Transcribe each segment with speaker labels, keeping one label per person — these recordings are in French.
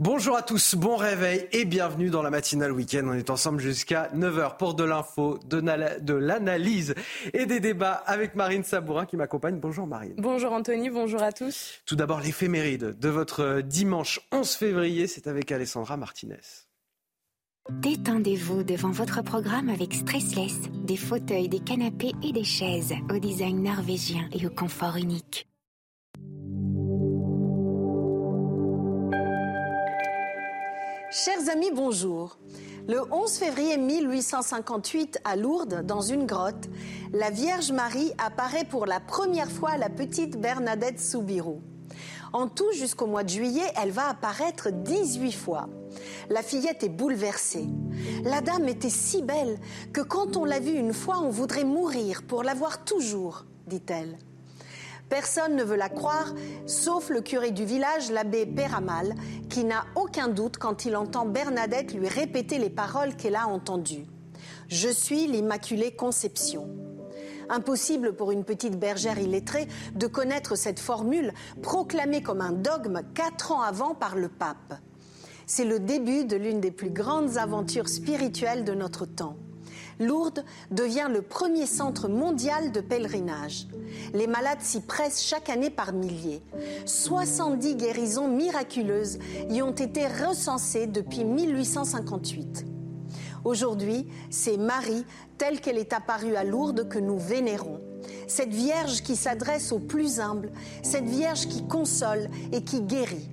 Speaker 1: Bonjour à tous, bon réveil et bienvenue dans la matinale week-end. On est ensemble jusqu'à 9h pour de l'info, de l'analyse et des débats avec Marine Sabourin qui m'accompagne. Bonjour Marine.
Speaker 2: Bonjour Anthony, bonjour à tous.
Speaker 1: Tout d'abord l'éphéméride de votre dimanche 11 février, c'est avec Alessandra Martinez.
Speaker 3: Détendez-vous devant votre programme avec Stressless, des fauteuils, des canapés et des chaises au design norvégien et au confort unique.
Speaker 4: Chers amis, bonjour. Le 11 février 1858, à Lourdes, dans une grotte, la Vierge Marie apparaît pour la première fois à la petite Bernadette Soubirou. En tout, jusqu'au mois de juillet, elle va apparaître 18 fois. La fillette est bouleversée. La dame était si belle que quand on l'a vue une fois, on voudrait mourir pour la voir toujours, dit-elle. Personne ne veut la croire, sauf le curé du village, l'abbé Péramal, qui n'a aucun doute quand il entend Bernadette lui répéter les paroles qu'elle a entendues. Je suis l'Immaculée Conception. Impossible pour une petite bergère illettrée de connaître cette formule proclamée comme un dogme quatre ans avant par le pape. C'est le début de l'une des plus grandes aventures spirituelles de notre temps. Lourdes devient le premier centre mondial de pèlerinage. Les malades s'y pressent chaque année par milliers. 70 guérisons miraculeuses y ont été recensées depuis 1858. Aujourd'hui, c'est Marie, telle qu'elle est apparue à Lourdes, que nous vénérons. Cette Vierge qui s'adresse aux plus humbles, cette Vierge qui console et qui guérit.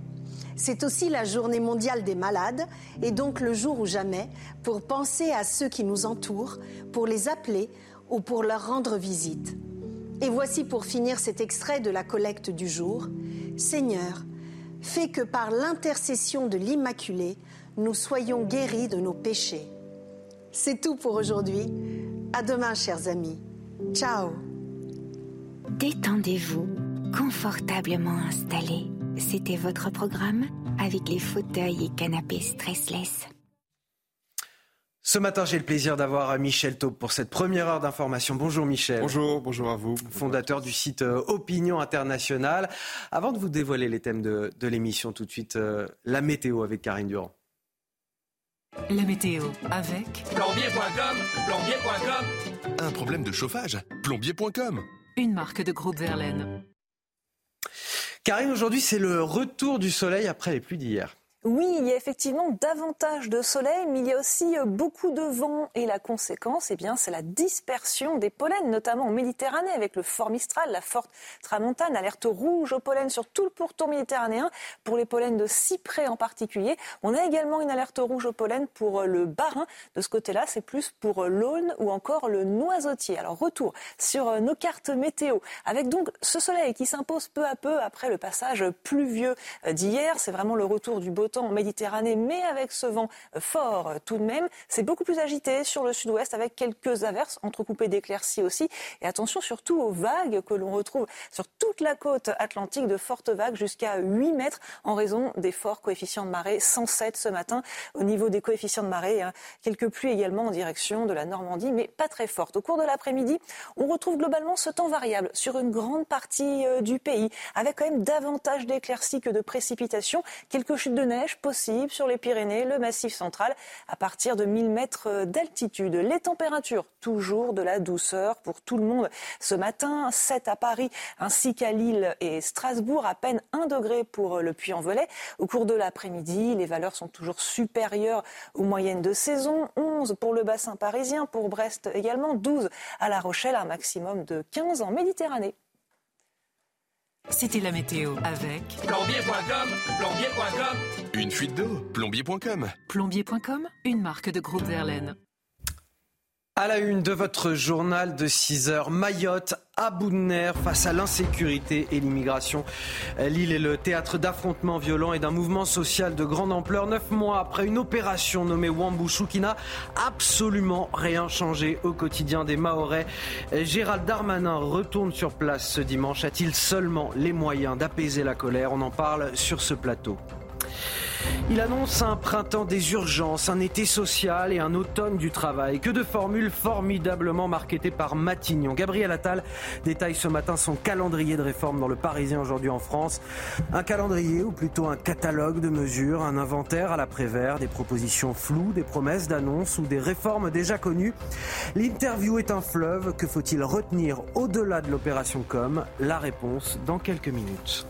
Speaker 4: C'est aussi la journée mondiale des malades et donc le jour ou jamais pour penser à ceux qui nous entourent, pour les appeler ou pour leur rendre visite. Et voici pour finir cet extrait de la collecte du jour. Seigneur, fais que par l'intercession de l'Immaculée, nous soyons guéris de nos péchés. C'est tout pour aujourd'hui. À demain, chers amis. Ciao.
Speaker 3: Détendez-vous, confortablement installés c'était votre programme avec les fauteuils et canapés stressless.
Speaker 1: Ce matin, j'ai le plaisir d'avoir Michel Taube pour cette première heure d'information. Bonjour Michel.
Speaker 5: Bonjour, bonjour à vous.
Speaker 1: Fondateur du site euh, Opinion Internationale. Avant de vous dévoiler les thèmes de, l'émission, tout de suite, euh, la météo avec Karine Durand.
Speaker 6: La météo avec
Speaker 7: plombier.com, plombier.com.
Speaker 8: Un problème de chauffage, plombier.com.
Speaker 6: Une marque de groupe Verlaine.
Speaker 1: Karine, aujourd'hui, c'est le retour du soleil après les pluies d'hier.
Speaker 2: Oui, il y a effectivement davantage de soleil, mais il y a aussi euh, beaucoup de vent. Et la conséquence, eh bien, c'est la dispersion des pollens, notamment en Méditerranée, avec le fort Mistral, la forte Tramontane, alerte rouge au pollen sur tout le pourtour méditerranéen, pour les pollens de cyprès en particulier. On a également une alerte rouge au pollen pour euh, le barin. De ce côté-là, c'est plus pour euh, l'aune ou encore le noisetier. Alors, retour sur nos cartes météo, avec donc ce soleil qui s'impose peu à peu après le passage pluvieux d'hier. C'est vraiment le retour du beau temps en Méditerranée, mais avec ce vent fort tout de même. C'est beaucoup plus agité sur le sud-ouest avec quelques averses entrecoupées d'éclaircies aussi. Et attention surtout aux vagues que l'on retrouve sur toute la côte atlantique, de fortes vagues jusqu'à 8 mètres en raison des forts coefficients de marée, 107 ce matin au niveau des coefficients de marée. Hein. Quelques pluies également en direction de la Normandie, mais pas très fortes. Au cours de l'après-midi, on retrouve globalement ce temps variable sur une grande partie euh, du pays, avec quand même davantage d'éclaircies que de précipitations, quelques chutes de neige possible sur les Pyrénées, le Massif central, à partir de 1000 mètres d'altitude. Les températures, toujours de la douceur pour tout le monde. Ce matin, 7 à Paris, ainsi qu'à Lille et Strasbourg, à peine 1 degré pour le Puy-en-Velay. Au cours de l'après-midi, les valeurs sont toujours supérieures aux moyennes de saison. 11 pour le bassin parisien, pour Brest également, 12 à La Rochelle, un maximum de 15 en Méditerranée.
Speaker 6: C'était la météo avec
Speaker 7: plombier.com, plombier.com.
Speaker 8: Une fuite d'eau, plombier.com.
Speaker 6: Plombier.com, une marque de groupe Verlaine.
Speaker 1: À la une de votre journal de 6 heures, Mayotte à bout face à l'insécurité et l'immigration. L'île est le théâtre d'affrontements violents et d'un mouvement social de grande ampleur. Neuf mois après une opération nommée Wambushu qui n'a absolument rien changé au quotidien des Mahorais. Gérald Darmanin retourne sur place ce dimanche. A-t-il seulement les moyens d'apaiser la colère? On en parle sur ce plateau. Il annonce un printemps des urgences, un été social et un automne du travail. Que de formules formidablement marketées par Matignon. Gabriel Attal détaille ce matin son calendrier de réforme dans le Parisien aujourd'hui en France. Un calendrier ou plutôt un catalogue de mesures, un inventaire à l'après-vert, des propositions floues, des promesses d'annonces ou des réformes déjà connues. L'interview est un fleuve. Que faut-il retenir au-delà de l'opération com? La réponse dans quelques minutes.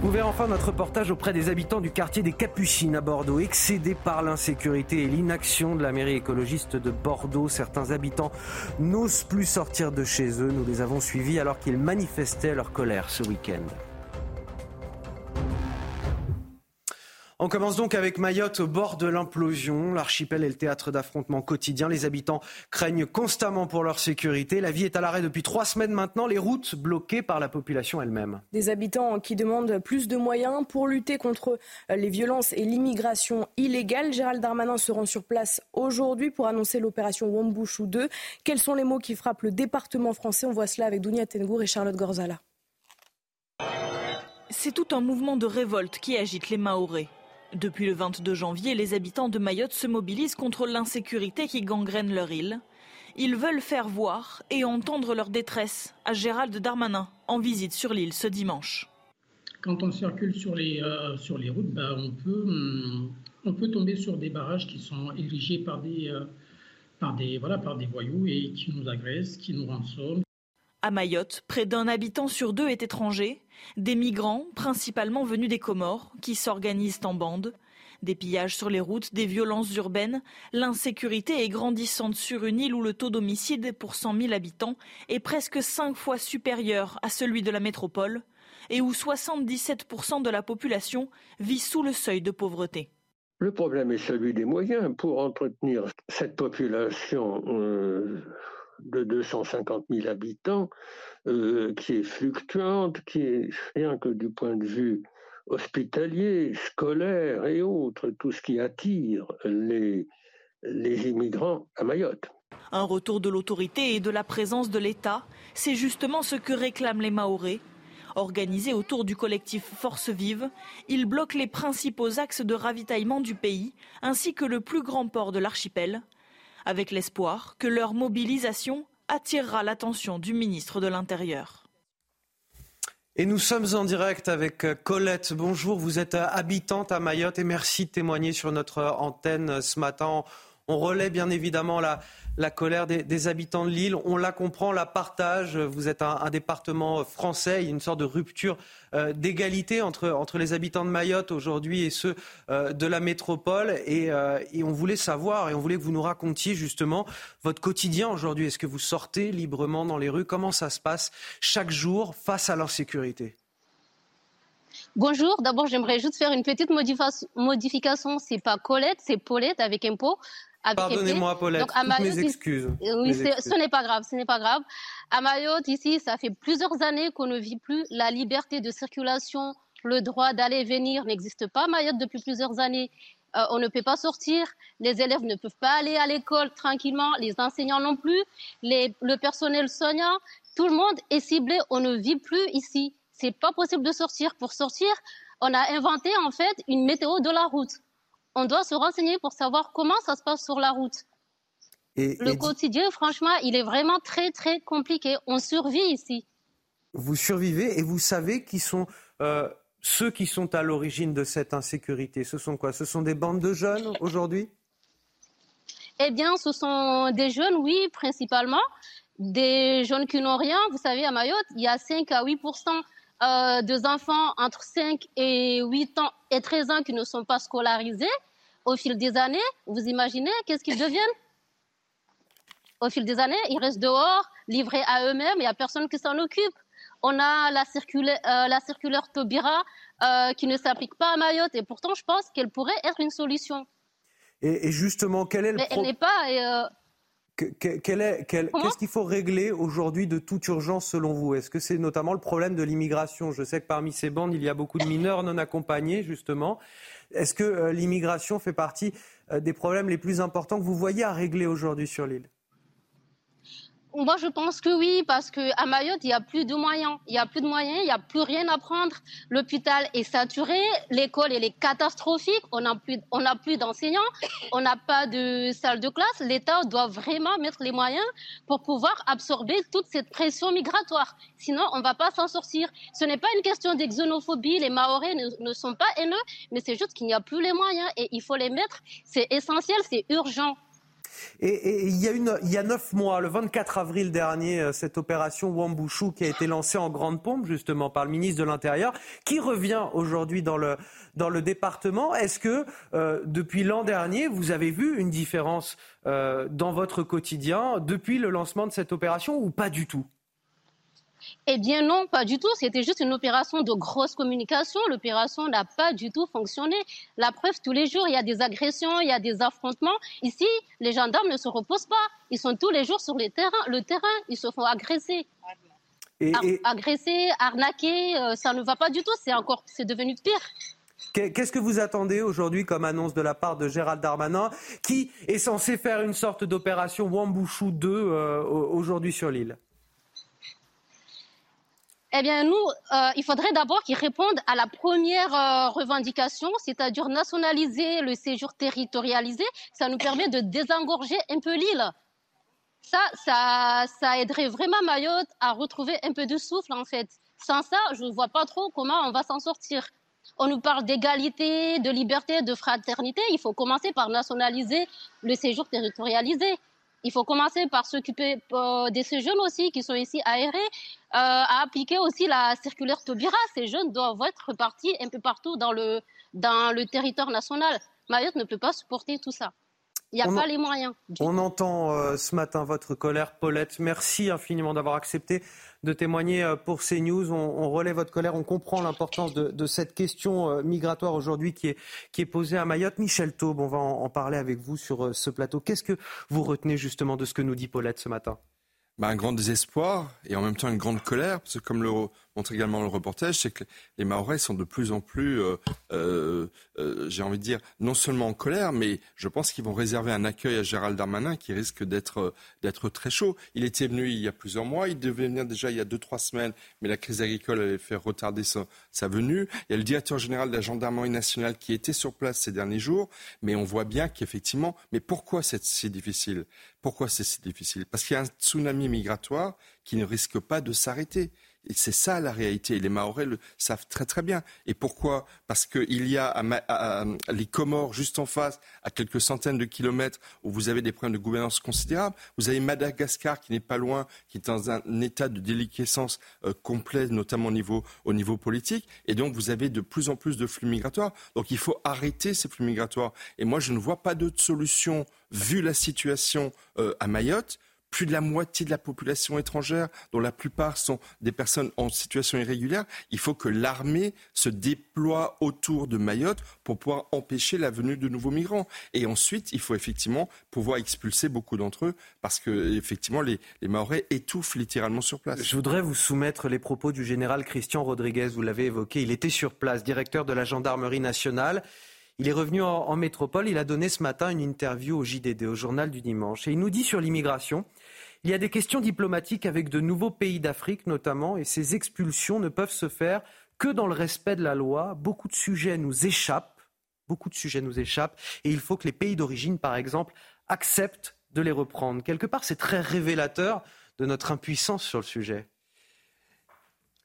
Speaker 1: Vous verrez enfin notre reportage auprès des habitants du quartier des Capucines à Bordeaux, excédés par l'insécurité et l'inaction de la mairie écologiste de Bordeaux. Certains habitants n'osent plus sortir de chez eux. Nous les avons suivis alors qu'ils manifestaient leur colère ce week-end. On commence donc avec Mayotte au bord de l'implosion. L'archipel est le théâtre d'affrontements quotidiens. Les habitants craignent constamment pour leur sécurité. La vie est à l'arrêt depuis trois semaines maintenant. Les routes bloquées par la population elle-même.
Speaker 9: Des habitants qui demandent plus de moyens pour lutter contre les violences et l'immigration illégale. Gérald Darmanin se rend sur place aujourd'hui pour annoncer l'opération Wambushu 2. Quels sont les mots qui frappent le département français? On voit cela avec Dounia Tengour et Charlotte Gorzala.
Speaker 10: C'est tout un mouvement de révolte qui agite les Mahorais. Depuis le 22 janvier, les habitants de Mayotte se mobilisent contre l'insécurité qui gangrène leur île. Ils veulent faire voir et entendre leur détresse à Gérald Darmanin en visite sur l'île ce dimanche.
Speaker 11: Quand on circule sur les, euh, sur les routes, bah, on, peut, hum, on peut tomber sur des barrages qui sont érigés par des, euh, par des, voilà, par des voyous et qui nous agressent, qui nous rançonnent.
Speaker 10: À Mayotte, près d'un habitant sur deux est étranger. Des migrants, principalement venus des Comores, qui s'organisent en bande. Des pillages sur les routes, des violences urbaines. L'insécurité est grandissante sur une île où le taux d'homicide pour 100 000 habitants est presque cinq fois supérieur à celui de la métropole et où 77% de la population vit sous le seuil de pauvreté.
Speaker 12: Le problème est celui des moyens pour entretenir cette population. Euh, de 250 000 habitants, euh, qui est fluctuante, qui est rien que du point de vue hospitalier, scolaire et autres, tout ce qui attire les, les immigrants à Mayotte.
Speaker 10: Un retour de l'autorité et de la présence de l'État, c'est justement ce que réclament les Mahorais. Organisés autour du collectif Force Vive, ils bloquent les principaux axes de ravitaillement du pays, ainsi que le plus grand port de l'archipel, avec l'espoir que leur mobilisation attirera l'attention du ministre de l'Intérieur.
Speaker 1: Et nous sommes en direct avec euh, Colette. Bonjour, vous êtes euh, habitante à Mayotte et merci de témoigner sur notre antenne euh, ce matin. On relaie bien évidemment la, colère des, habitants de l'île. On la comprend, la partage. Vous êtes un, département français. Il y a une sorte de rupture euh, d'égalité entre, entre les habitants de Mayotte aujourd'hui et ceux euh, de la métropole. Euh, et, on voulait savoir, et on voulait que vous nous racontiez justement votre quotidien aujourd'hui. Est-ce que vous sortez librement dans les rues? Comment ça se passe chaque jour face à l'insécurité?
Speaker 13: Bonjour, d'abord j'aimerais juste faire une petite modification. C'est pas Colette, c'est Paulette avec impôt.
Speaker 1: Pardonnez-moi, Paulette, Donc, mes excuses.
Speaker 13: Oui, ce n'est pas grave, ce n'est pas grave. À Mayotte, ici, ça fait plusieurs années qu'on ne vit plus la liberté de circulation, le droit d'aller et venir n'existe pas à Mayotte depuis plusieurs années. Euh, on ne peut pas sortir, les élèves ne peuvent pas aller à l'école tranquillement, les enseignants non plus, le personnel soignant, tout le monde est ciblé, on ne vit plus ici. C'est pas possible de sortir. Pour sortir, on a inventé en fait une météo de la route on doit se renseigner pour savoir comment ça se passe sur la route. le quotidien, franchement, il est vraiment très, très compliqué. On survit ici.
Speaker 1: Vous survivez et vous savez qui sont euh, ceux qui sont à l'origine de cette insécurité. Ce sont quoi? Ce sont des bandes de jeunes aujourd'hui?
Speaker 13: Eh bien, ce sont des jeunes, oui, principalement. Des jeunes qui n'ont rien. Vous savez, à Mayotte, il y a 5 à 8% euh, des enfants entre 5 et 8 ans et 13 ans qui ne sont pas scolarisés au fil des années, vous imaginez qu'est-ce qu'ils deviennent? Au fil des années, ils restent dehors, livrés à eux-mêmes, il n'y a personne qui s'en occupe. On a la circulaire, euh, la circulaire Taubira euh, qui ne s'applique pas à Mayotte et pourtant je pense qu'elle pourrait être une solution.
Speaker 1: Et, justement, quel est le
Speaker 13: problème Elle n'est pas. Euh,
Speaker 1: qu'est-ce qu'il faut régler aujourd'hui de toute urgence selon vous? Est-ce que c'est notamment le problème de l'immigration? Je sais que parmi ces bandes, il y a beaucoup de mineurs non accompagnés, justement. Est-ce que euh, l'immigration fait partie euh, des problèmes les plus importants que vous voyez à régler aujourd'hui sur l'île?
Speaker 13: Moi, je pense que oui, parce qu'à Mayotte, il n'y a plus de moyens. Il n'y a plus de moyens, il n'y a plus rien à prendre. L'hôpital est saturé, l'école, elle est catastrophique, on n'a plus, d'enseignants, on n'a pas de salle de classe. L'État doit vraiment mettre les moyens pour pouvoir absorber toute cette pression migratoire. Sinon, on ne va pas s'en sortir. Ce n'est pas une question de xénophobie, les Maoris ne, ne sont pas haineux, mais c'est juste qu'il n'y a plus les moyens et il faut les mettre. C'est essentiel, c'est urgent.
Speaker 1: Et, il, y a neuf mois, le 24 avril dernier, euh, cette opération Wambushu qui a été lancée en grande pompe justement par le ministre de l'Intérieur, qui revient aujourd'hui dans le, dans le département. Est-ce que euh, depuis l'an dernier, vous avez vu une différence euh, dans votre quotidien depuis le lancement de cette opération ou pas du tout?
Speaker 13: Eh bien non, pas du tout. C'était juste une opération de grosse communication. L'opération n'a pas du tout fonctionné. La preuve, tous les jours, il y a des agressions, il y a des affrontements. Ici, les gendarmes ne se reposent pas. Ils sont tous les jours sur le terrain. Le terrain, ils se font agresser. Et, Agresser, arnaquer, euh, ça ne va pas du tout. C'est encore, c'est devenu pire.
Speaker 1: Qu'est-ce que vous attendez aujourd'hui comme annonce de la part de Gérald Darmanin, qui est censé faire une sorte d'opération Wambushu 2 euh, aujourd'hui sur l'île?
Speaker 13: Eh bien, nous, euh, il faudrait d'abord qu'ils répondent à la première euh, revendication, c'est-à-dire nationaliser le séjour territorialisé. Ça nous permet de désengorger un peu l'île. Ça, ça, ça aiderait vraiment Mayotte à retrouver un peu de souffle, en fait. Sans ça, je ne vois pas trop comment on va s'en sortir. On nous parle d'égalité, de liberté, de fraternité. Il faut commencer par nationaliser le séjour territorialisé. Il faut commencer par s'occuper euh, de ces jeunes aussi qui sont ici aérés, euh, à appliquer aussi la circulaire Taubira. Ces jeunes doivent être répartis un peu partout dans le, dans territoire national. Mayotte ne peut pas supporter tout ça. Il n'y a pas les moyens.
Speaker 1: On entend euh, ce matin votre colère, Paulette. Merci infiniment d'avoir accepté de témoigner euh, pour CNews. On, on relaie votre colère, on comprend l'importance de, cette question euh, migratoire aujourd'hui qui est, qui est posée à Mayotte. Michel Taube, on va en, parler avec vous sur ce plateau. Qu'est-ce que vous retenez justement de ce que nous dit Paulette ce matin?
Speaker 5: Bah, un grand désespoir et en même temps une grande colère, parce que comme le montre également le reportage, c'est que les Mahorais sont de plus en plus, euh, euh, euh, j'ai envie de dire, non seulement en colère, mais je pense qu'ils vont réserver un accueil à Gérald Darmanin qui risque d'être très chaud. Il était venu il y a plusieurs mois, il devait venir déjà il y a deux trois semaines, mais la crise agricole avait fait retarder sa, sa venue. Il y a le directeur général de la gendarmerie nationale qui était sur place ces derniers jours, mais on voit bien qu'effectivement, mais pourquoi c'est si difficile? Pourquoi c'est si difficile? Parce qu'il y a un tsunami migratoire qui ne risque pas de s'arrêter. C'est ça la réalité. les Maorais le savent très très bien. Et pourquoi? Parce qu'il y a les Comores juste en face, à quelques centaines de kilomètres, où vous avez des problèmes de gouvernance considérables. Vous avez Madagascar qui n'est pas loin, qui est dans un état de déliquescence euh, complet, notamment au niveau, au niveau politique. Et donc vous avez de plus en plus de flux migratoires. Donc il faut arrêter ces flux migratoires. Et moi je ne vois pas d'autre solution, vu la situation euh, à Mayotte, plus de la moitié de la population étrangère, dont la plupart sont des personnes en situation irrégulière, il faut que l'armée se déploie autour de Mayotte pour pouvoir empêcher la venue de nouveaux migrants. Et ensuite, il faut effectivement pouvoir expulser beaucoup d'entre eux parce que effectivement, les, les Maorais étouffent littéralement sur place.
Speaker 1: Je voudrais vous soumettre les propos du général Christian Rodriguez. Vous l'avez évoqué. Il était sur place, directeur de la gendarmerie nationale. Il est revenu en, métropole. Il a donné ce matin une interview au JDD, au journal du dimanche. Et il nous dit sur l'immigration il y a des questions diplomatiques avec de nouveaux pays d'Afrique notamment, et ces expulsions ne peuvent se faire que dans le respect de la loi. Beaucoup de sujets nous échappent, beaucoup de sujets nous échappent, et il faut que les pays d'origine, par exemple, acceptent de les reprendre. Quelque part, c'est très révélateur de notre impuissance sur le sujet.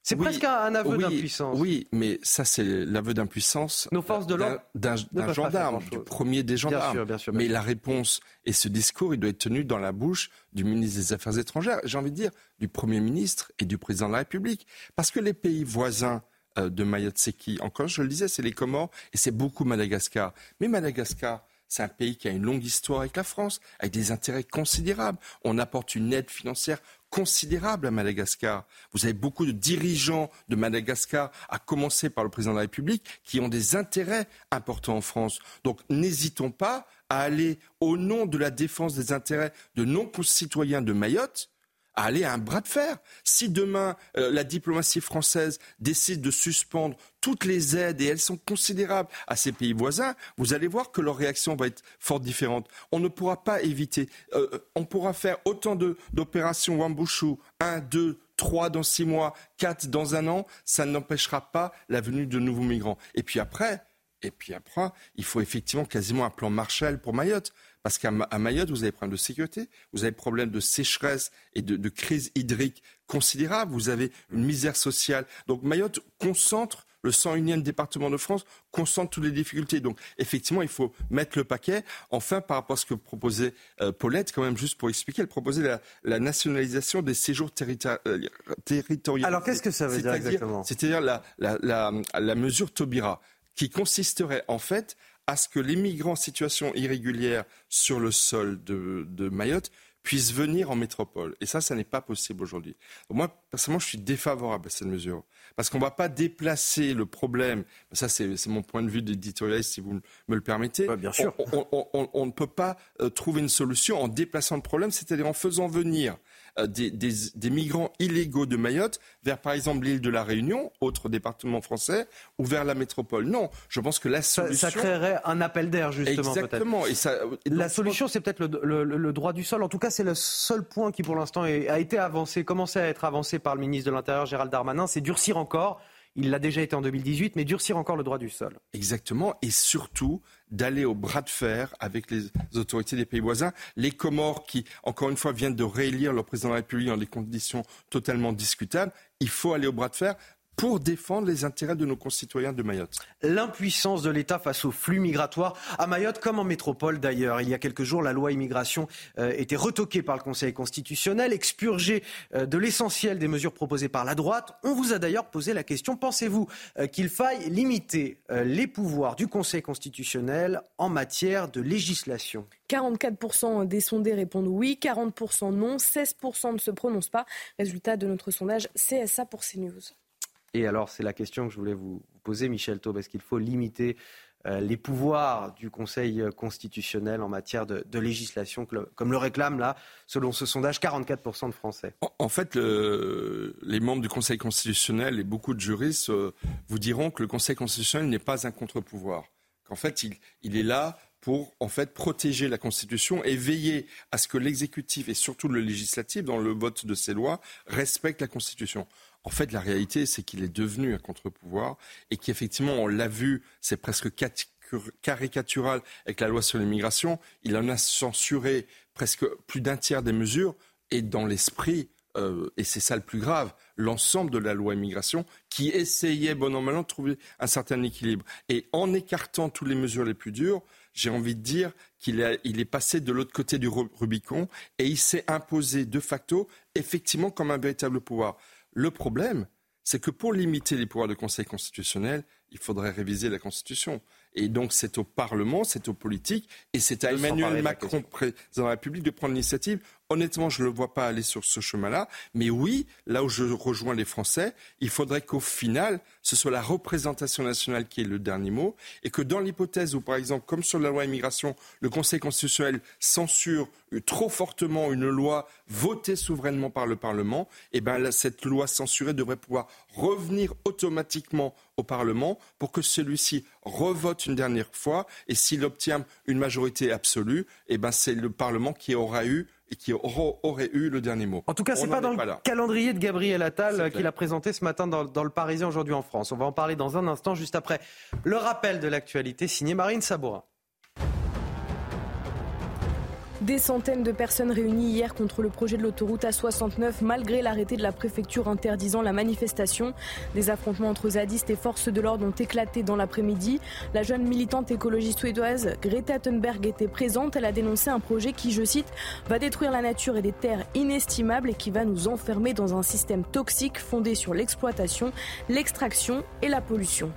Speaker 1: C'est presque un aveu d'impuissance.
Speaker 5: Oui, mais ça, c'est l'aveu d'impuissance
Speaker 1: Nos forces de l'ordre
Speaker 5: d'un gendarme, du premier des gendarmes. mais la réponse et ce discours, il doit être tenu dans la bouche du ministre des Affaires étrangères, j'ai envie de dire du Premier ministre et du Président de la République. Parce que les pays voisins euh, de Mayotte, c'est qui Encore, je le disais, c'est les Comores et c'est beaucoup Madagascar. Mais Madagascar, c'est un pays qui a une longue histoire avec la France, avec des intérêts considérables. On apporte une aide financière considérable à Madagascar. Vous avez beaucoup de dirigeants de Madagascar, à commencer par le président de la République, qui ont des intérêts importants en France. Donc n'hésitons pas à aller, au nom de la défense des intérêts de nos concitoyens de Mayotte, à aller à un bras de fer. Si demain euh, la diplomatie française décide de suspendre toutes les aides, et elles sont considérables à ces pays voisins, vous allez voir que leur réaction va être fort différente. On ne pourra pas éviter, euh, on pourra faire autant d'opérations Wambushu, 1, 2, 3 dans 6 mois, 4 dans un an, ça n'empêchera pas la venue de nouveaux migrants. Et puis après, et puis après, il faut effectivement quasiment un plan Marshall pour Mayotte. Parce qu'à Mayotte, vous avez des problèmes de sécurité, vous avez des problèmes de sécheresse et de, crise hydrique considérable, vous avez une misère sociale. Donc Mayotte concentre le 101e département de France concentre toutes les difficultés. Donc, effectivement, il faut mettre le paquet. Enfin, par rapport à ce que proposait euh, Paulette, quand même, juste pour expliquer, elle proposait la, nationalisation des séjours euh, territoriaux.
Speaker 1: Alors, qu'est-ce que ça veut dire exactement?
Speaker 5: C'est-à-dire la, la mesure Taubira, qui consisterait en fait à ce que les migrants en situation irrégulière sur le sol de, Mayotte puissent venir en métropole. Et ça, ça n'est pas possible aujourd'hui. Moi, personnellement, je suis défavorable à cette mesure. Parce qu'on ne va pas déplacer le problème. Ça, c'est mon point de vue d'éditorialiste, si vous me le permettez.
Speaker 1: bien sûr.
Speaker 5: On, ne peut pas euh, trouver une solution en déplaçant le problème, c'est-à-dire en faisant venir euh, des, migrants illégaux de Mayotte vers, par exemple, l'île de la Réunion, autre département français, ou vers la métropole. Non, je pense que la solution...
Speaker 1: Ça, créerait un appel d'air, justement.
Speaker 5: Exactement.
Speaker 1: Et, ça, la solution, c'est peut-être le, droit du sol. En tout cas, c'est le seul point qui, pour l'instant, a été avancé, commencé à être avancé par le ministre de l'Intérieur, Gérald Darmanin, c'est durcir encore il l'a déjà été en 2018, mais durcir encore le droit du sol.
Speaker 5: Exactement, et surtout d'aller au bras de fer avec les autorités des pays voisins. Les Comores, qui, encore une fois, viennent de réélire leur président de la République dans des conditions totalement discutables, il faut aller au bras de fer pour défendre les intérêts de nos concitoyens de Mayotte.
Speaker 1: L'impuissance de l'État face aux flux migratoires à Mayotte comme en métropole d'ailleurs. Il y a quelques jours, la loi immigration euh, était retoquée par le Conseil constitutionnel, expurgée euh, de l'essentiel des mesures proposées par la droite. On vous a d'ailleurs posé la question, pensez-vous euh, qu'il faille limiter les pouvoirs du Conseil constitutionnel en matière de législation?
Speaker 9: 44% des sondés répondent oui, 40% non, 16% ne se prononcent pas. Résultat de notre sondage CSA pour CNews.
Speaker 1: Et alors, c'est la question que je voulais vous poser, Michel Taube. Est-ce qu'il faut limiter euh, les pouvoirs du Conseil constitutionnel en matière de, législation, comme le réclament là, selon ce sondage, 44% de Français?
Speaker 5: En, fait, les membres du Conseil constitutionnel et beaucoup de juristes euh, vous diront que le Conseil constitutionnel n'est pas un contre-pouvoir. Qu'en fait, il, il est là pour en fait protéger la Constitution et veiller à ce que l'exécutif et surtout le législatif, dans le vote de ces lois, respectent la Constitution. En fait, la réalité, c'est qu'il est devenu un contre-pouvoir et qu'effectivement, on l'a vu, c'est presque caricatural avec la loi sur l'immigration. Il en a censuré presque plus d'un tiers des mesures et dans l'esprit, euh, et c'est ça le plus grave, l'ensemble de la loi immigration qui essayait, bon an, mal de trouver un certain équilibre. Et en écartant toutes les mesures les plus dures, j'ai envie de dire qu'il est passé de l'autre côté du Rubicon et il s'est imposé de facto, effectivement, comme un véritable pouvoir. Le problème, c'est que pour limiter les pouvoirs du Conseil constitutionnel, il faudrait réviser la Constitution. Et donc c'est au Parlement, c'est aux politiques, et c'est à Emmanuel Macron, président de la République, de prendre l'initiative. Honnêtement, je ne le vois pas aller sur ce chemin-là. Mais oui, là où je rejoins les Français, il faudrait qu'au final, ce soit la représentation nationale qui ait le dernier mot, et que dans l'hypothèse où, par exemple, comme sur la loi immigration, le Conseil constitutionnel censure trop fortement une loi votée souverainement par le Parlement, eh ben, cette loi censurée devrait pouvoir revenir automatiquement au Parlement pour que celui-ci revote une dernière fois. Et s'il obtient une majorité absolue, eh ben, c'est le Parlement qui aura eu et qui aurait eu le dernier mot.
Speaker 1: En tout cas, ce n'est pas dans le calendrier de Gabriel Attal qu'il a présenté ce matin dans, dans, le Parisien aujourd'hui en France. On va en parler dans un instant, juste après le rappel de l'actualité signé Marine Sabourin.
Speaker 9: Des centaines de personnes réunies hier contre le projet de l'autoroute A69 malgré l'arrêté de la préfecture interdisant la manifestation. Des affrontements entre zadistes et forces de l'ordre ont éclaté dans l'après-midi. La jeune militante écologiste suédoise Greta Thunberg était présente. Elle a dénoncé un projet qui, je cite, va détruire la nature et des terres inestimables et qui va nous enfermer dans un système toxique fondé sur l'exploitation, l'extraction et la pollution.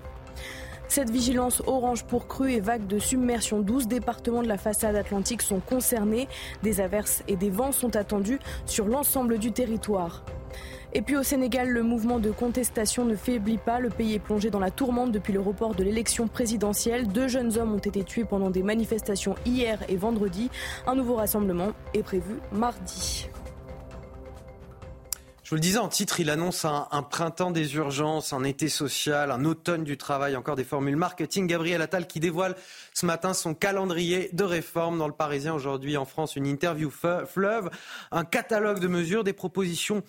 Speaker 9: Cette vigilance orange pour cru et vague de submersion, 12 départements de la façade atlantique sont concernés. Des averses et des vents sont attendus sur l'ensemble du territoire. Et puis au Sénégal, le mouvement de contestation ne faiblit pas. Le pays est plongé dans la tourmente depuis le report de l'élection présidentielle. Deux jeunes hommes ont été tués pendant des manifestations hier et vendredi. Un nouveau rassemblement est prévu mardi.
Speaker 1: Je vous le disais en titre, il annonce un, printemps des urgences, un été social, un automne du travail, encore des formules marketing. Gabriel Attal qui dévoile ce matin son calendrier de réformes dans le Parisien aujourd'hui en France, une interview fleuve, un catalogue de mesures, des propositions.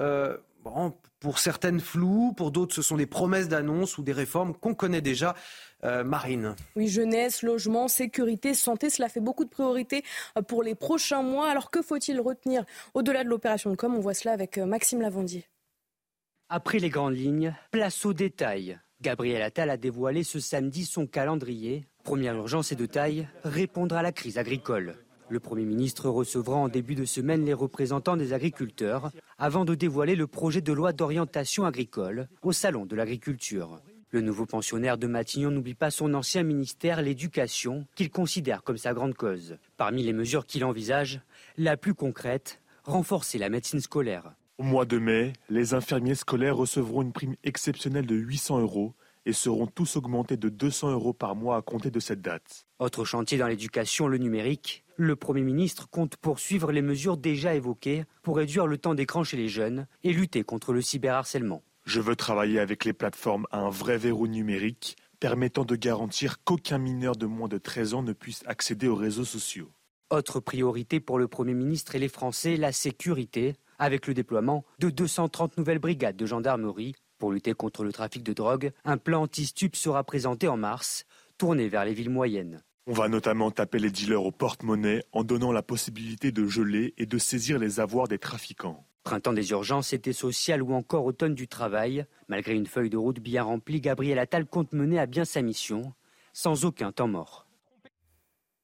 Speaker 1: Euh, pour certaines floues, pour d'autres ce sont des promesses d'annonces ou des réformes qu'on connaît déjà. Euh, Marine.
Speaker 9: Oui, jeunesse, logement, sécurité, santé, cela fait beaucoup de priorités euh, pour les prochains mois. Alors que faut-il retenir au-delà de l'opération de com? On voit cela avec euh, Maxime Lavandier.
Speaker 14: Après les grandes lignes, place aux détails. Gabriel Attal a dévoilé ce samedi son calendrier. Première urgence et de taille, répondre à la crise agricole. Le Premier ministre recevra en début de semaine les représentants des agriculteurs avant de dévoiler le projet de loi d'orientation agricole au Salon de l'agriculture. Le nouveau pensionnaire de Matignon n'oublie pas son ancien ministère, l'éducation, qu'il considère comme sa grande cause. Parmi les mesures qu'il envisage, la plus concrète, renforcer la médecine scolaire.
Speaker 15: Au mois de mai, les infirmiers scolaires recevront une prime exceptionnelle de 800 euros et seront tous augmentés de 200 euros par mois à compter de cette date.
Speaker 14: Autre chantier dans l'éducation, le numérique. Le Premier ministre compte poursuivre les mesures déjà évoquées pour réduire le temps d'écran chez les jeunes et lutter contre le cyberharcèlement.
Speaker 15: Je veux travailler avec les plateformes à un vrai verrou numérique permettant de garantir qu'aucun mineur de moins de 13 ans ne puisse accéder aux réseaux sociaux.
Speaker 14: Autre priorité pour le Premier ministre et les Français, la sécurité, avec le déploiement de 230 nouvelles brigades de gendarmerie. Pour lutter contre le trafic de drogue, un plan anti-stup sera présenté en mars, tourné vers les villes moyennes.
Speaker 15: On va notamment taper les dealers au porte-monnaie en donnant la possibilité de geler et de saisir les avoirs des trafiquants.
Speaker 14: Printemps des urgences, été social ou encore automne du travail. Malgré une feuille de route bien remplie, Gabriel Attal compte mener à bien sa mission, sans aucun temps mort.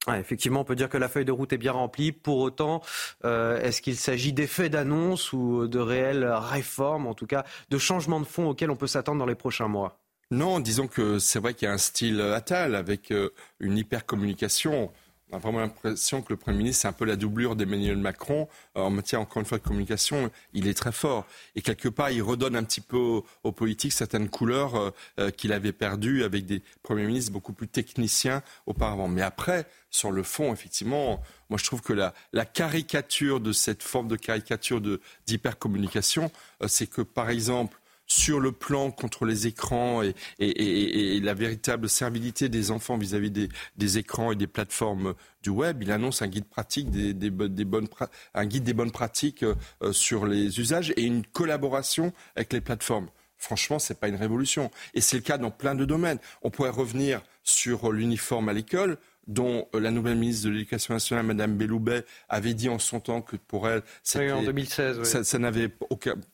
Speaker 1: effectivement, on peut dire que la feuille de route est bien remplie. Pour autant, euh, est-ce qu'il s'agit d'effets d'annonce ou de réelles réformes, en tout cas de changements de fond auxquels on peut s'attendre dans les prochains mois?
Speaker 5: Non, disons que c'est vrai qu'il y a un style Attal avec euh, une hyper-communication. On a vraiment l'impression que le Premier ministre, c'est un peu la doublure d'Emmanuel Macron. Euh, en matière, encore une fois, de communication, il est très fort. Et quelque part, il redonne un petit peu aux, politiques certaines couleurs euh, euh, qu'il avait perdues avec des premiers ministres beaucoup plus techniciens auparavant. Mais après, sur le fond, effectivement, moi je trouve que la, la caricature de cette forme de caricature d'hypercommunication, c'est que, par exemple, sur le plan contre les écrans et, la véritable servilité des enfants vis-à-vis des, des, écrans et des plateformes du web. Il annonce un guide pratique des, bonnes, guide des bonnes pratiques euh, sur les usages et une collaboration avec les plateformes. Franchement, ce n'est pas une révolution. Et c'est le cas dans plein de domaines. On pourrait revenir sur l'uniforme à l'école dont euh, la nouvelle ministre de l'Éducation nationale, Madame Belloubet, avait dit en son temps que pour elle,
Speaker 1: en 2016,
Speaker 5: ça, ça n'avait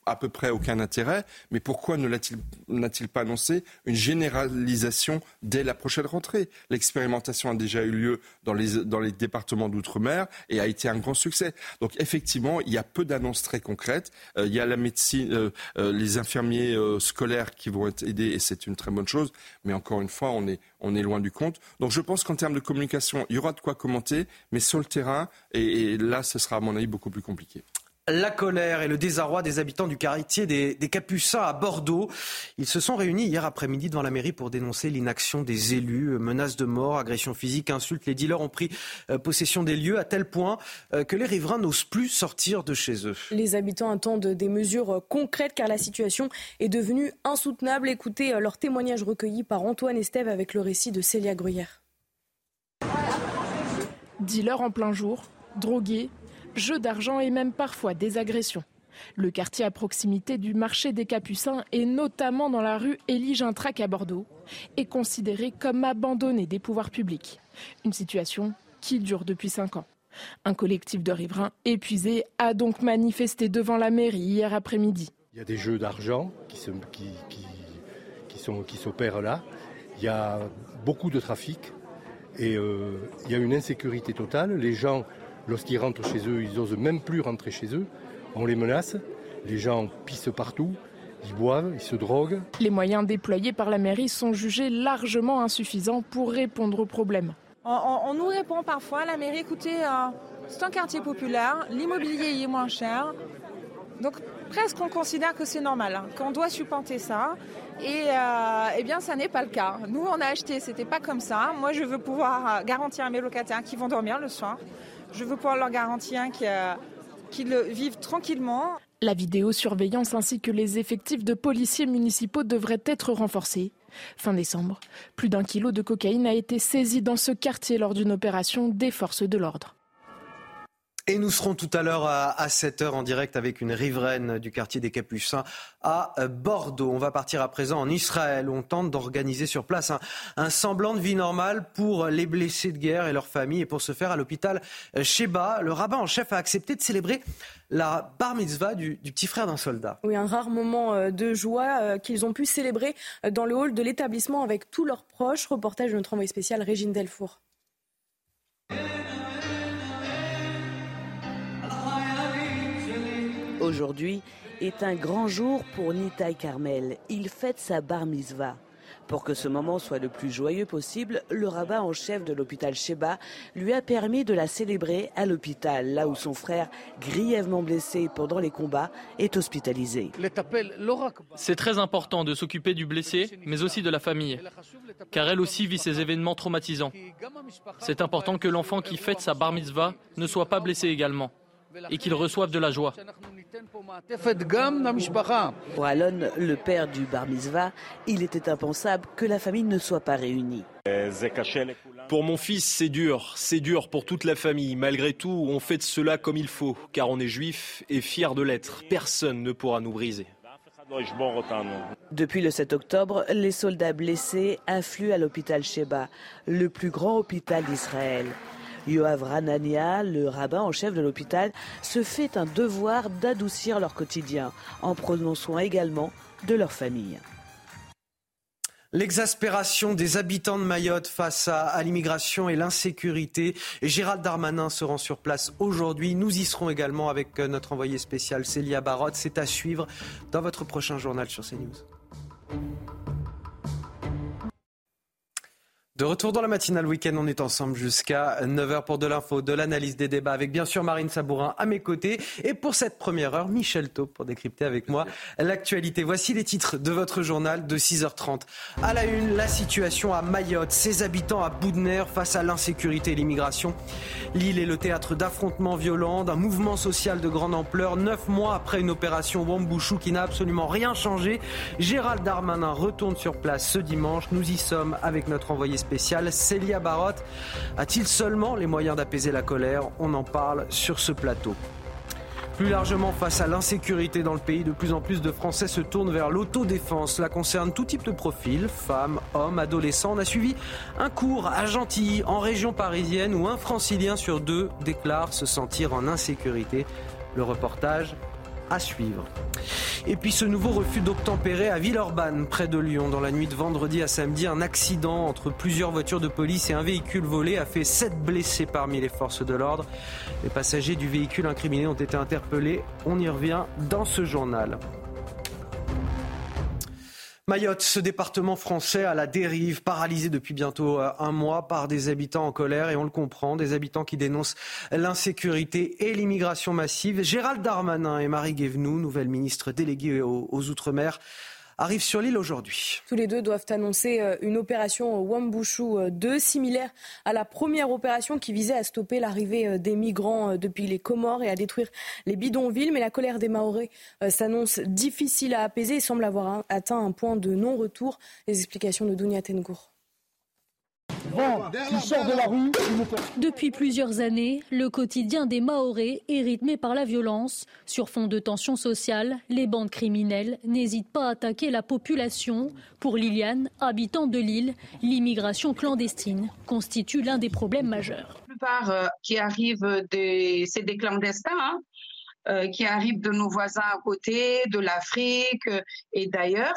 Speaker 5: à peu près aucun intérêt. Mais pourquoi ne n'a-t-il pas annoncé une généralisation dès la prochaine rentrée? L'expérimentation a déjà eu lieu dans les, dans les départements d'outre-mer et a été un grand succès. Donc effectivement, il y a peu d'annonces très concrètes. Euh, il y a la médecine, euh, les infirmiers scolaires qui vont être aidés et c'est une très bonne chose. Mais encore une fois, on est, on est loin du compte. Donc je pense qu'en termes de communication, il y aura de quoi commenter, mais sur le terrain, et, là, ce sera à mon avis beaucoup plus compliqué
Speaker 1: la colère et le désarroi des habitants du quartier des, Capucins à Bordeaux. Ils se sont réunis hier après-midi devant la mairie pour dénoncer l'inaction des élus, menaces de mort, agressions physiques, insultes. Les dealers ont pris euh, possession des lieux à tel point euh, que les riverains n'osent plus sortir de chez eux.
Speaker 9: Les habitants attendent des mesures concrètes car la situation est devenue insoutenable. Écoutez euh, leur témoignage recueilli par Antoine Estève avec le récit de Célia Gruyère.
Speaker 16: Dealers en plein jour, drogués, jeux d'argent et même parfois des agressions. Le quartier à proximité du marché des Capucins et notamment dans la rue Élie Gintrac à Bordeaux est considéré comme abandonné des pouvoirs publics. Une situation qui dure depuis cinq ans. Un collectif de riverains épuisés a donc manifesté devant la mairie hier après-midi.
Speaker 17: Il y a des jeux d'argent qui, s'opèrent là. Il y a beaucoup de trafic et euh, il y a une insécurité totale. Les gens Lorsqu'ils rentrent chez eux, ils n'osent même plus rentrer chez eux. On les menace. Les gens pissent partout. Ils boivent, ils se droguent.
Speaker 16: Les moyens déployés par la mairie sont jugés largement insuffisants pour répondre aux problèmes.
Speaker 18: On, nous répond parfois, la mairie, écoutez, euh, c'est un quartier populaire, l'immobilier y est moins cher. Donc presque on considère que c'est normal, hein, qu'on doit supporter ça. Et euh, eh bien, ça n'est pas le cas. Nous, on a acheté, c'était pas comme ça. Moi, je veux pouvoir garantir à mes locataires qui vont dormir le soir je veux pouvoir leur garantir qu'ils vivent tranquillement.
Speaker 16: La vidéosurveillance ainsi que les effectifs de policiers municipaux devraient être renforcés. Fin décembre, plus d'un kilo de cocaïne a été saisi dans ce quartier lors d'une opération des forces de l'ordre.
Speaker 1: Et nous serons tout à l'heure à, 7h en direct avec une riveraine du quartier des Capucins à euh, Bordeaux. On va partir à présent en Israël. On tente d'organiser sur place un, semblant de vie normale pour les blessés de guerre et leurs familles. Et pour ce faire, à l'hôpital euh, Sheba, le rabbin en chef a accepté de célébrer la bar mitzvah du, petit frère d'un soldat.
Speaker 9: Oui, un rare moment euh, de joie qu'ils ont pu célébrer dans le hall de l'établissement avec tous leurs proches. Reportage de notre envoyé spécial Régine Delfour.
Speaker 19: Aujourd'hui est un grand jour pour Nitaï Carmel. Il fête sa bar mitzvah. Pour que ce moment soit le plus joyeux possible, le rabbin en chef de l'hôpital Sheba lui a permis de la célébrer à l'hôpital, là où son frère, grièvement blessé pendant les combats, est hospitalisé.
Speaker 20: C'est très important de s'occuper du blessé, mais aussi de la famille, car elle aussi vit ces événements traumatisants. C'est important que l'enfant qui fête sa bar mitzvah ne soit pas blessé également et qu'ils reçoivent de la joie.
Speaker 19: Pour Alon, le père du bar mitzvah, il était impensable que la famille ne soit pas réunie.
Speaker 21: Pour mon fils, c'est dur, c'est dur pour toute la famille. Malgré tout, on fait de cela comme il faut, car on est juif et fier de l'être. Personne ne pourra nous briser.
Speaker 19: Depuis le 7 octobre, les soldats blessés affluent à l'hôpital Sheba, le plus grand hôpital d'Israël. Yoav Ranania, le rabbin en chef de l'hôpital, se fait un devoir d'adoucir leur quotidien en prenant soin également de leur famille.
Speaker 1: L'exaspération des habitants de Mayotte face à, l'immigration et l'insécurité. Gérald Darmanin se rend sur place aujourd'hui. Nous y serons également avec euh, notre envoyé spécial Célia Barotte. C'est à suivre dans votre prochain journal sur CNews. De retour dans la matinale week-end, on est ensemble jusqu'à 9h pour de l'info, de l'analyse des débats avec bien sûr Marine Sabourin à mes côtés. Et pour cette première heure, Michel Taub pour décrypter avec moi l'actualité. Voici les titres de votre journal de 6h30. À la une, la situation à Mayotte, ses habitants à bout de nerfs face à l'insécurité et l'immigration. L'île est le théâtre d'affrontements violents, d'un mouvement social de grande ampleur. Neuf mois après une opération Wambouchou qui n'a absolument rien changé, Gérald Darmanin retourne sur place ce dimanche. Nous y sommes avec notre envoyé spécial Célia Barotte a-t-il seulement les moyens d'apaiser la colère? On en parle sur ce plateau. Plus largement, face à l'insécurité dans le pays, de plus en plus de Français se tournent vers l'autodéfense. Cela concerne tout type de profil, femmes, hommes, adolescents. On a suivi un cours à Gentilly, en région parisienne, où un francilien sur deux déclare se sentir en insécurité. Le reportage à suivre. Et puis ce nouveau refus d'obtempérer à Villeurbanne, près de Lyon. Dans la nuit de vendredi à samedi, un accident entre plusieurs voitures de police et un véhicule volé a fait sept blessés parmi les forces de l'ordre. Les passagers du véhicule incriminé ont été interpellés. On y revient dans ce journal. Mayotte, ce département français à la dérive, paralysé depuis bientôt euh, un mois par des habitants en colère, et on le comprend, des habitants qui dénoncent l'insécurité et l'immigration massive. Gérald Darmanin et Marie Guévenoux, nouvelle ministre déléguée aux, aux Outre-mer, arrive sur l'île aujourd'hui.
Speaker 9: Tous les deux doivent annoncer euh, une opération Wambushu 2, euh, similaire à la première opération qui visait à stopper l'arrivée euh, des migrants depuis les Comores et à détruire les bidonvilles. Mais la colère des Maoris s'annonce difficile à apaiser et semble avoir atteint un point de non-retour. Les explications de Dounia Tengour.
Speaker 22: Depuis plusieurs années, le quotidien des Maorés est rythmé par la violence. Sur fond de tensions sociales, les bandes criminelles n'hésitent pas à attaquer la population. Pour Liliane, habitante de l'île, l'immigration clandestine constitue l'un des problèmes majeurs.
Speaker 23: La plupart euh, qui arrivent, c'est des clandestins. Hein, euh, qui arrivent de nos voisins à côté, de l'Afrique euh, et d'ailleurs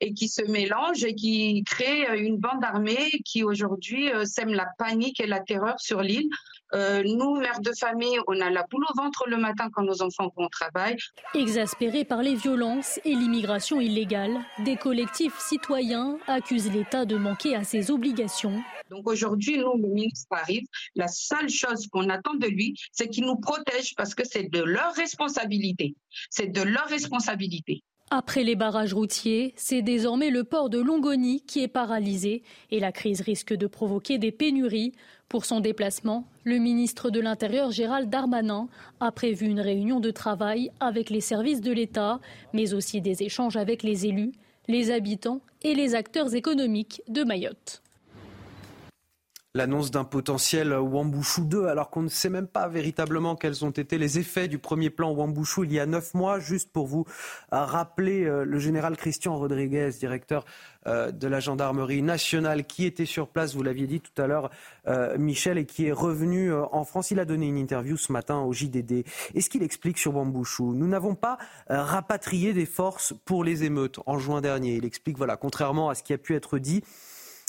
Speaker 23: et qui se mélangent et qui créent une bande armée qui aujourd'hui euh, sème la panique et la terreur sur l'île. Euh, nous, mères de famille, on a la boule au ventre le matin quand nos enfants vont au travail.
Speaker 22: Exaspérés par les violences et l'immigration illégale, des collectifs citoyens accusent l'État de manquer à ses obligations.
Speaker 23: Donc aujourd'hui, nous, le ministre arrive, la seule chose qu'on attend de lui, c'est qu'il nous protège parce que c'est de leur responsabilité. C'est de leur responsabilité.
Speaker 24: Après les barrages routiers, c'est désormais le port de Longoni qui est paralysé et la crise risque de provoquer des pénuries. Pour son déplacement, le ministre de l'Intérieur Gérald Darmanin a prévu une réunion de travail avec les services de l'État, mais aussi des échanges avec les élus, les habitants et les acteurs économiques de Mayotte
Speaker 1: l'annonce d'un potentiel Wambouchou 2, alors qu'on ne sait même pas véritablement quels ont été les effets du premier plan Wambouchou il y a neuf mois. Juste pour vous rappeler, euh, le général Christian Rodriguez, directeur euh, de la gendarmerie nationale, qui était sur place, vous l'aviez dit tout à l'heure, euh, Michel, et qui est revenu en France. Il a donné une interview ce matin au JDD. Et ce qu'il explique sur Wambouchou, nous n'avons pas rapatrié des forces pour les émeutes en juin dernier. Il explique, voilà, contrairement à ce qui a pu être dit,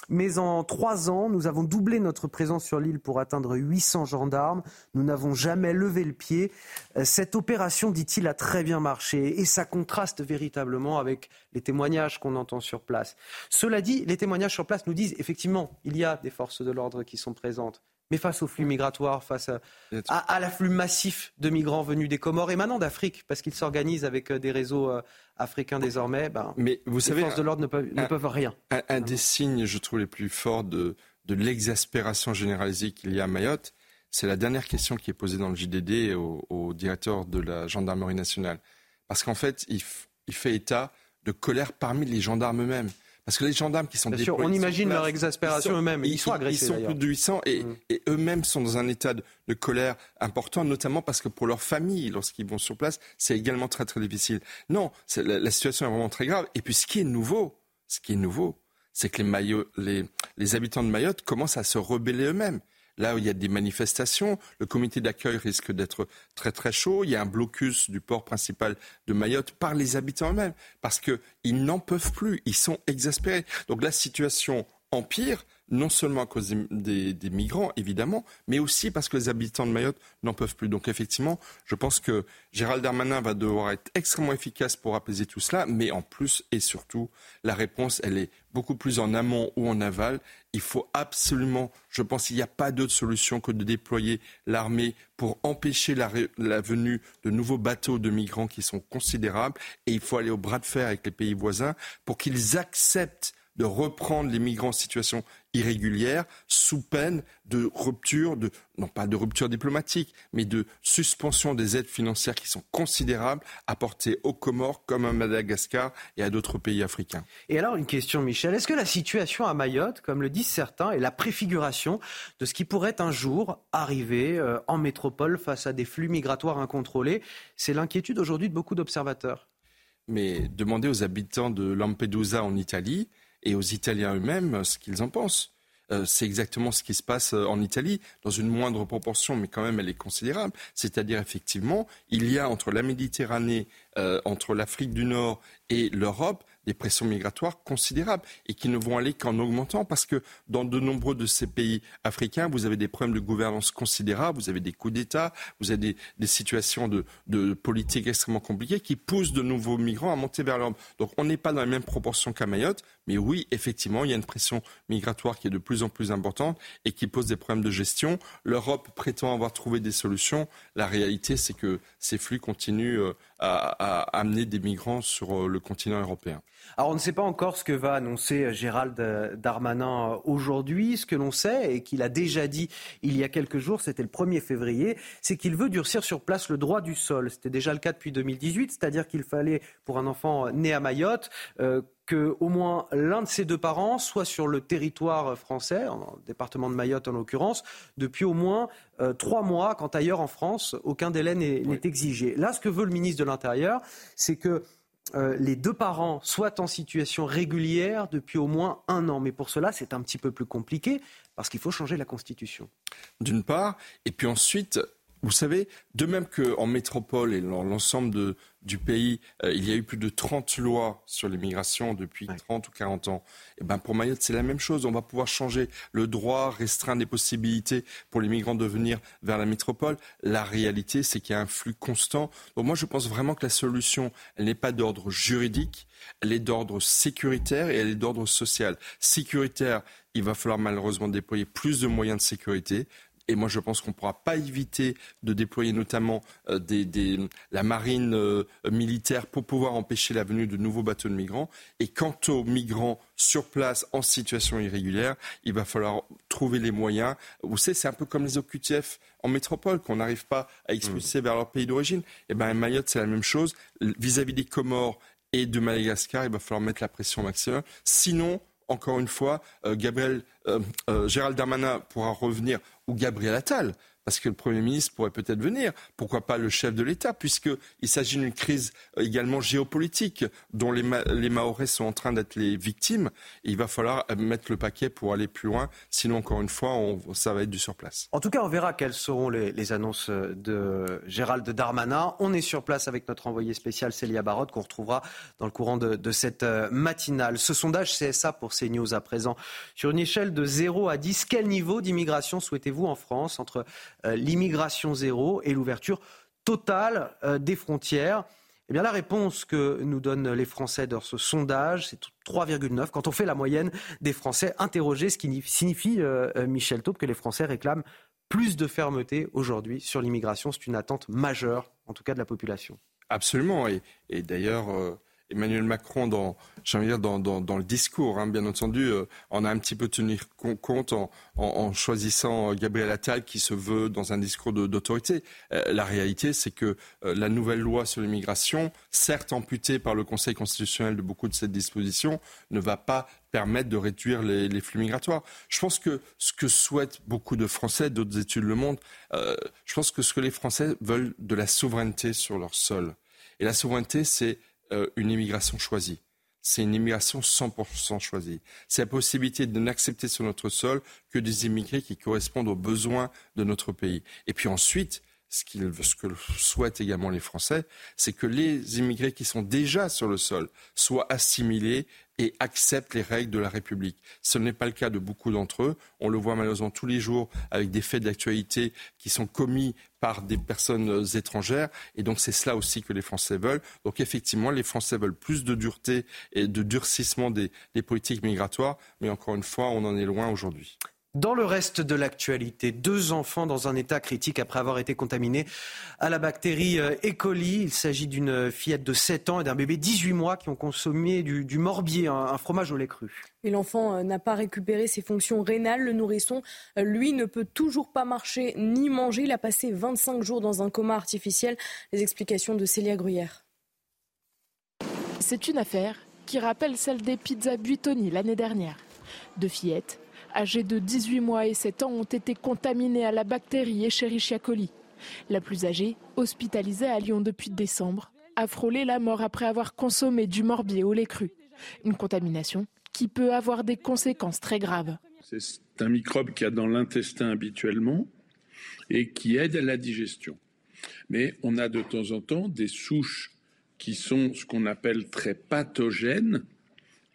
Speaker 1: mais en trois ans, nous avons doublé notre présence sur l'île pour atteindre 800 gendarmes. Nous n'avons jamais levé le pied. Euh, cette opération, dit-il, a très bien marché et ça contraste véritablement avec les témoignages qu'on entend sur place. Cela dit, les témoignages sur place nous disent effectivement, il y a des forces de l'ordre qui sont présentes. Mais face au flux migratoire, face à, l'afflux massif de migrants venus des Comores et maintenant d'Afrique, parce qu'ils s'organisent avec euh, des réseaux euh, africains désormais, ben,
Speaker 5: Mais vous
Speaker 1: les
Speaker 5: savez,
Speaker 1: forces de l'ordre ne peuvent, ne peuvent rien.
Speaker 5: Un, des signes, je trouve, les plus forts de, de l'exaspération généralisée qu'il y a à Mayotte, c'est la dernière question qui est posée dans le JDD au, au directeur de la gendarmerie nationale. Parce qu'en fait, il, il fait état de colère parmi les gendarmes eux-mêmes. Parce que les gendarmes qui sont
Speaker 1: Bien sûr, on imagine leur exaspération eux-mêmes. Ils, sont agressés.
Speaker 5: Ils sont plus de 800 et, mm. et eux-mêmes sont dans un état de, de, colère important, notamment parce que pour leur famille, lorsqu'ils vont sur place, c'est également très très difficile. Non, la, la, situation est vraiment très grave. Et puis ce qui est nouveau, ce qui est nouveau, c'est que les, Mayotte, les, les habitants de Mayotte commencent à se rebeller eux-mêmes. Là où il y a des manifestations, le comité d'accueil risque d'être très très chaud. Il y a un blocus du port principal de Mayotte par les habitants eux-mêmes parce qu'ils n'en peuvent plus. Ils sont exaspérés. Donc la situation empire non seulement à cause des, migrants, évidemment, mais aussi parce que les habitants de Mayotte n'en peuvent plus. Donc effectivement, je pense que Gérald Darmanin va devoir être extrêmement efficace pour apaiser tout cela, mais en plus et surtout, la réponse, elle est beaucoup plus en amont ou en aval. Il faut absolument, je pense qu'il n'y a pas d'autre solution que de déployer l'armée pour empêcher la, la, venue de nouveaux bateaux de migrants qui sont considérables, et il faut aller au bras de fer avec les pays voisins pour qu'ils acceptent de reprendre les migrants en situation irrégulière sous peine de rupture, de, non pas de rupture diplomatique, mais de suspension des aides financières qui sont considérables apportées aux Comores comme à Madagascar et à d'autres pays africains.
Speaker 1: Et alors une question Michel, est-ce que la situation à Mayotte, comme le disent certains, est la préfiguration de ce qui pourrait un jour arriver euh, en métropole face à des flux migratoires incontrôlés? C'est l'inquiétude aujourd'hui de beaucoup d'observateurs.
Speaker 5: Mais demandez aux habitants de Lampedusa en Italie et aux Italiens eux-mêmes ce qu'ils en pensent. Euh, c'est exactement ce qui se passe euh, en Italie, dans une moindre proportion, mais quand même elle est considérable. C'est-à-dire effectivement, il y a entre la Méditerranée, euh, entre l'Afrique du Nord et l'Europe, des pressions migratoires considérables et qui ne vont aller qu'en augmentant parce que dans de nombreux de ces pays africains, vous avez des problèmes de gouvernance considérables, vous avez des coups d'État, vous avez des, des situations de, de, politique extrêmement compliquées qui poussent de nouveaux migrants à monter vers l'Europe. Donc on n'est pas dans la même proportion qu'à Mayotte, mais oui, effectivement, il y a une pression migratoire qui est de plus en plus importante et qui pose des problèmes de gestion. L'Europe prétend avoir trouvé des solutions. La réalité, c'est que ces flux continuent euh, à, amener des migrants sur euh, le continent européen.
Speaker 1: Alors on ne sait pas encore ce que va annoncer Gérald Darmanin aujourd'hui. Ce que l'on sait et qu'il a déjà dit il y a quelques jours, c'était le 1er février, c'est qu'il veut durcir sur place le droit du sol. C'était déjà le cas depuis 2018, c'est-à-dire qu'il fallait pour un enfant né à Mayotte euh, qu'au moins l'un de ses deux parents soit sur le territoire français, en département de Mayotte en l'occurrence, depuis au moins euh, trois mois, quand ailleurs en France, aucun délai n'est oui. exigé. Là, ce que veut le ministre de l'Intérieur, c'est que euh, les deux parents soient en situation régulière depuis au moins un an. Mais pour cela, c'est un petit peu plus compliqué parce qu'il faut changer la Constitution.
Speaker 5: D'une part, et puis ensuite, vous savez, de même qu'en métropole et dans l'ensemble du pays, euh, il y a eu plus de 30 lois sur l'immigration depuis ouais. 30 ou 40 ans. Et ben pour Mayotte, c'est la même chose. On va pouvoir changer le droit, restreindre les possibilités pour les migrants de venir vers la métropole. La réalité, c'est qu'il y a un flux constant. Donc moi, je pense vraiment que la solution, elle n'est pas d'ordre juridique, elle est d'ordre sécuritaire et elle est d'ordre social. Sécuritaire, il va falloir malheureusement déployer plus de moyens de sécurité Et moi, je pense qu'on ne pourra pas éviter de déployer notamment euh, des, la marine euh, militaire pour pouvoir empêcher la venue de nouveaux bateaux de migrants. Et quant aux migrants sur place en situation irrégulière, il va falloir trouver les moyens. Vous savez, c'est un peu comme les OQTF en métropole qu'on n'arrive pas à expulser vers leur pays d'origine. Et eh bien, Mayotte, c'est la même chose. Vis-à-vis des Comores et de Madagascar, il va falloir mettre la pression maximum. Sinon, encore une fois, euh, Gabriel, euh, euh, Gérald Darmanin pourra revenir, ou Gabriel Attal, parce que le Premier ministre pourrait peut-être venir. Pourquoi pas le chef de l'État, puisqu'il s'agit d'une crise également géopolitique dont les, Mahorais sont en train d'être les victimes. Il va falloir mettre le paquet pour aller plus loin. Sinon, encore une fois, ça va être du surplace.
Speaker 1: En tout cas, on verra quelles seront les, annonces de Gérald Darmanin. On est sur place avec notre envoyé spécial Célia Barotte, qu'on retrouvera dans le courant de, cette euh, matinale. Ce sondage CSA pour CNews à présent. Sur une échelle de 0 à 10, quel niveau d'immigration souhaitez-vous en France entre euh, l'immigration zéro et l'ouverture totale euh, des frontières. Eh bien, la réponse que nous donnent les Français dans ce sondage, c'est 3,9 quand on fait la moyenne des Français interrogés, ce qui signifie, euh, Michel Taupe, que les Français réclament plus de fermeté aujourd'hui sur l'immigration. C'est une attente majeure, en tout cas de la population.
Speaker 5: Absolument. Et, d'ailleurs, Emmanuel Macron, dans, le discours, hein, bien entendu, euh, on a un petit peu tenu compte en, choisissant Gabriel Attal qui se veut dans un discours d'autorité. Euh, la réalité, c'est que euh, la nouvelle loi sur l'immigration, certes amputée par le Conseil constitutionnel de beaucoup de ces dispositions, ne va pas permettre de réduire les, les, flux migratoires. Je pense que ce que souhaitent beaucoup de Français, d'autres études le montrent, je pense que ce que les Français veulent de la souveraineté sur leur sol. Et la souveraineté, c'est euh, une immigration choisie. C'est une immigration 100% choisie. C'est la possibilité de n'accepter sur notre sol que des immigrés qui correspondent aux besoins de notre pays. Et puis ensuite, ce, ce, que souhaitent également les Français, c'est que les immigrés qui sont déjà sur le sol soient assimilés et acceptent les règles de la République. Ce n'est pas le cas de beaucoup d'entre eux. On le voit malheureusement tous les jours avec des faits d'actualité qui sont commis par des personnes étrangères. Et donc c'est cela aussi que les Français veulent. Donc effectivement, les Français veulent plus de dureté et de durcissement des, des politiques migratoires. Mais encore une fois, on en est loin aujourd'hui.
Speaker 1: Dans le reste de l'actualité, deux enfants dans un état critique après avoir été contaminés à la bactérie euh, E. coli. Il s'agit d'une fillette de 7 ans et d'un bébé de 18 mois qui ont consommé du, morbier, un, fromage au lait cru.
Speaker 9: Et l'enfant euh, n'a pas récupéré ses fonctions rénales. Le nourrisson, euh, lui, ne peut toujours pas marcher ni manger. Il a passé 25 jours dans un coma artificiel. Les explications de Célia Gruyère.
Speaker 16: C'est une affaire qui rappelle celle des pizzas Buitoni l'année dernière. Deux fillettes âgés de 18 mois et 7 ans, ont été contaminés à la bactérie Escherichia coli. La plus âgée, hospitalisée à Lyon depuis décembre, a frôlé la mort après avoir consommé du morbier au lait cru. Une contamination qui peut avoir des conséquences très graves.
Speaker 25: C'est un microbe qui a dans l'intestin habituellement et qui aide à la digestion. Mais on a de temps en temps des souches qui sont ce qu'on appelle très pathogènes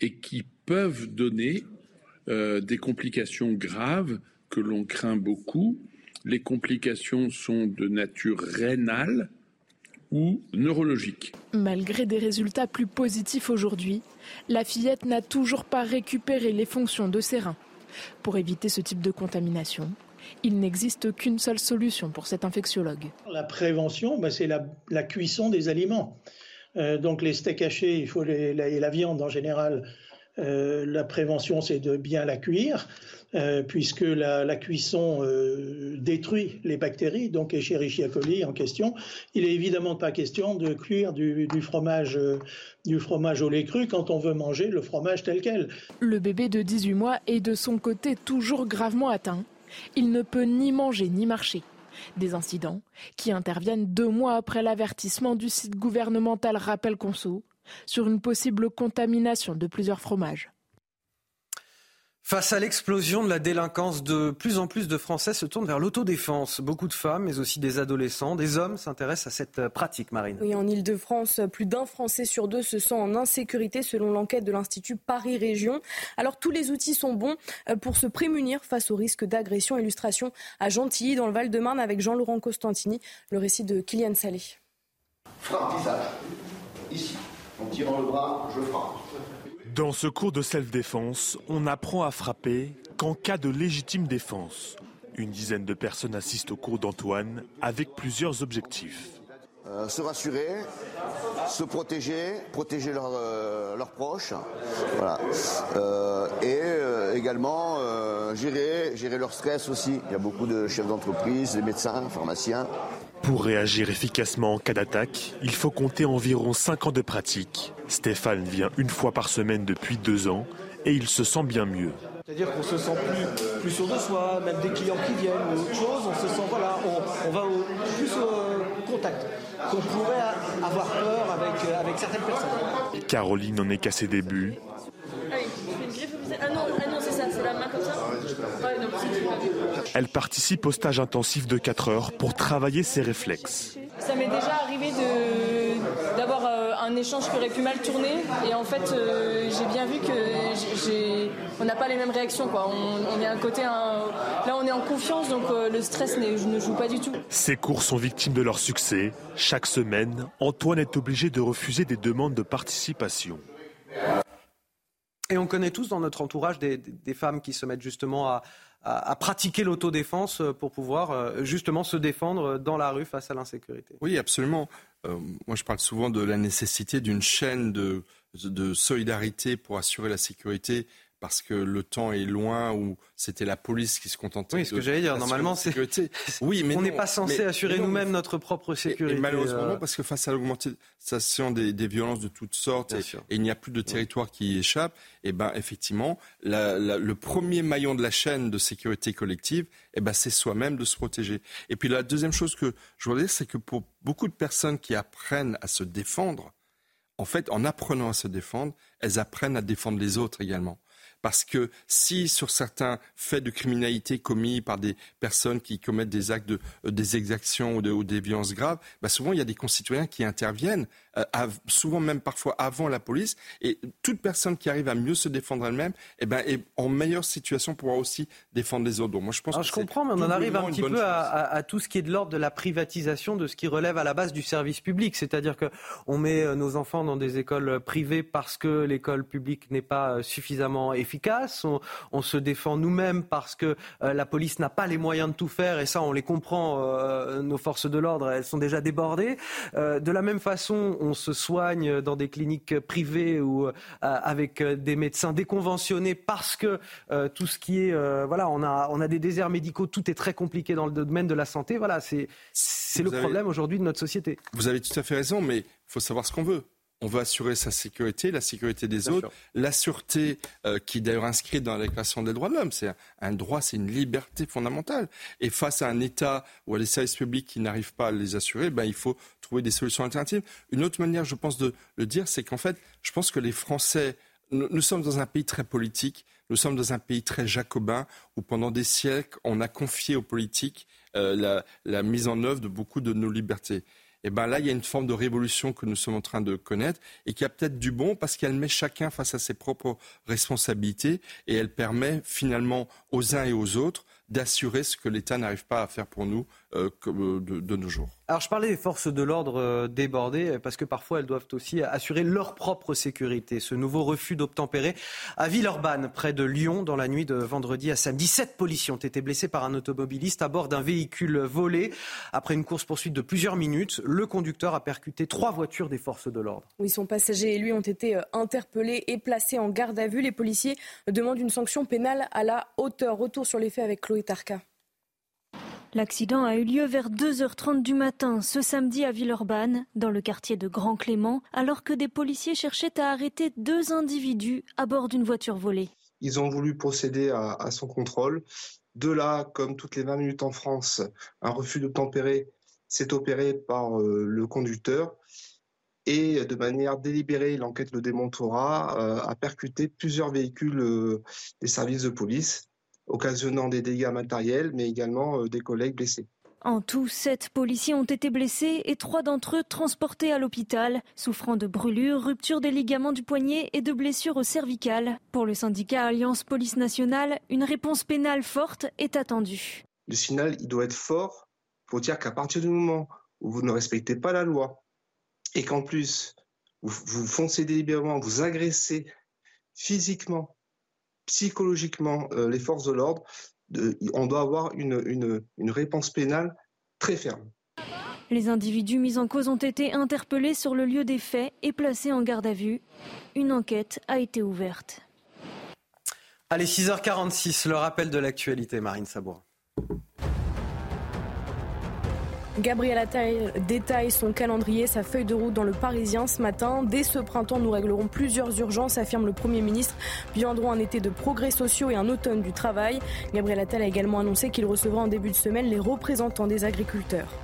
Speaker 25: et qui peuvent donner euh, des complications graves que l'on craint beaucoup. Les complications sont de nature rénale ou neurologique.
Speaker 16: Malgré des résultats plus positifs aujourd'hui, la fillette n'a toujours pas récupéré les fonctions de ses reins. Pour éviter ce type de contamination, il n'existe qu'une seule solution pour cet infectiologue.
Speaker 26: La prévention, bah, c'est la, cuisson des aliments. Euh, donc les steaks hachés il faut et la viande en général, euh, la prévention, c'est de bien la cuire, euh, puisque la, cuisson euh, détruit les bactéries, donc Escherichia coli en question. Il est évidemment pas question de cuire du, fromage, du fromage au lait cru quand on veut manger le fromage tel quel.
Speaker 16: Le bébé de 18 mois est de son côté toujours gravement atteint. Il ne peut ni manger ni marcher. Des incidents qui interviennent deux mois après l'avertissement du site gouvernemental Rappel Conso sur une possible contamination de plusieurs fromages.
Speaker 1: Face à l'explosion de la délinquance, de plus en plus de Français se tournent vers l'autodéfense. Beaucoup de femmes, mais aussi des adolescents, des hommes s'intéressent à cette pratique, Marine.
Speaker 9: Oui, en Ile-de-France, plus d'un Français sur deux se sent en insécurité selon l'enquête de l'Institut Paris Région. Alors tous les outils sont bons euh, pour se prémunir face au risque d'agression. Illustration à Gentilly, dans le Val-de-Marne, avec Jean-Laurent Costantini. Le récit de Kylian Salé.
Speaker 27: Frappe visage, ici
Speaker 15: Dans ce cours de self-défense, on apprend à frapper qu'en cas de légitime défense. Une dizaine de personnes assistent au cours d'Antoine avec plusieurs objectifs.
Speaker 27: Euh, se rassurer, se protéger, protéger euh, leurs proches, voilà. Euh, et également gérer, gérer leur stress aussi. Il y a beaucoup de chefs d'entreprise, des médecins, pharmaciens.
Speaker 15: Pour réagir efficacement en cas d'attaque, il faut compter environ 5 ans de pratique. Stéphane vient une fois par semaine depuis deux ans et il se sent bien mieux.
Speaker 28: C'est-à-dire qu'on se sent plus, plus sûr de soi, même des clients qui viennent ou autre chose, on se sent, voilà, on, va plus au contact qu'on pourrait avoir peur avec, euh, avec certaines personnes.
Speaker 15: Caroline n'en est qu'à ses débuts.
Speaker 29: Ah ah non, ah non c'est ça, c'est la main comme ça
Speaker 15: Elle participe au stage intensif de 4 heures pour travailler ses réflexes.
Speaker 29: Ça m'est déjà arrivé d'avoir euh, un échange qui aurait pu mal tourner et en fait euh, j'ai bien vu que on n'a pas les mêmes réactions quoi. On, est un côté là on est en confiance donc euh, le stress ne joue pas du tout.
Speaker 15: Ces cours sont victimes de leur succès. Chaque semaine, Antoine est obligé de refuser des demandes de participation.
Speaker 1: Et on connaît tous dans notre entourage des, femmes qui se mettent justement à, à, pratiquer l'autodéfense pour pouvoir euh, justement se défendre dans la rue face à l'insécurité.
Speaker 5: Oui, absolument. Euh, moi, je parle souvent de la nécessité d'une chaîne de, de solidarité pour assurer la sécurité parce que le temps est loin où c'était la police qui se contentait.
Speaker 1: Oui, ce que j'allais dire, normalement, c'est. Oui, mais on n'est pas censé assurer nous-mêmes notre propre sécurité.
Speaker 5: Et, malheureusement, euh. parce que face à l'augmentation des, des, violences de toutes sortes, et, il n'y a plus de territoire qui y échappe, et eh ben effectivement, le premier maillon de la chaîne de sécurité collective, et eh ben c'est soi-même de se protéger. Et puis la deuxième chose que je voudrais dire, c'est que pour beaucoup de personnes qui apprennent à se défendre, en fait, en apprenant à se défendre, elles apprennent à défendre les autres également. Parce que si sur certains faits de criminalité commis par des personnes qui commettent des actes de, euh, des exactions ou, des violences graves, bah souvent il y a des concitoyens qui interviennent, souvent même parfois avant la police, et toute personne qui arrive à mieux se défendre elle-même, eh ben, est en meilleure situation pour aussi défendre les autres. Donc moi je pense.
Speaker 1: Alors, je comprends, mais on en arrive un petit peu à, tout ce qui est de l'ordre de la privatisation de ce qui relève à la base du service public, c'est-à-dire que on met euh, nos enfants dans des écoles privées parce que l'école publique n'est pas suffisamment efficace. On, se défend nous-mêmes parce que euh, la police n'a pas les moyens de tout faire. Et ça, on les comprend. Euh, nos forces de l'ordre, elles sont déjà débordées. Euh, de la même façon, on se soigne dans des cliniques privées ou avec des médecins déconventionnés parce que tout ce qui est, voilà, on a, on a des déserts médicaux. Tout est très compliqué dans le domaine de la santé. Voilà, c'est, c'est le problème aujourd'hui de notre société.
Speaker 5: Vous avez tout à fait raison, mais il faut savoir ce qu'on veut on veut assurer sa sécurité, la sécurité des autres, la sûreté euh, qui est d'ailleurs inscrite dans la Déclaration des droits de l'homme. C'est un, droit, c'est une liberté fondamentale. Et face à un État ou à des services publics qui n'arrivent pas à les assurer, ben, il faut des solutions alternatives. Une autre manière, je pense, de le dire, c'est qu'en fait, je pense que les Français, nous, sommes dans un pays très politique, nous sommes dans un pays très jacobin, où pendant des siècles, on a confié aux politiques euh, la, mise en œuvre de beaucoup de nos libertés et eh ben là, il y a une forme de révolution que nous sommes en train de connaître et qui a peut-être du bon parce qu'elle met chacun face à ses propres responsabilités et elle permet finalement aux uns et aux autres d'assurer ce que l'État n'arrive pas à faire pour nous euh, euh, de, nos jours.
Speaker 1: Alors je parlais des forces de l'ordre euh, débordées parce que parfois elles doivent aussi assurer leur propre sécurité. Ce nouveau refus d'obtempérer à Villeurbanne, près de Lyon, dans la nuit de vendredi à samedi. Sept policiers ont été blessés par un automobiliste à bord d'un véhicule volé. Après une course-poursuite de plusieurs minutes, le conducteur a percuté trois voitures des forces de l'ordre.
Speaker 29: Oui, son passager et lui ont été interpellés et placés en garde à vue. Les policiers demandent une sanction pénale à la hauteur. Retour sur les faits avec Chloé Tarka.
Speaker 30: L'accident a eu lieu vers 2h30 du matin ce samedi à Villeurbanne, dans le quartier de Grand Clément, alors que des policiers cherchaient à arrêter deux individus à bord d'une voiture volée.
Speaker 31: Ils ont voulu procéder à, son contrôle. De là, comme toutes les 20 minutes en France, un refus de tempérer s'est opéré par euh, le conducteur et de manière délibérée, l'enquête le démontrera, euh, a percuté plusieurs véhicules euh, des services de police occasionnant des dégâts matériels, mais également euh, des collègues blessés.
Speaker 30: En tout, sept policiers ont été blessés et trois d'entre eux transportés à l'hôpital, souffrant de brûlures, rupture des ligaments du poignet et de blessures au cervical. Pour le syndicat Alliance Police Nationale, une réponse pénale forte est attendue.
Speaker 31: Le signal, il doit être fort pour dire qu'à partir du moment où vous ne respectez pas la loi et qu'en plus vous, vous foncez délibérément, vous agressez physiquement psychologiquement euh, les forces de l'ordre,
Speaker 32: on doit avoir une, une réponse pénale très ferme.
Speaker 24: Les individus mis en cause ont été interpellés sur le lieu des faits et placés en garde à vue. Une enquête a été ouverte.
Speaker 1: Allez, 6h46, le rappel de l'actualité, Marine Sabour.
Speaker 9: Gabriel Attal détaille son calendrier, sa feuille de route dans le Parisien ce matin. Dès ce printemps, nous réglerons plusieurs urgences, affirme le Premier ministre. Viendront un été de progrès sociaux et un automne du travail. Gabriel Attal a également annoncé qu'il recevra en début de semaine les représentants des agriculteurs.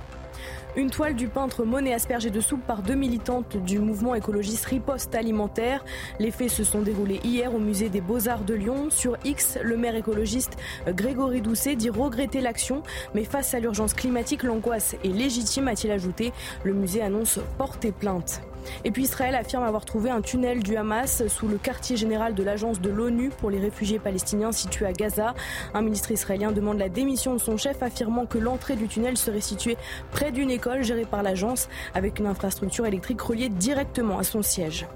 Speaker 9: Une toile du peintre Monet aspergée de soupe par deux militantes du mouvement écologiste Riposte Alimentaire. Les faits se sont déroulés hier au musée des Beaux-Arts de Lyon. Sur X, le maire écologiste Grégory Doucet dit regretter l'action, mais face à l'urgence climatique, l'angoisse est légitime, a-t-il ajouté. Le musée annonce porter plainte. Et puis Israël affirme avoir trouvé un tunnel du Hamas sous le quartier général de l'agence de l'ONU pour les réfugiés palestiniens situé à Gaza. Un ministre israélien demande la démission de son chef affirmant que l'entrée du tunnel serait située près d'une école gérée par l'agence avec une infrastructure électrique reliée directement à son siège.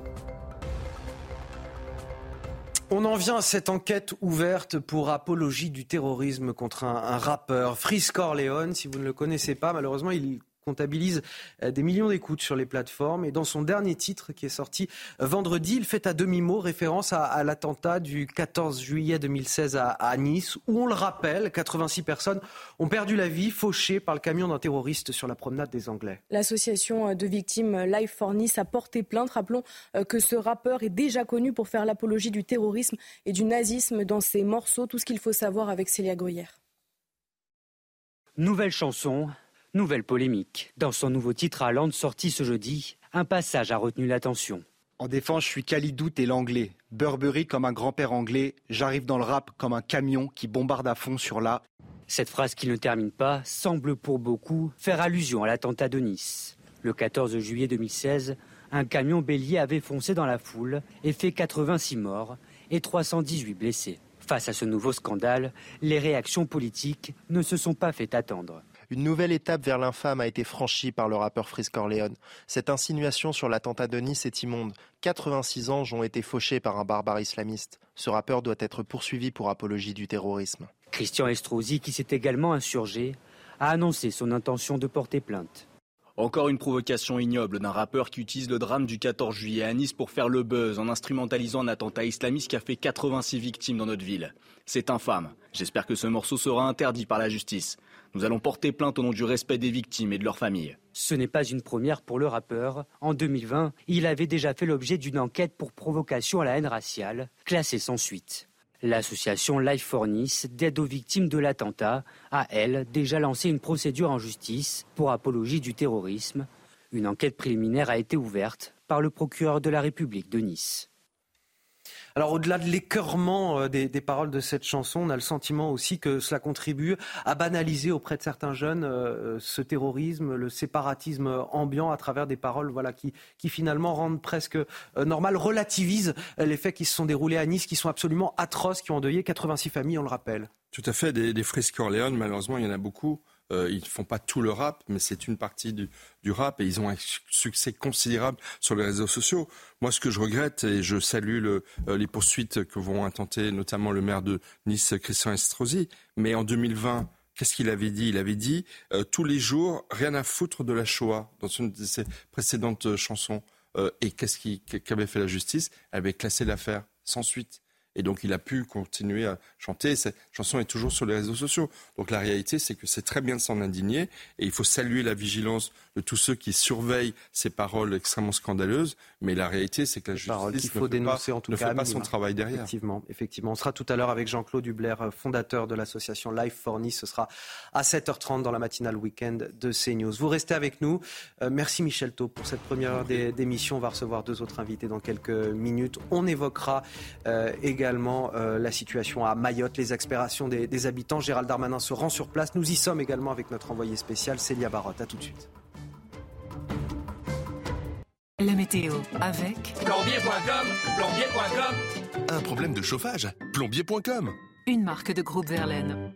Speaker 1: On en vient à cette enquête ouverte pour apologie du terrorisme contre un, rappeur, Frisk Corleone. Si vous ne le connaissez pas, malheureusement, il comptabilise euh, des millions d'écoutes sur les plateformes. Et dans son dernier titre qui est sorti euh, vendredi, il fait à demi-mot référence à, l'attentat du 14 juillet 2016 à, Nice, où on le rappelle, 86 personnes ont perdu la vie, fauchées par le camion d'un terroriste sur la promenade des Anglais.
Speaker 9: L'association euh, de victimes Life for Nice a porté plainte. Rappelons que ce rappeur est déjà connu pour faire l'apologie du terrorisme et du nazisme dans ses morceaux. Tout ce qu'il faut savoir avec Célia Gruyère.
Speaker 14: Nouvelle chanson, Nouvelle polémique. Dans son nouveau titre à sorti ce jeudi, un passage a retenu l'attention.
Speaker 33: En défense, je suis Calidoute et l'anglais. Burberry comme un grand-père anglais. J'arrive dans le rap comme un camion qui bombarde à fond sur la.
Speaker 14: Cette phrase qui ne termine pas semble pour beaucoup faire allusion à l'attentat de Nice. Le 14 juillet 2016, un camion bélier avait foncé dans la foule et fait 86 morts et 318 blessés. Face à ce nouveau scandale, les réactions politiques ne se sont pas fait attendre.
Speaker 34: Une nouvelle étape vers l'infâme a été franchie par le rappeur Frisk Corleone. Cette insinuation sur l'attentat de Nice est immonde. 86 anges ont été fauchés par un barbare islamiste. Ce rappeur doit être poursuivi pour apologie du terrorisme.
Speaker 14: Christian Estrosi, qui s'est également insurgé, a annoncé son intention de porter plainte.
Speaker 35: Encore une provocation ignoble d'un rappeur qui utilise le drame du 14 juillet à Nice pour faire le buzz en instrumentalisant un attentat islamiste qui a fait 86 victimes dans notre ville. C'est infâme. J'espère que ce morceau sera interdit par la justice. Nous allons porter plainte au nom du respect des victimes et de leurs familles.
Speaker 14: Ce n'est pas une première pour le rappeur. En 2020, il avait déjà fait l'objet d'une enquête pour provocation à la haine raciale, classée sans suite. L'association Life for Nice d'aide aux victimes de l'attentat a, elle, déjà lancé une procédure en justice pour apologie du terrorisme. Une enquête préliminaire a été ouverte par le procureur de la République de Nice.
Speaker 1: Alors au-delà de l'écœurement euh, des, paroles de cette chanson, on a le sentiment aussi que cela contribue à banaliser auprès de certains jeunes euh, ce terrorisme, le séparatisme ambiant à travers des paroles voilà, qui, qui finalement rendent presque euh, normal, relativisent les faits qui se sont déroulés à Nice, qui sont absolument atroces, qui ont endeuillé 86 familles, on le rappelle.
Speaker 5: Tout à fait, des, des fresques Orléans, malheureusement, il y en a beaucoup. Euh, ils ne font pas tout le rap, mais c'est une partie du, rap et ils ont un succès considérable sur les réseaux sociaux. Moi, ce que je regrette, et je salue euh, les poursuites que vont intenter notamment le maire de Nice, Christian Estrosi, mais en 2020, Qu'est-ce qu'il avait dit? Il avait dit euh, tous les jours, rien à foutre de la Shoah dans une de ses précédentes chansons. et qu'est-ce qu'avait fait la justice? Elle avait classé l'affaire sans suite. Et donc, il a pu continuer à chanter. Cette chanson est toujours sur les réseaux sociaux. Donc, la réalité, c'est que c'est très bien de s'en indigner. Et il faut saluer la vigilance de tous ceux qui surveillent ces paroles extrêmement scandaleuses. Mais la réalité, c'est que la justice
Speaker 1: faut
Speaker 5: ne,
Speaker 1: dénoncer,
Speaker 5: pas,
Speaker 1: en tout
Speaker 5: ne
Speaker 1: cas,
Speaker 5: fait pas son travail derrière.
Speaker 1: Effectivement, effectivement. On sera tout à l'heure avec Jean-Claude Dubler, fondateur de l'association Life for Nice. Ce sera à 7h30 dans la matinale week-end de CNews. Vous restez avec nous. Euh, merci Michel Taub pour cette première heure d'émission. On va recevoir deux autres invités dans quelques minutes. On évoquera euh, également euh, la situation à Mayotte, les aspirations des, des habitants. Gérald Darmanin se rend sur place. Nous y sommes également avec notre envoyé spécial, Célia Barotte. À tout de suite.
Speaker 36: La météo avec
Speaker 37: plombier.com, plombier.com.
Speaker 38: Un problème de chauffage, plombier.com.
Speaker 36: Une marque de groupe Verlaine.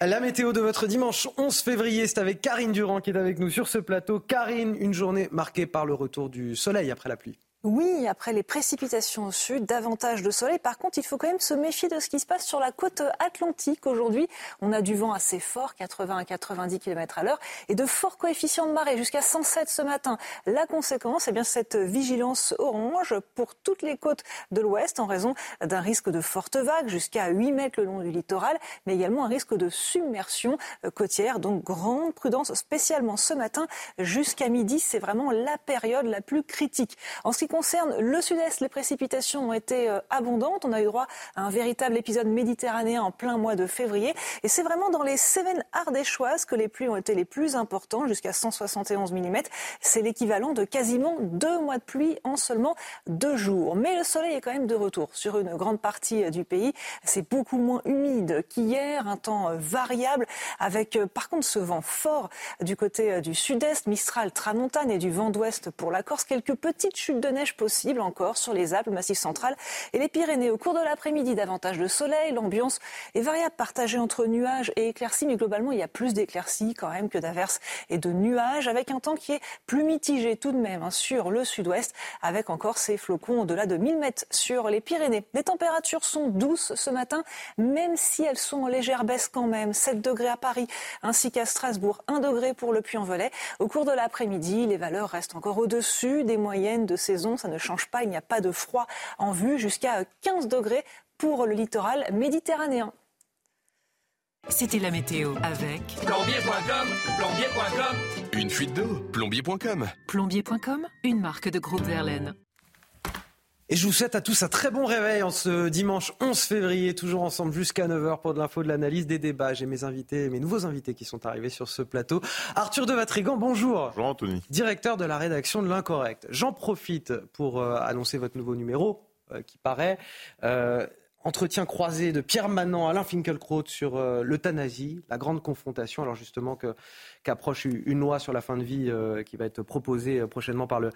Speaker 1: La météo de votre dimanche 11 février, c'est avec Karine Durand qui est avec nous sur ce plateau. Karine, une journée marquée par le retour du soleil après la pluie.
Speaker 2: Oui, après les précipitations au sud, davantage de soleil. Par contre, il faut quand même se méfier de ce qui se passe sur la côte atlantique. Aujourd'hui, on a du vent assez fort, 80 à 90 km à l'heure, et de forts coefficients de marée, jusqu'à 107 ce matin. La conséquence, eh bien, cette vigilance orange pour toutes les côtes de l'ouest en raison d'un risque de fortes vagues, jusqu'à 8 mètres le long du littoral, mais également un risque de submersion côtière. Donc, grande prudence, spécialement ce matin jusqu'à midi. C'est vraiment la période la plus critique. Concerne le sud-est, les précipitations ont été euh, abondantes. On a eu droit à un véritable épisode méditerranéen en plein mois de février. Et c'est vraiment dans les Cévennes ardéchoises que les pluies ont été les plus importantes, jusqu'à 171 mm. C'est l'équivalent de quasiment deux mois de pluie en seulement deux jours. Mais le soleil est quand même de retour sur une grande partie euh, du pays. C'est beaucoup moins humide qu'hier, un temps euh, variable, avec par contre ce vent fort du côté du sud-est, Mistral, Tramontane et du vent d'ouest pour la Corse. Quelques petites chutes de neige possible encore sur les Alpes, le Massif central et les Pyrénées. Au cours de l'après-midi, davantage de soleil. L'ambiance est variable, partagée entre nuages et éclaircies, mais globalement, il y a plus d'éclaircies quand même que d'averses et de nuages, avec un temps qui est plus mitigé tout de même hein, sur le sud-ouest, avec encore ces flocons au-delà de 1000 mètres sur les Pyrénées. Les températures sont douces ce matin, même si elles sont en légère baisse quand même. 7 degrés à Paris, ainsi qu'à Strasbourg, 1 degré pour le Puy-en-Velay. Au cours de l'après-midi, les valeurs restent encore au-dessus des moyennes de saison ça ne change pas, il n'y a pas de froid en vue, jusqu'à 15 degrés pour le littoral méditerranéen.
Speaker 6: C'était la météo avec
Speaker 39: plombier.com, plombier.com.
Speaker 38: Une fuite d'eau, plombier.com.
Speaker 6: Plombier.com, une marque de groupe Verlaine.
Speaker 1: Et je vous souhaite à tous un très bon réveil en ce dimanche 11 février, toujours ensemble jusqu'à 9h pour de l'info, de l'analyse, des débats. J'ai mes invités, mes nouveaux invités qui sont arrivés sur ce plateau. Arthur de Vatrigan, bonjour.
Speaker 40: Bonjour Anthony.
Speaker 1: Directeur de la rédaction de l'Incorrect. J'en profite pour euh, annoncer votre nouveau numéro euh, qui paraît. Euh, entretien croisé de Pierre Manant, Alain Finkielkraut sur l'euthanasie, la grande confrontation. Alors justement que qu'approche une loi sur la fin de vie euh, qui va être proposée euh, prochainement par le,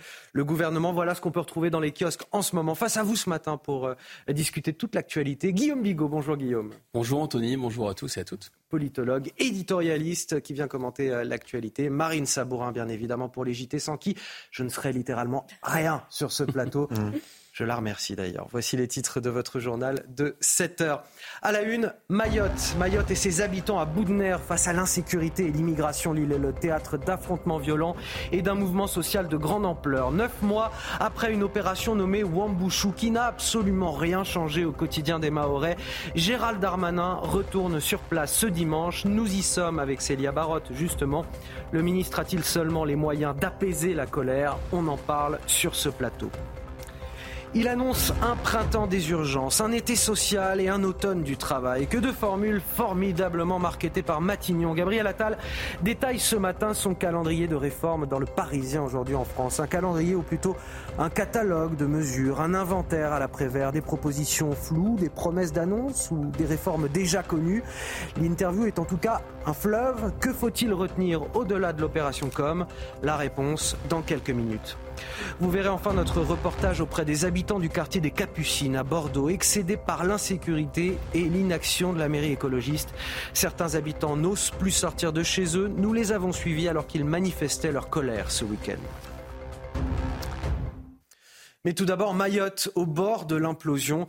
Speaker 1: gouvernement. Voilà ce qu'on peut retrouver dans les kiosques en ce moment. Face à vous ce matin pour euh, discuter de toute l'actualité. Guillaume Bigot, bonjour Guillaume.
Speaker 41: Bonjour Anthony, bonjour à tous et à toutes.
Speaker 1: Politologue, éditorialiste qui vient commenter l'actualité. Marine Sabourin, bien évidemment, pour les JT, sans qui je ne ferais littéralement rien sur ce plateau. Je la remercie d'ailleurs. Voici les titres de votre journal de 7 heures. À la une, Mayotte. Mayotte et ses habitants à bout de nerfs face à l'insécurité et l'immigration. L'île est le théâtre d'affrontements violents et d'un mouvement social de grande ampleur. Neuf mois après une opération nommée Wambushu qui n'a absolument rien changé au quotidien des Mahorais, Gérald Darmanin retourne sur place ce dimanche. Nous y sommes avec Célia Barotte, justement. Le ministre a-t-il seulement les moyens d'apaiser la colère? On en parle sur ce plateau. Il annonce un printemps des urgences, un été social et un automne du travail. Que de formules formidablement marketées par Matignon. Gabriel Attal détaille ce matin son calendrier de réforme dans le Parisien aujourd'hui en France. Un calendrier ou plutôt un catalogue de mesures, un inventaire à l'après-vert, des propositions floues, des promesses d'annonces ou des réformes déjà connues. L'interview est en tout cas un fleuve. Que faut-il retenir au-delà de l'opération com? La réponse dans quelques minutes. Vous verrez enfin notre reportage auprès des habitants du quartier des Capucines à Bordeaux, excédés par l'insécurité et l'inaction de la mairie écologiste. Certains habitants n'osent plus sortir de chez eux. Nous les avons suivis alors qu'ils manifestaient leur colère ce week-end. Mais tout d'abord, Mayotte, au bord de l'implosion.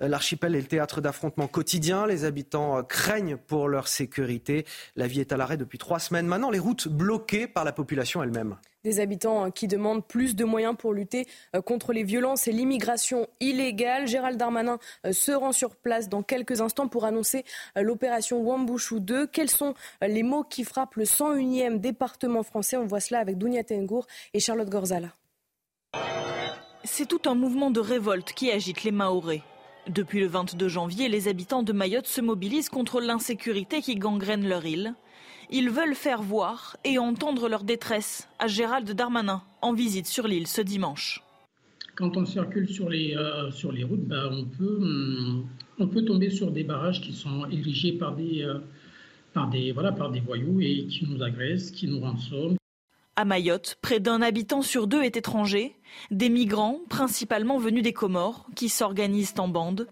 Speaker 1: L'archipel est le théâtre d'affrontements quotidiens. Les habitants euh, craignent pour leur sécurité. La vie est à l'arrêt depuis trois semaines. Maintenant, les routes bloquées par la population elle-même
Speaker 9: des habitants hein, qui demandent plus de moyens pour lutter euh, contre les violences et l'immigration illégale. Gérald Darmanin euh, se rend sur place dans quelques instants pour annoncer l'opération Wambushu 2. Quels sont les mots qui frappent le 101e département français? On voit cela avec Dounia Tengour et Charlotte Gorzala.
Speaker 10: C'est tout un mouvement de révolte qui agite les Mahorais. Depuis le 22 janvier, les habitants de Mayotte se mobilisent contre l'insécurité qui gangrène leur île. Ils veulent faire voir et entendre leur détresse à Gérald Darmanin en visite sur l'île ce dimanche.
Speaker 11: Quand on circule sur les, euh, routes, on, peut, hum, on peut tomber sur des barrages qui sont érigés par des, euh, par des voyous et qui nous agressent, qui nous rançonnent.
Speaker 10: À Mayotte, près d'un habitant sur deux est étranger, des migrants, principalement venus des Comores, qui s'organisent en bande,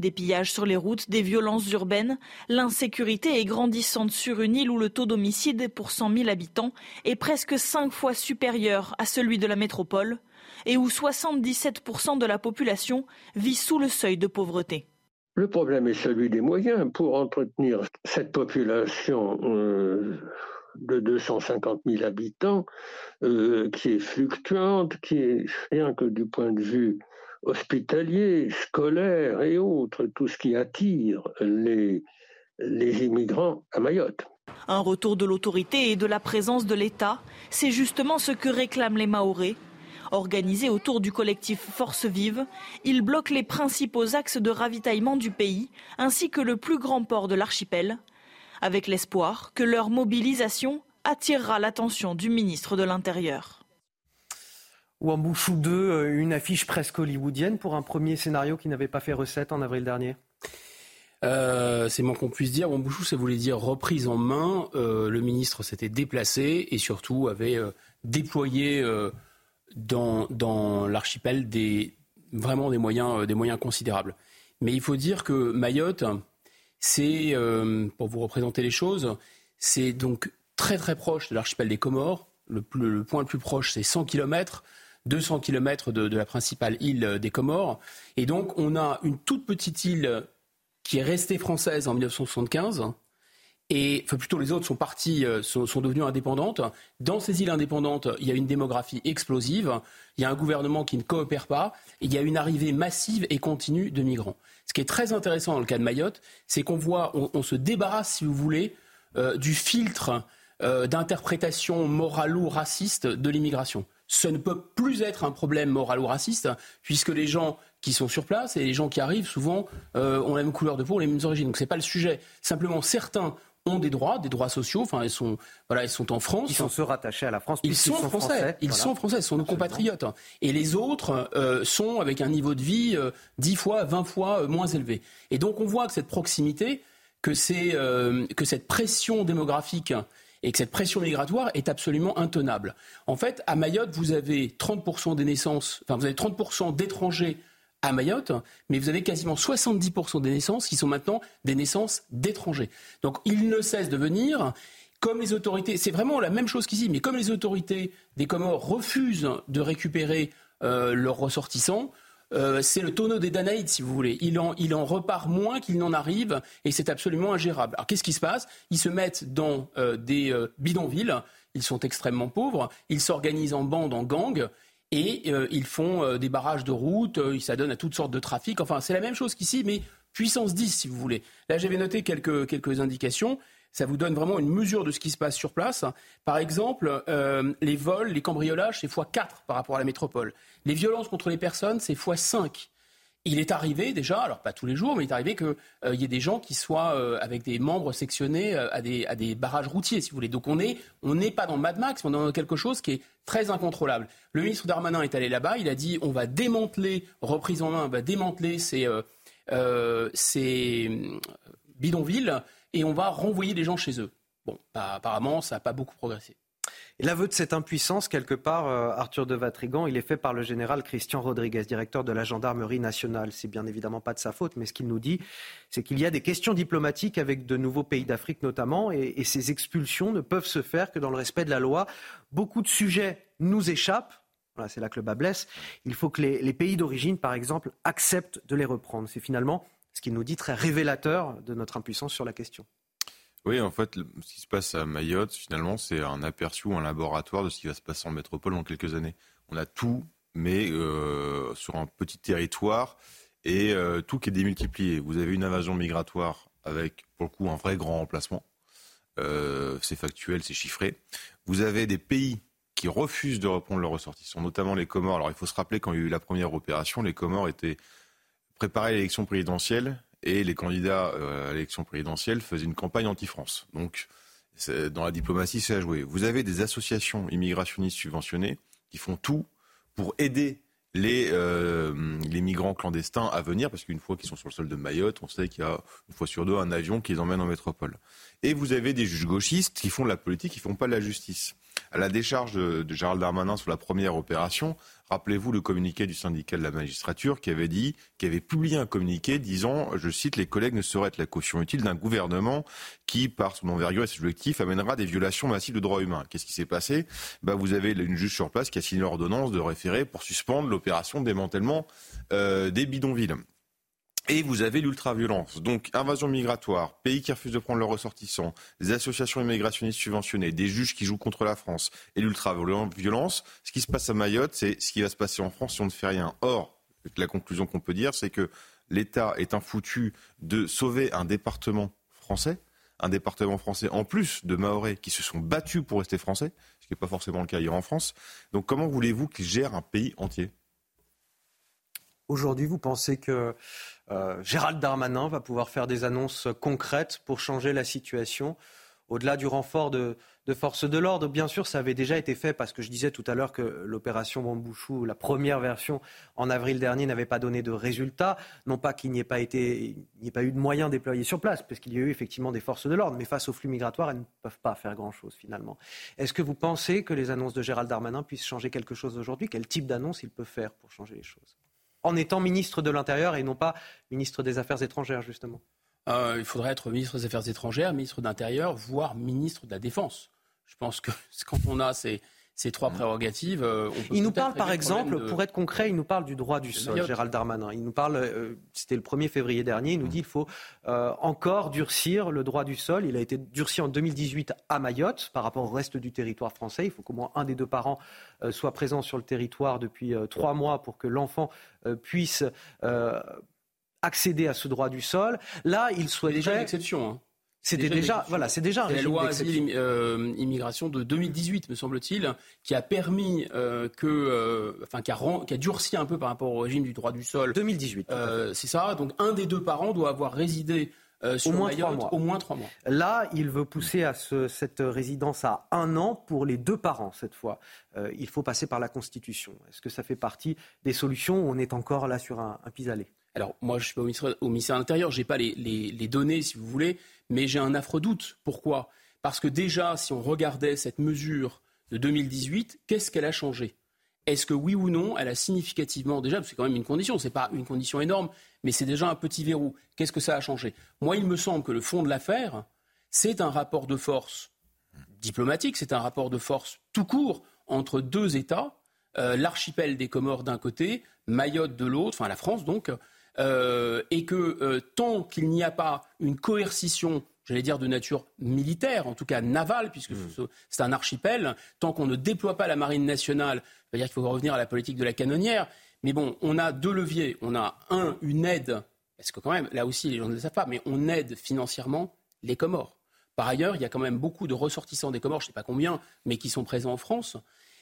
Speaker 10: Des pillages sur les routes, des violences urbaines, l'insécurité est grandissante sur une île où le taux d'homicide pour 100 000 habitants est presque cinq fois supérieur à celui de la métropole et où 77% de la population vit sous le seuil de pauvreté.
Speaker 12: Le problème est celui des moyens pour entretenir cette population euh, de 250 000 habitants euh, qui est fluctuante, qui est rien que du point de vue hospitalier, scolaire et autres, tout ce qui attire les, les immigrants à Mayotte.
Speaker 10: Un retour de l'autorité et de la présence de l'État, c'est justement ce que réclament les Mahorais. Organisés autour du collectif Force Vive, ils bloquent les principaux axes de ravitaillement du pays, ainsi que le plus grand port de l'archipel, avec l'espoir que leur mobilisation attirera l'attention du ministre de l'Intérieur.
Speaker 1: Wambouchou 2, euh, une affiche presque hollywoodienne pour un premier scénario qui n'avait pas fait recette en avril dernier
Speaker 41: euh, c'est moins qu'on puisse dire. Wambouchou, ça voulait dire reprise en main. Euh, le ministre s'était déplacé et surtout avait déployé dans, dans l'archipel des, vraiment des moyens, des moyens considérables. Mais il faut dire que Mayotte, c'est, pour vous représenter les choses, c'est donc très très proche de l'archipel des Comores. Le, point le plus proche, c'est 100 km. 200 km de, de, la principale île des Comores. Et donc, on a une toute petite île qui est restée française en 1975. Et enfin, plutôt, les autres sont partis, euh, sont, sont, devenues indépendantes. Dans ces îles indépendantes, il y a une démographie explosive. Il y a un gouvernement qui ne coopère pas. il y a une arrivée massive et continue de migrants. Ce qui est très intéressant dans le cas de Mayotte, c'est qu'on voit, on, se débarrasse, si vous voulez, euh, du filtre euh, d'interprétation moralo-raciste de l'immigration. Ce ne peut plus être un problème moral ou raciste, puisque les gens qui sont sur place et les gens qui arrivent souvent euh, ont la même couleur de peau, les mêmes origines. Donc ce n'est pas le sujet. Simplement, certains ont des droits, des droits sociaux. Enfin, ils sont, voilà, ils sont en France.
Speaker 1: Ils sont se rattachés à la France.
Speaker 41: Ils sont, français. Ils sont français. Ce sont nos compatriotes. Et les autres euh, sont avec un niveau de vie euh, 10 fois, 20 fois euh, moins élevé. Et donc, on voit que cette proximité, que, euh, que cette pression démographique et que cette pression migratoire est absolument intenable. En fait, à Mayotte, vous avez 30% des naissances, enfin vous avez 30% d'étrangers à Mayotte, mais vous avez quasiment 70% des naissances qui sont maintenant des naissances d'étrangers. Donc il ne cesse de venir. Comme les autorités, c'est vraiment la même chose qu'ici, mais comme les autorités des Comores refusent de récupérer euh, leurs ressortissants, euh, c'est le tonneau des Danaïdes, si vous voulez. Il en, il en repart moins qu'il n'en arrive, et c'est absolument ingérable. Alors qu'est-ce qui se passe? Ils se mettent dans euh, des bidonvilles, ils sont extrêmement pauvres, ils s'organisent en bandes, en gangs, et euh, ils font euh, des barrages de route, ils s'adonnent à toutes sortes de trafics. Enfin, c'est la même chose qu'ici, mais puissance 10, si vous voulez. Là, j'avais noté quelques, quelques indications ça vous donne vraiment une mesure de ce qui se passe sur place. Par exemple, euh, les vols, les cambriolages, c'est x4 par rapport à la métropole. Les violences contre les personnes, c'est x5. Il est arrivé déjà, alors pas tous les jours, mais il est arrivé qu'il euh, y ait des gens qui soient euh, avec des membres sectionnés euh, à, des, barrages routiers, si vous voulez. Donc on n'est pas dans Mad Max, on est dans quelque chose qui est très incontrôlable. Le ministre Darmanin est allé là-bas, il a dit on va démanteler, reprise en main, on va démanteler ces, ces bidonvilles et on va renvoyer les gens chez eux. Bon, apparemment, ça n'a pas beaucoup progressé.
Speaker 1: L'aveu de cette impuissance, quelque part, euh, Arthur de Vatrigan, il est fait par le général Christian Rodriguez, directeur de la gendarmerie nationale. C'est bien évidemment pas de sa faute, mais ce qu'il nous dit, c'est qu'il y a des questions diplomatiques avec de nouveaux pays d'Afrique notamment, et, ces expulsions ne peuvent se faire que dans le respect de la loi. Beaucoup de sujets nous échappent. C'est là que le bas blesse. Il faut que les pays d'origine, par exemple, acceptent de les reprendre. C'est finalement ce qu'il nous dit très révélateur de notre impuissance sur la question.
Speaker 40: Oui, en fait, ce qui se passe à Mayotte, finalement, c'est un aperçu ou un laboratoire de ce qui va se passer en métropole dans quelques années. On a tout, mais euh, sur un petit territoire, et euh, tout qui est démultiplié. Vous avez une invasion migratoire avec, pour le coup, un vrai grand remplacement. Euh, c'est factuel, c'est chiffré. Vous avez des pays qui refusent de reprendre leurs ressortissants, notamment les Comores. Alors, il faut se rappeler, quand il y a eu la première opération, les Comores étaient préparés à l'élection présidentielle et les candidats euh, à l'élection présidentielle faisaient une campagne anti-France. Donc, dans la diplomatie, c'est à jouer. Vous avez des associations immigrationnistes subventionnées qui font tout pour aider les, euh, les migrants clandestins à venir, parce qu'une fois qu'ils sont sur le sol de Mayotte, on sait qu'il y a une fois sur deux un avion qui les emmène en métropole. Et vous avez des juges gauchistes qui font de la politique, qui font pas de la justice. à la décharge de, de Gérald Darmanin sur la première opération, Rappelez-vous le communiqué du syndicat de la magistrature qui avait dit, qui avait publié un communiqué disant, je cite, les collègues ne sauraient être la caution utile d'un gouvernement qui, par son envergure et ses objectifs, amènera des violations massives de droits humains. Qu'est-ce qui s'est passé? Bah, Vous avez une juge sur place qui a signé l'ordonnance de référé pour suspendre l'opération de démantèlement euh, des bidonvilles. Et vous avez l'ultra-violence. Donc, invasion migratoire, pays qui refusent de prendre leurs ressortissants, des associations immigrationnistes subventionnées, des juges qui jouent contre la France et l'ultra-violence. Ce qui se passe à Mayotte, c'est ce qui va se passer en France si on ne fait rien. Or, la conclusion qu'on peut dire, c'est que l'État est un foutu de sauver un département français, un département français en plus de Mahorais qui se sont battus pour rester français, ce qui n'est pas forcément le cas hier en France. Donc, comment voulez-vous qu'il gère un pays entier?
Speaker 1: Aujourd'hui, vous pensez que euh, Gérald Darmanin va pouvoir faire des annonces concrètes pour changer la situation au-delà du renfort de, forces de l'ordre, bien sûr, ça avait déjà été fait parce que je disais tout à l'heure que l'opération Bambouchou, la première version en avril dernier, n'avait pas donné de résultats. Non pas qu'il n'y ait pas eu de moyens déployés sur place, parce qu'il y a eu effectivement des forces de l'ordre, mais face aux flux migratoires, elles ne peuvent pas faire grand-chose finalement. Est-ce que vous pensez que les annonces de Gérald Darmanin puissent changer quelque chose aujourd'hui? Quel type d'annonce il peut faire pour changer les choses? En étant ministre de l'Intérieur et non pas ministre des Affaires étrangères, justement
Speaker 41: euh, Il faudrait être ministre des Affaires étrangères, ministre de l'Intérieur, voire ministre de la Défense. Je pense que quand on a ces, ces trois mmh. prérogatives. Euh,
Speaker 1: il nous parle par exemple, pour être concret, il nous parle du droit du sol, Gérald Darmanin. Il nous parle, euh, c'était le 1er février dernier, il nous mmh. dit qu'il faut euh, encore durcir le droit du sol. Il a été durci en 2018 à Mayotte par rapport au reste du territoire français. Il faut qu'au moins un des deux parents soit présent sur le territoire depuis trois mois pour que l'enfant puisse accéder à ce droit du sol. Là, il souhaiterait...
Speaker 41: déjà une exception. Hein.
Speaker 1: C'était déjà, voilà, c'est déjà un
Speaker 41: la loi asile euh, immigration de 2018, me semble-t-il, qui a permis euh, que, euh, enfin, qui a, qui a, durci un peu par rapport au régime du droit du sol.
Speaker 1: 2018.
Speaker 41: c'est ça. Donc, un des deux parents doit avoir résidé sur
Speaker 1: au moins
Speaker 41: Mayotte
Speaker 1: mois.
Speaker 41: au moins trois mois.
Speaker 1: Là, il veut pousser à ce, cette résidence à un an pour les deux parents cette fois. il faut passer par la Constitution. Est-ce que ça fait partie des solutions on est encore là sur un, un pis-aller?
Speaker 41: Alors moi, je suis pas au ministère, de l'Intérieur, j'ai pas les, les, les, données, si vous voulez, mais j'ai un affreux doute. Pourquoi? Parce que déjà, si on regardait cette mesure de 2018, qu'est-ce qu'elle a changé? Est-ce que oui ou non, elle a significativement, déjà, c'est quand même une condition, c'est pas une condition énorme, mais c'est déjà un petit verrou. Qu'est-ce que ça a changé? Moi, il me semble que le fond de l'affaire, c'est un rapport de force diplomatique, c'est un rapport de force tout court entre deux États, euh, l'archipel des Comores d'un côté, Mayotte de l'autre, enfin la France donc, euh, et que euh, tant qu'il n'y a pas une coercition j'allais dire de nature militaire, en tout cas navale, puisque mmh. c'est un archipel, tant qu'on ne déploie pas la marine nationale, cest à dire qu'il faut revenir à la politique de la canonnière. Mais bon, on a deux leviers. On a un, une aide, parce que quand même, là aussi, les gens ne le savent pas, mais on aide financièrement les Comores. Par ailleurs, il y a quand même beaucoup de ressortissants des Comores, je ne sais pas combien, mais qui sont présents en France.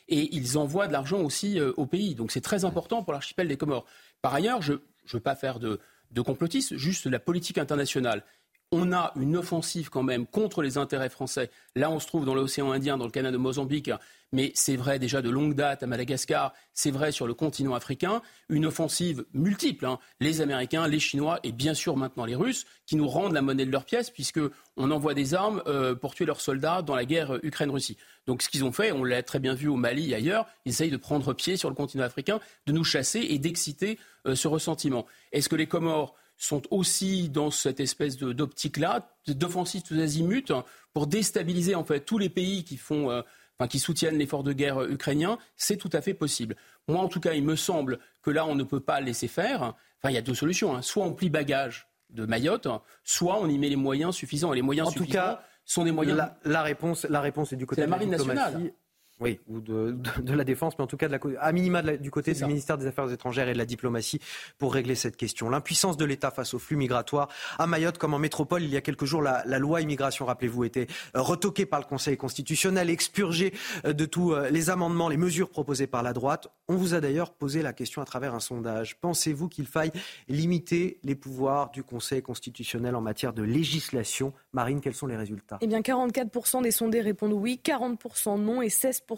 Speaker 41: Et ils envoient de l'argent aussi euh, au pays. Donc c'est très important pour l'archipel des Comores. Par ailleurs, je, je ne veux pas faire de, de complotisme, juste la politique internationale on a une offensive quand même contre les intérêts français. Là, on se trouve dans l'océan Indien, dans le canal de Mozambique, mais c'est vrai déjà de longue date à Madagascar, c'est vrai sur le continent africain, une offensive multiple. Hein. Les Américains, les Chinois et bien sûr maintenant les Russes, qui nous rendent la monnaie de leur pièce, puisqu'on envoie des armes euh, pour tuer leurs soldats dans la guerre Ukraine-Russie. Donc ce qu'ils ont fait, on l'a très bien vu au Mali et ailleurs, ils essayent de prendre pied sur le continent africain, de nous chasser et d'exciter euh, ce ressentiment. Est-ce que les Comores sont aussi dans cette espèce d'optique-là, d'offensive tous azimuts, pour déstabiliser en fait tous les pays qui font, euh, enfin, qui soutiennent l'effort de guerre ukrainien, c'est tout à fait possible. Moi, en tout cas, il me semble que là, on ne peut pas laisser faire. Enfin, il y a deux solutions. Hein. Soit on plie bagage de Mayotte, soit on y met les moyens suffisants. Et les moyens suffisants tout cas, sont des moyens.
Speaker 1: La, réponse, la réponse est du côté
Speaker 41: de
Speaker 1: la,
Speaker 41: marine nationale.
Speaker 1: Oui, ou de, de, la défense, mais en tout cas de la, à minima du côté du ministère des Affaires étrangères et de la diplomatie pour régler cette question. L'impuissance de l'État face aux flux migratoires à Mayotte comme en métropole, il y a quelques jours, la, la loi immigration, rappelez-vous, était euh, retoquée par le Conseil constitutionnel, expurgée euh, de tous euh, les amendements, les mesures proposées par la droite. On vous a d'ailleurs posé la question à travers un sondage. Pensez-vous qu'il faille limiter les pouvoirs du Conseil constitutionnel en matière de législation? Marine, quels sont les résultats?
Speaker 9: Eh bien, 44% des sondés répondent oui, 40% non et 16%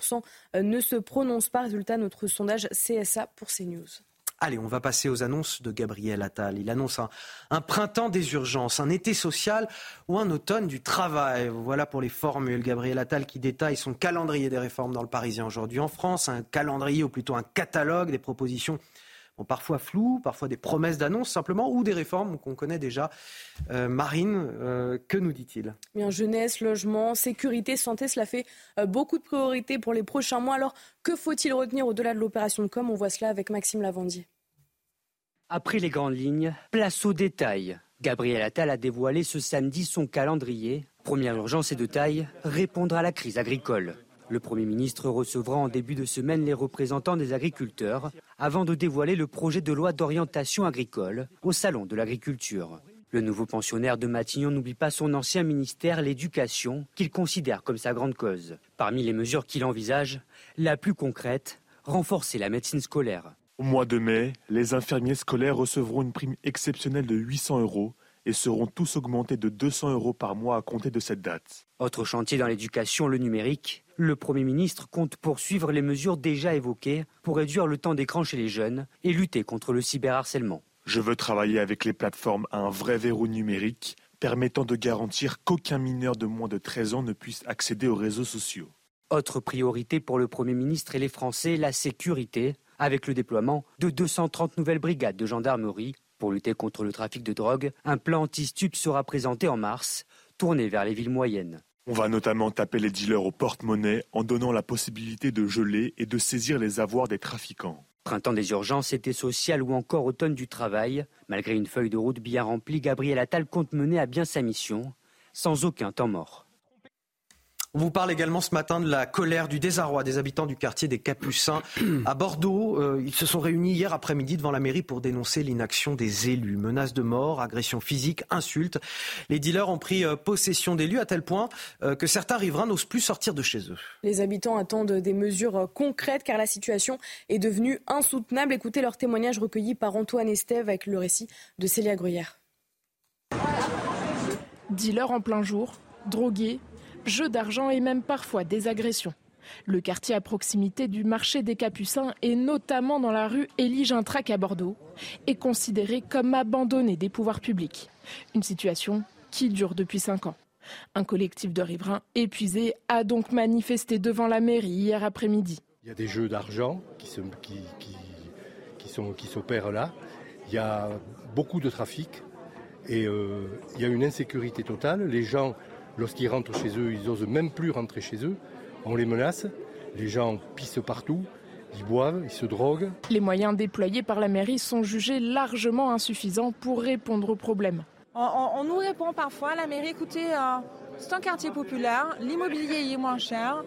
Speaker 9: euh, ne se prononcent pas. Résultat, notre sondage CSA pour CNews.
Speaker 1: Allez, on va passer aux annonces de Gabriel Attal. Il annonce un, printemps des urgences, un été social ou un automne du travail. Voilà pour les formules. Gabriel Attal qui détaille son calendrier des réformes dans le Parisien aujourd'hui en France, un calendrier ou plutôt un catalogue des propositions parfois floues, parfois des promesses d'annonces simplement, ou des réformes qu'on connaît déjà. Euh, Marine, euh, que nous dit-il?
Speaker 9: Bien, Jeunesse, logement, sécurité, santé, cela fait euh, beaucoup de priorités pour les prochains mois. Alors, que faut-il retenir au-delà de l'opération de com? On voit cela avec Maxime Lavandier.
Speaker 14: Après les grandes lignes, place aux détails. Gabriel Attal a dévoilé ce samedi son calendrier. Première urgence et de taille, répondre à la crise agricole. Le Premier ministre recevra en début de semaine les représentants des agriculteurs avant de dévoiler le projet de loi d'orientation agricole au Salon de l'agriculture. Le nouveau pensionnaire de Matignon n'oublie pas son ancien ministère, l'éducation, qu'il considère comme sa grande cause. Parmi les mesures qu'il envisage, la plus concrète, renforcer la médecine scolaire.
Speaker 15: Au mois de mai, les infirmiers scolaires recevront une prime exceptionnelle de 800 euros et seront tous augmentés de 200 euros par mois à compter de cette date.
Speaker 14: Autre chantier dans l'éducation, le numérique. Le Premier ministre compte poursuivre les mesures déjà évoquées pour réduire le temps d'écran chez les jeunes et lutter contre le cyberharcèlement.
Speaker 15: Je veux travailler avec les plateformes à un vrai verrou numérique permettant de garantir qu'aucun mineur de moins de 13 ans ne puisse accéder aux réseaux sociaux.
Speaker 14: Autre priorité pour le Premier ministre et les Français, la sécurité, avec le déploiement de 230 nouvelles brigades de gendarmerie pour lutter contre le trafic de drogue, un plan anti-stup sera présenté en mars, tourné vers les villes moyennes.
Speaker 15: On va notamment taper les dealers au porte-monnaie en donnant la possibilité de geler et de saisir les avoirs des trafiquants.
Speaker 14: Printemps des urgences, été social ou encore automne du travail, malgré une feuille de route bien remplie, Gabriel Attal compte mener à bien sa mission, sans aucun temps mort.
Speaker 1: On vous parle également ce matin de la colère, du désarroi des habitants du quartier des Capucins à Bordeaux. Euh, ils se sont réunis hier après-midi devant la mairie pour dénoncer l'inaction des élus. Menaces de mort, agressions physiques, insultes. Les dealers ont pris euh, possession des lieux à tel point euh, que certains riverains n'osent plus sortir de chez eux.
Speaker 9: Les habitants attendent des mesures concrètes car la situation est devenue insoutenable. Écoutez leur témoignage recueilli par Antoine Estève avec le récit de Célia Gruyère.
Speaker 42: Dealers en plein jour, drogués, jeux d'argent et même parfois des agressions. Le quartier à proximité du marché des Capucins et notamment dans la rue Élie Gintrac à Bordeaux est considéré comme abandonné des pouvoirs publics. Une situation qui dure depuis cinq ans. Un collectif de riverains épuisés a donc manifesté devant la mairie hier après-midi.
Speaker 43: Il y a des jeux d'argent qui, qui, s'opèrent là. Il y a beaucoup de trafic et euh, il y a une insécurité totale. Les gens Lorsqu'ils rentrent chez eux, ils n'osent même plus rentrer chez eux. On les menace. Les gens pissent partout. Ils boivent, ils se droguent.
Speaker 42: Les moyens déployés par la mairie sont jugés largement insuffisants pour répondre aux problèmes.
Speaker 29: On, nous répond parfois, la mairie, écoutez, euh, c'est un quartier populaire, l'immobilier est moins cher.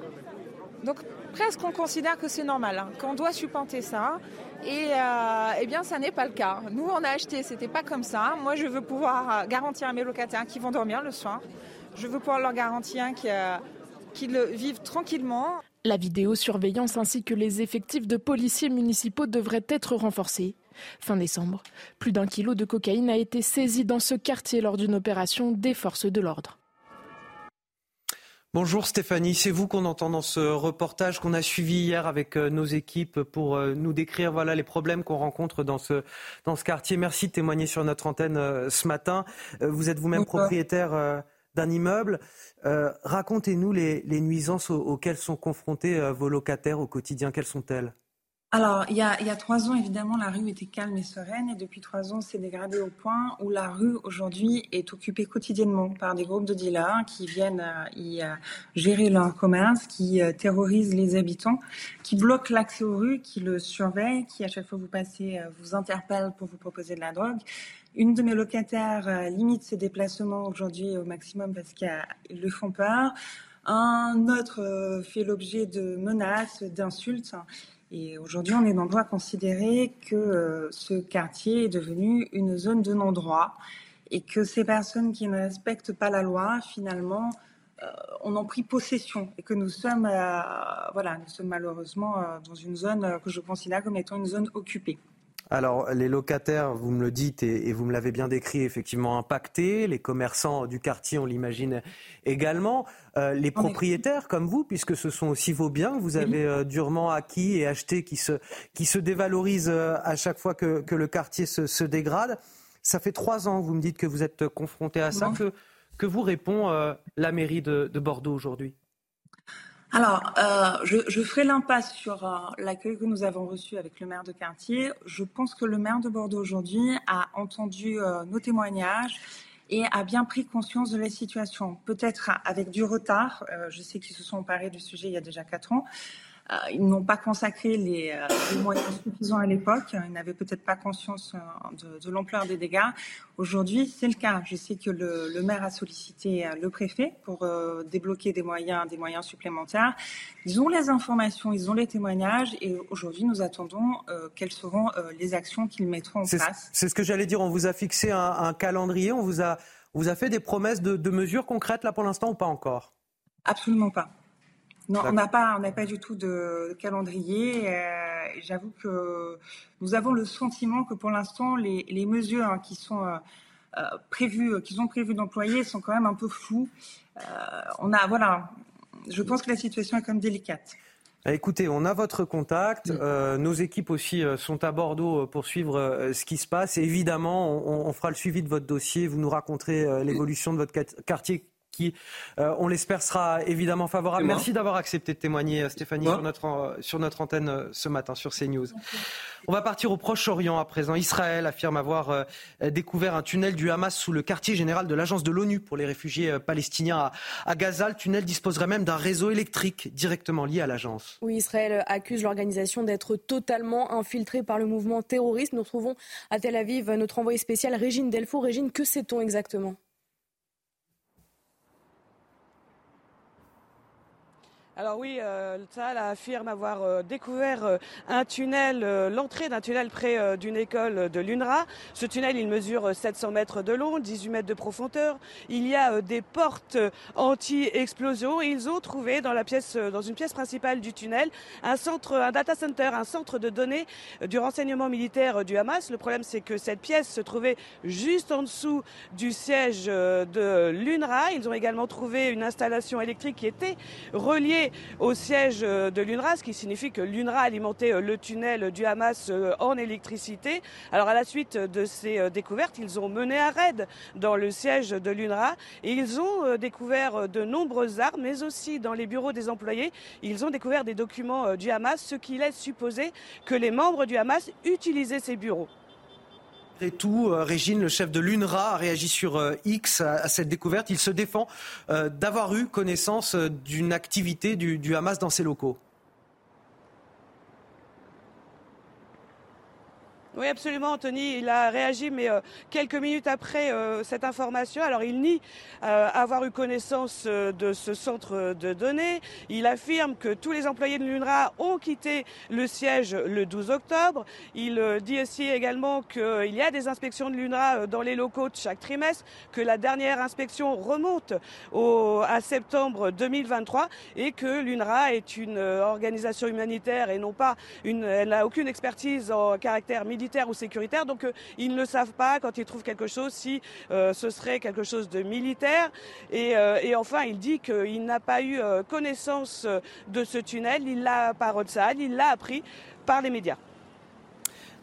Speaker 29: Donc presque on considère que c'est normal, hein, qu'on doit supplanter ça. Et euh, eh bien, ça n'est pas le cas. Nous, on a acheté, c'était pas comme ça. Moi, je veux pouvoir euh, garantir à mes locataires qu'ils vont dormir le soir. Je veux pouvoir leur garantir qu'ils vivent tranquillement.
Speaker 42: La vidéosurveillance ainsi que les effectifs de policiers municipaux devraient être renforcés. Fin décembre, plus d'un kilo de cocaïne a été saisi dans ce quartier lors d'une opération des forces de l'ordre.
Speaker 1: Bonjour Stéphanie, c'est vous qu'on entend dans ce reportage qu'on a suivi hier avec euh, nos équipes pour euh, nous décrire voilà les problèmes qu'on rencontre dans ce dans ce quartier. Merci de témoigner sur notre antenne euh, ce matin. Vous êtes vous-même propriétaire d'un immeuble. Euh, racontez-nous les, nuisances auxquelles sont confrontés euh, vos locataires au quotidien. Quelles sont-elles?
Speaker 44: Alors, il y, a, trois ans, évidemment, la rue était calme et sereine, et depuis trois ans, c'est dégradé au point où la rue, aujourd'hui, est occupée quotidiennement par des groupes de dealers qui viennent euh, y gérer leur commerce, qui terrorisent les habitants, qui bloquent l'accès aux rues, qui le surveillent, qui, à chaque fois que vous passez, vous interpellent pour vous proposer de la drogue. Une de mes locataires euh, limite ses déplacements aujourd'hui au maximum parce qu'ils lui font peur. Un autre euh, fait l'objet de menaces, d'insultes. Et aujourd'hui, on est dans le droit à considérer que euh, ce quartier est devenu une zone de non-droit et que ces personnes qui ne respectent pas la loi, finalement, on en pris possession et que nous sommes, voilà, nous sommes malheureusement dans une zone que je considère comme étant une zone occupée.
Speaker 1: Alors, les locataires, vous me le dites et, vous me l'avez bien décrit, effectivement impactés. Les commerçants du quartier, on l'imagine également. Euh, les propriétaires, comme vous, puisque ce sont aussi vos biens que vous avez euh, durement acquis et achetés, qui se, qui se dévalorisent euh, à chaque fois que, le quartier se, dégrade. Ça fait trois ans, vous me dites que vous êtes confronté à ça. Que, que vous répond la mairie de Bordeaux aujourd'hui?
Speaker 44: Alors, euh, je, je, ferai l'impasse sur euh, l'accueil que nous avons reçu avec le maire de quartier. Je pense que le maire de Bordeaux aujourd'hui a entendu euh, nos témoignages et a bien pris conscience de la situation. Peut-être avec du retard. je sais qu'ils se sont emparés du sujet il y a déjà quatre ans. Euh, ils n'ont pas consacré les, euh, les, moyens suffisants à l'époque. Ils n'avaient peut-être pas conscience euh, de, de l'ampleur des dégâts. Aujourd'hui, c'est le cas. Je sais que le, le, maire a sollicité le préfet pour débloquer des moyens, des moyens supplémentaires. Ils ont les informations, ils ont les témoignages, et aujourd'hui, nous attendons quelles seront les actions qu'ils mettront en place.
Speaker 1: C'est ce que j'allais dire. On vous a fixé un, un calendrier. On vous a, on vous a fait des promesses de, de mesures concrètes là pour l'instant ou pas encore?
Speaker 44: Absolument pas. Non, on n'a pas, on n'a pas du tout de calendrier. Euh, J'avoue que nous avons le sentiment que pour l'instant, les, les, mesures hein, qui sont euh, euh prévues, qu'ils ont prévu d'employer, sont quand même un peu floues. Euh, on a, voilà, je pense que la situation est quand même délicate.
Speaker 1: Eh, écoutez, on a votre contact. Euh, nos équipes aussi sont à Bordeaux pour suivre ce qui se passe. Et évidemment, on, on, fera le suivi de votre dossier. Vous nous raconterez l'évolution de votre quartier qui, euh, on l'espère, sera évidemment favorable. Merci d'avoir accepté de témoigner, euh, Stéphanie, sur notre, euh, sur notre antenne ce matin sur CNews. On va partir au Proche-Orient à présent. Israël affirme avoir découvert un tunnel du Hamas sous le quartier général de l'agence de l'ONU pour les réfugiés palestiniens à, Gaza. Le tunnel disposerait même d'un réseau électrique directement lié à l'agence.
Speaker 9: Oui, Israël accuse l'organisation d'être totalement infiltrée par le mouvement terroriste. Nous retrouvons à Tel Aviv notre envoyé spécial Régine Delfour. Régine, que sait-on exactement?
Speaker 45: Alors oui, euh, le Tzal affirme avoir euh, découvert euh, un tunnel, l'entrée d'un tunnel près d'une école de l'UNRWA. Ce tunnel, il mesure 700 mètres de long, 18 mètres de profondeur. Il y a des portes anti-explosion ils ont trouvé dans la pièce, dans une pièce principale du tunnel, un un data center, un centre de données du renseignement militaire du Hamas. Le problème, c'est que cette pièce se trouvait juste en dessous du siège de l'UNRWA. Ils ont également trouvé une installation électrique qui était reliée au siège euh, de l'UNRWA, ce qui signifie que l'UNRWA alimentait euh, le tunnel du Hamas euh, en électricité. Alors à la suite de ces découvertes, ils ont mené un raid dans le siège de l'UNRWA et ils ont découvert de nombreuses armes, mais aussi dans les bureaux des employés, ils ont découvert des documents du Hamas, ce qui laisse supposer que les membres du Hamas utilisaient ces bureaux.
Speaker 1: Et tout, euh, Régine, le chef de l'UNRWA, a réagi sur euh, X à, cette découverte. Il se défend euh, d'avoir eu connaissance d'une activité du Hamas dans ses locaux.
Speaker 45: Oui, absolument, Anthony. Il a réagi, mais euh, quelques minutes après euh, cette information. Alors, il nie euh, avoir eu connaissance de ce centre de données. Il affirme que tous les employés de l'UNRWA ont quitté le siège le 12 octobre. Il dit aussi également qu'il y a des inspections de l'UNRWA dans les locaux de chaque trimestre, que la dernière inspection remonte à septembre 2023 et que l'UNRWA est une organisation humanitaire et non pas une, elle n'a aucune expertise en caractère militaire ou sécuritaire. Donc euh, ils ne savent pas quand ils trouvent quelque chose si euh, ce serait quelque chose de militaire. Et, euh, et enfin, il dit qu'il n'a pas eu connaissance de ce tunnel. Il l'a par Otsal, il l'a appris par les médias.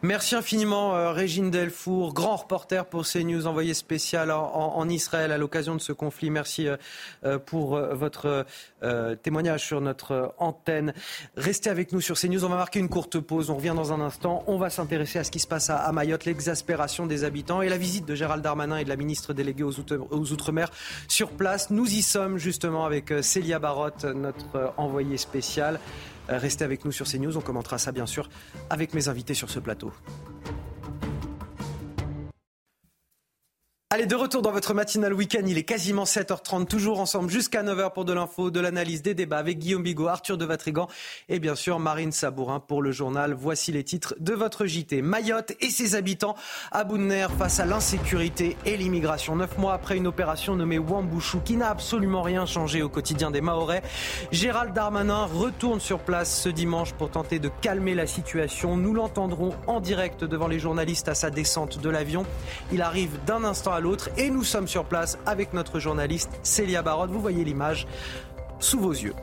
Speaker 1: Merci infiniment, euh, Régine Delfour, grand reporter pour CNews, envoyé spécial en, Israël à l'occasion de ce conflit. Merci euh, euh, pour votre témoignage sur notre antenne. Restez avec nous sur CNews. On va marquer une courte pause. On revient dans un instant. On va s'intéresser à ce qui se passe à, Mayotte, l'exaspération des habitants et la visite de Gérald Darmanin et de la ministre déléguée aux Outre-mer sur place. Nous y sommes justement avec Célia Barotte, notre envoyée spéciale. Restez avec nous sur CNews. On commentera ça bien sûr avec mes invités sur ce plateau. Allez, de retour dans votre matinale week-end, il est quasiment 7h30, toujours ensemble jusqu'à 9h pour de l'info, de l'analyse, des débats avec Guillaume Bigot, Arthur de Vatrigan et bien sûr Marine Sabourin pour le journal. Voici les titres de votre JT. Mayotte et ses habitants à bout de face à l'insécurité et l'immigration. Neuf mois après une opération nommée Wambouchou qui n'a absolument rien changé au quotidien des Mahorais, Gérald Darmanin retourne sur place ce dimanche pour tenter de calmer la situation. Nous l'entendrons en direct devant les journalistes à sa descente de l'avion. Il arrive d'un instant à et nous sommes sur place avec notre journaliste Célia Barotte. Vous voyez l'image sous vos yeux.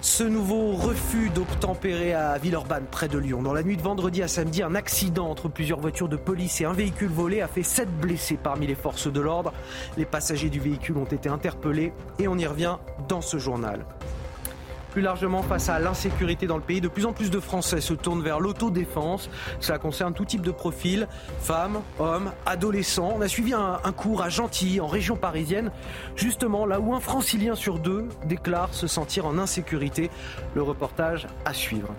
Speaker 1: Ce nouveau refus d'obtempérer à Villeurbanne, près de Lyon. Dans la nuit de vendredi à samedi, un accident entre plusieurs voitures de police et un véhicule volé a fait sept blessés parmi les forces de l'ordre. Les passagers du véhicule ont été interpellés et on y revient dans ce journal. Plus largement, face à l'insécurité dans le pays, de plus en plus de Français se tournent vers l'autodéfense. Cela concerne tout type de profil, femmes, hommes, adolescents. On a suivi un, un cours à Gentilly, en région parisienne, justement là où un francilien sur deux déclare se sentir en insécurité. Le reportage à suivre.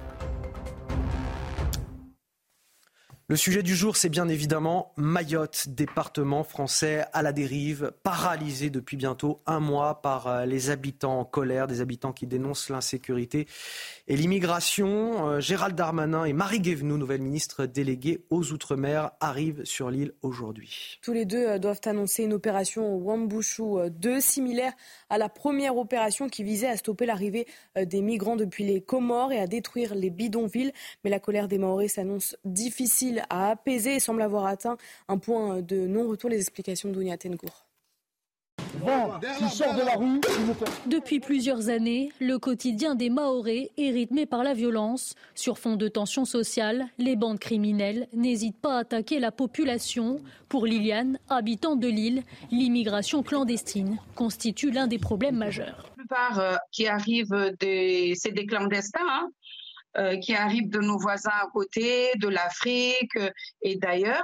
Speaker 1: Le sujet du jour, c'est bien évidemment Mayotte, département français à la dérive, paralysé depuis bientôt un mois par euh, les habitants en colère, des habitants qui dénoncent l'insécurité et l'immigration. Euh, Gérald Darmanin et Marie Guévenoux, nouvelle ministre déléguée aux Outre-mer, arrivent sur l'île aujourd'hui.
Speaker 9: Tous les deux euh, doivent annoncer une opération Wambushu 2, similaire à la première opération qui visait à stopper l'arrivée des migrants depuis les Comores et à détruire les bidonvilles. Mais la colère des Maoris s'annonce difficile à apaiser et semble avoir atteint un point de non-retour. Les explications de Dounia Tengour.
Speaker 22: Depuis plusieurs années, le quotidien des Maorés est rythmé par la violence. Sur fond de tensions sociales, les bandes criminelles n'hésitent pas à attaquer la population. Pour Liliane, habitante de l'île, l'immigration clandestine constitue l'un des problèmes majeurs.
Speaker 23: La plupart euh, qui arrivent, c'est des clandestins. Hein. Euh, qui arrivent de nos voisins à côté, de l'Afrique euh, et d'ailleurs,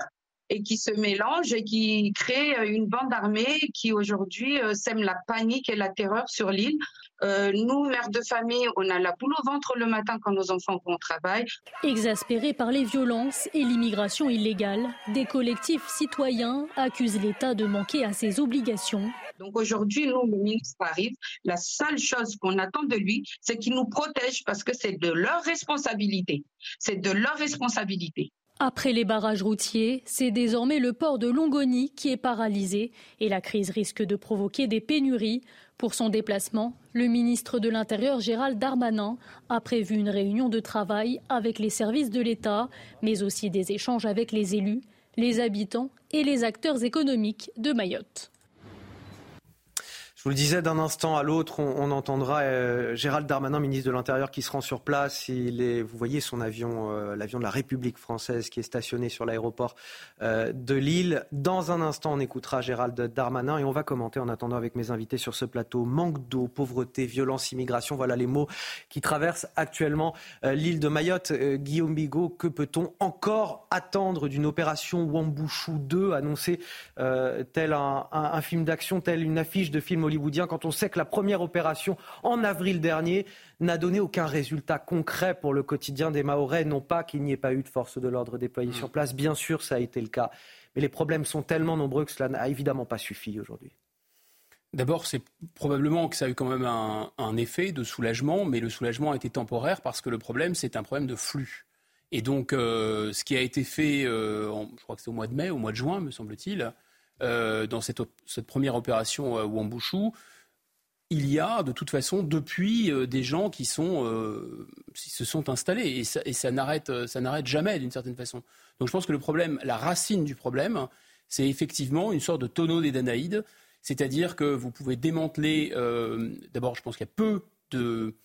Speaker 23: et qui se mélangent et qui créent une bande armée qui aujourd'hui euh, sème la panique et la terreur sur l'île. nous, mères de famille, on a la boule au ventre le matin quand nos enfants vont au travail.
Speaker 22: Exaspérés par les violences et l'immigration illégale, des collectifs citoyens accusent l'État de manquer à ses obligations
Speaker 23: donc aujourd'hui, nous, le ministre arrive, la seule chose qu'on attend de lui, c'est qu'il nous protège parce que c'est de leur responsabilité. C'est de leur responsabilité.
Speaker 22: Après les barrages routiers, c'est désormais le port de Longoni qui est paralysé et la crise risque de provoquer des pénuries. Pour son déplacement, le ministre de l'Intérieur Gérald Darmanin a prévu une réunion de travail avec les services de l'État, mais aussi des échanges avec les élus, les habitants et les acteurs économiques de Mayotte.
Speaker 1: Je vous le disais, d'un instant à l'autre, on, entendra euh, Gérald Darmanin, ministre de l'Intérieur, qui se rend sur place. Il est, vous voyez son avion, euh, l'avion de la République française, qui est stationné sur l'aéroport euh, de Lille. Dans un instant, on écoutera Gérald Darmanin et on va commenter en attendant avec mes invités sur ce plateau manque d'eau, pauvreté, violence, immigration. Voilà les mots qui traversent actuellement l'île de Mayotte. Guillaume Bigot, que peut-on encore attendre d'une opération Wambouchou 2 annoncée tel un, film d'action, tel une affiche de film quand on sait que la première opération en avril dernier n'a donné aucun résultat concret pour le quotidien des Mahorais. Non pas qu'il n'y ait pas eu de force de l'ordre déployée sur place, bien sûr ça a été le cas. Mais les problèmes sont tellement nombreux que cela n'a évidemment pas suffi aujourd'hui.
Speaker 41: D'abord, c'est probablement que ça a eu quand même un, effet de soulagement, mais le soulagement a été temporaire parce que le problème, c'est un problème de flux. Et donc, euh, ce qui a été fait, euh, je crois que c'est au mois de mai, au mois de juin, me semble-t-il, euh, dans cette, première opération euh, Wambushu, il y a de toute façon depuis euh, des gens qui, sont, se sont installés et ça, n'arrête jamais d'une certaine façon. Donc je pense que le problème, la racine du problème, c'est effectivement une sorte de tonneau des Danaïdes, c'est-à-dire que vous pouvez démanteler. D'abord, je pense qu'il y a peu de,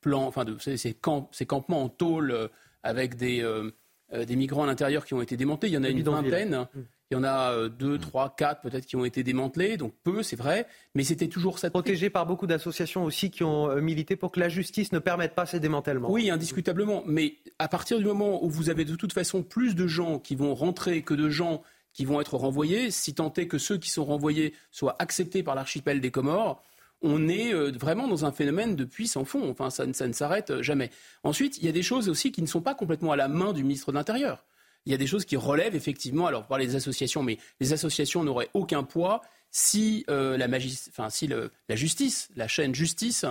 Speaker 41: plans, enfin de ces, campements en tôle avec des euh, des migrants à l'intérieur qui ont été démantelés. Il y en a une vingtaine. Mm. Il y en a euh, deux, trois, quatre peut-être qui ont été démantelés, donc peu, c'est vrai, mais c'était toujours cette...
Speaker 1: Protégé par beaucoup d'associations aussi qui ont euh, milité pour que la justice ne permette pas ces démantèlements.
Speaker 41: Oui, indiscutablement, mais à partir du moment où vous avez de toute façon plus de gens qui vont rentrer que de gens qui vont être renvoyés, si tant est que ceux qui sont renvoyés soient acceptés par l'archipel des Comores, on est euh, vraiment dans un phénomène de puits sans fond. Enfin, ça, ne s'arrête jamais. Ensuite, il y a des choses aussi qui ne sont pas complètement à la main du ministre de l'Intérieur. il y a des choses qui relèvent effectivement, alors par les associations, mais les associations n'auraient aucun poids si, euh, la, enfin, si la justice, la chaîne justice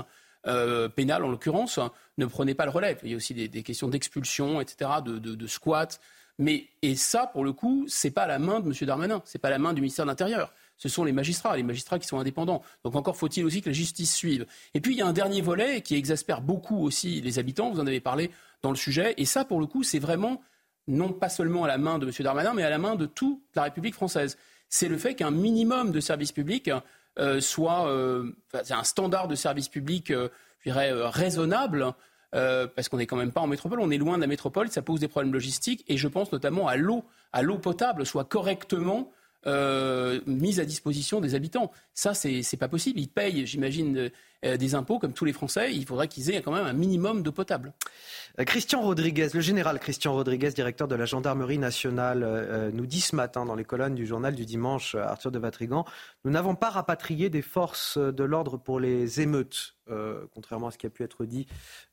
Speaker 41: euh, pénale en l'occurrence, ne prenait pas le relais. Il y a aussi des, questions d'expulsion, etc., de, squat. Mais, et ça, pour le coup, c'est pas la main de M. Darmanin, c'est pas la main du ministère de l'Intérieur ce sont les magistrats, les magistrats qui sont indépendants. Donc encore faut-il aussi que la justice suive. Et puis il y a un dernier volet qui exaspère beaucoup aussi les habitants, vous en avez parlé dans le sujet, et ça pour le coup c'est vraiment non pas seulement à la main de M. Darmanin, mais à la main de toute la République française. C'est le fait qu'un minimum de service public euh, soit euh, un standard de service public, euh, je dirais, raisonnable, parce qu'on n'est quand même pas en métropole, on est loin de la métropole, ça pose des problèmes logistiques, et je pense notamment à l'eau, à l'eau potable, soit correctement euh, mise à disposition des habitants. Ça, c'est pas possible. Ils payent, j'imagine, des impôts comme tous les Français. Il faudrait qu'ils aient quand même un minimum d'eau potable.
Speaker 1: Euh, Christian Rodriguez, le général Christian Rodriguez, directeur de la gendarmerie nationale, nous dit ce matin dans les colonnes du journal du dimanche, Arthur de Vatrigan, nous n'avons pas rapatrié des forces de l'ordre pour les émeutes. contrairement à ce qui a pu être dit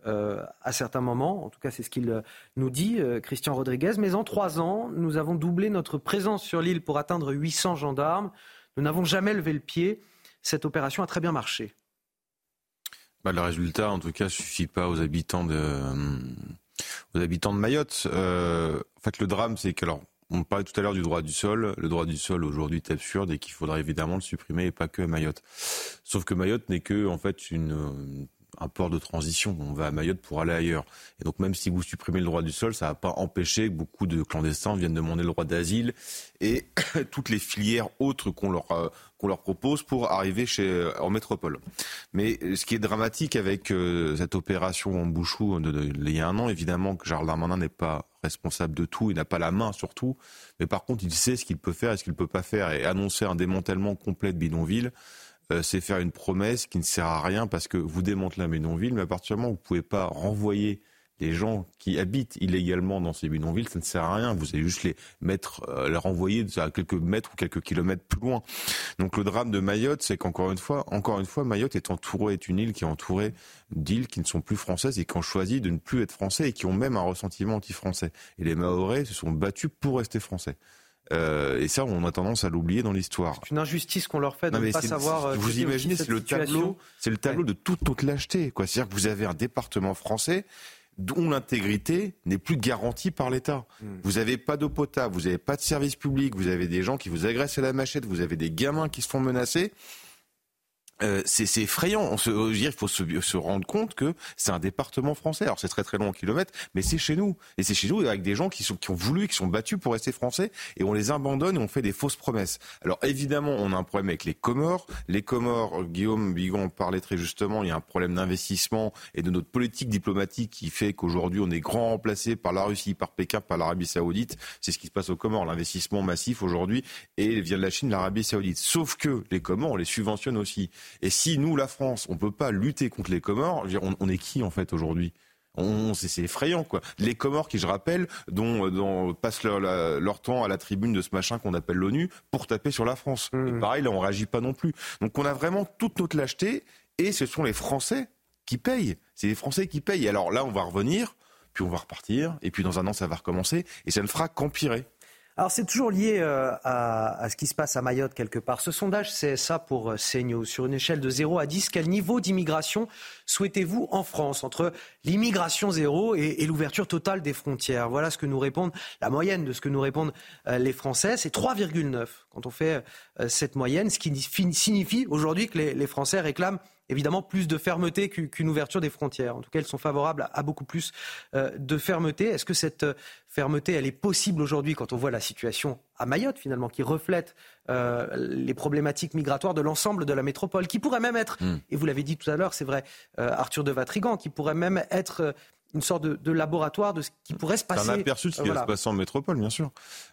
Speaker 1: à certains moments. En tout cas, c'est ce qu'il nous dit, Christian Rodriguez. Mais en trois ans, nous avons doublé notre présence sur l'île pour atteindre 800 gendarmes. Nous n'avons jamais levé le pied. Cette opération a très bien marché.
Speaker 40: Bah, le résultat, en tout cas, suffit pas aux habitants de, euh, aux habitants de Mayotte. Euh, en fait, le drame, c'est que, alors, on parlait tout à l'heure du droit du sol. Le droit du sol aujourd'hui est absurde et qu'il faudrait évidemment le supprimer et pas que Mayotte. Sauf que Mayotte n'est que en fait une, un port de transition. On va à Mayotte pour aller ailleurs. Et donc même si vous supprimez le droit du sol, ça va pas empêcher que beaucoup de clandestins viennent demander le droit d'asile et toutes les filières autres qu'on leur euh, qu'on leur propose pour arriver chez euh, en métropole. Mais ce qui est dramatique avec euh, cette opération en Bouchou il y a un an, évidemment que Charles Darmanin n'est pas responsable de tout, il n'a pas la main sur tout, mais par contre il sait ce qu'il peut faire et ce qu'il ne peut pas faire et annoncer un démantèlement complet de bidonville euh, c'est faire une promesse qui ne sert à rien parce que vous démantelez un bidonville, mais à partir du moment où vous ne pouvez pas renvoyer les gens qui habitent illégalement dans ces bidonvilles, ça ne sert à rien. Vous allez juste les mettre, euh, les renvoyer à quelques mètres ou quelques kilomètres plus loin. Donc le drame de Mayotte, c'est qu'encore une fois, encore une fois, Mayotte est entourée, est une île qui est entourée d'îles qui ne sont plus françaises et qui ont choisi de ne plus être français et qui ont même un ressentiment anti-français. Et les Mahorais se sont battus pour rester français. Euh, et ça, on a tendance à l'oublier dans l'histoire.
Speaker 1: C'est une injustice qu'on leur fait de ne pas savoir. Euh,
Speaker 40: vous imaginez, c'est le tableau, c'est le tableau de toute toute lâcheté. Quoi. C'est-à-dire que vous avez un département français dont l'intégrité n'est plus garantie par l'État. Hmm. Vous n'avez pas d'eau potable, vous n'avez pas de service public, vous avez des gens qui vous agressent à la machette, vous avez des gamins qui se font menacer. Euh, c'est effrayant. On se, dire, il faut se, rendre compte que c'est un département français. Alors c'est très très long en kilomètres, mais c'est chez nous. Et c'est chez nous avec des gens qui, sont, qui ont voulu, qui sont battus pour rester français, et on les abandonne et on fait des fausses promesses. Alors évidemment, on a un problème avec les Comores. Les Comores, Guillaume Bigon parlait très justement, il y a un problème d'investissement et de notre politique diplomatique qui fait qu'aujourd'hui on est grand remplacé par la Russie, par Pékin, par l'Arabie Saoudite. C'est ce qui se passe aux Comores. L'investissement massif aujourd'hui et vient de la Chine, l'Arabie Saoudite. Sauf que les Comores, on les subventionne aussi. Et si nous, la France, on peut pas lutter contre les Comores, on, est qui en fait aujourd'hui? C'est effrayant quoi. Les Comores qui, je rappelle, dont, passent leur, temps à la tribune de ce machin qu'on appelle l'ONU pour taper sur la France. Mmh. Et pareil, là, on réagit pas non plus. Donc on a vraiment toute notre lâcheté et ce sont les Français qui payent. C'est les Français qui payent. alors là, on va revenir, puis on va repartir, et puis dans un an, ça va recommencer, et ça ne fera qu'empirer.
Speaker 1: Alors c'est toujours lié euh, à, ce qui se passe à Mayotte quelque part. Ce sondage, c'est ça pour euh, CNews. Sur une échelle de 0 à 10, quel niveau d'immigration souhaitez-vous en France entre l'immigration zéro et, l'ouverture totale des frontières? Voilà ce que nous répondent, la moyenne de ce que nous répondent euh, les Français, c'est 3,9 quand on fait cette moyenne, ce qui signifie aujourd'hui que les Français réclament évidemment plus de fermeté qu'une ouverture des frontières. En tout cas, elles sont favorables à, beaucoup plus euh, de fermeté. Est-ce que cette euh, fermeté, elle est possible aujourd'hui quand on voit la situation à Mayotte, finalement, qui reflète euh, les problématiques migratoires de l'ensemble de la métropole, qui pourrait même être, hmm. et vous l'avez dit tout à l'heure, c'est vrai, Arthur de Vatrigan, qui pourrait même être une sorte de, laboratoire de ce qui pourrait se passer.
Speaker 40: C'est un aperçu de ce qui va se passer en métropole, bien sûr.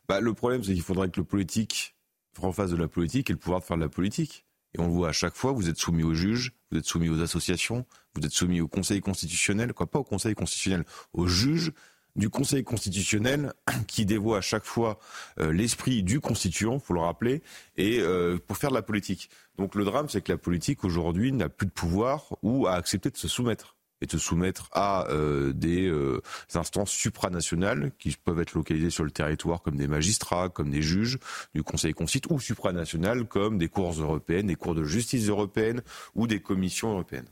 Speaker 40: Bah, le problème, c'est qu'il faudrait que le politique en face de la politique et le pouvoir de faire de la politique. Et on le voit à chaque fois, vous êtes soumis aux juges, vous êtes soumis aux associations, vous êtes soumis au Conseil constitutionnel, quoi pas au Conseil constitutionnel, aux juges du Conseil constitutionnel qui dévoie à chaque fois euh, l'esprit du constituant, faut le rappeler, et euh, pour faire de la politique. Donc le drame, c'est que la politique aujourd'hui n'a plus de pouvoir ou a accepté de se soumettre. Et se soumettre à euh, des euh, instances supranationales qui peuvent être localisées sur le territoire comme des magistrats, comme des juges du Conseil constitue ou supranationales comme des cours européennes, des cours de justice européennes ou des commissions européennes.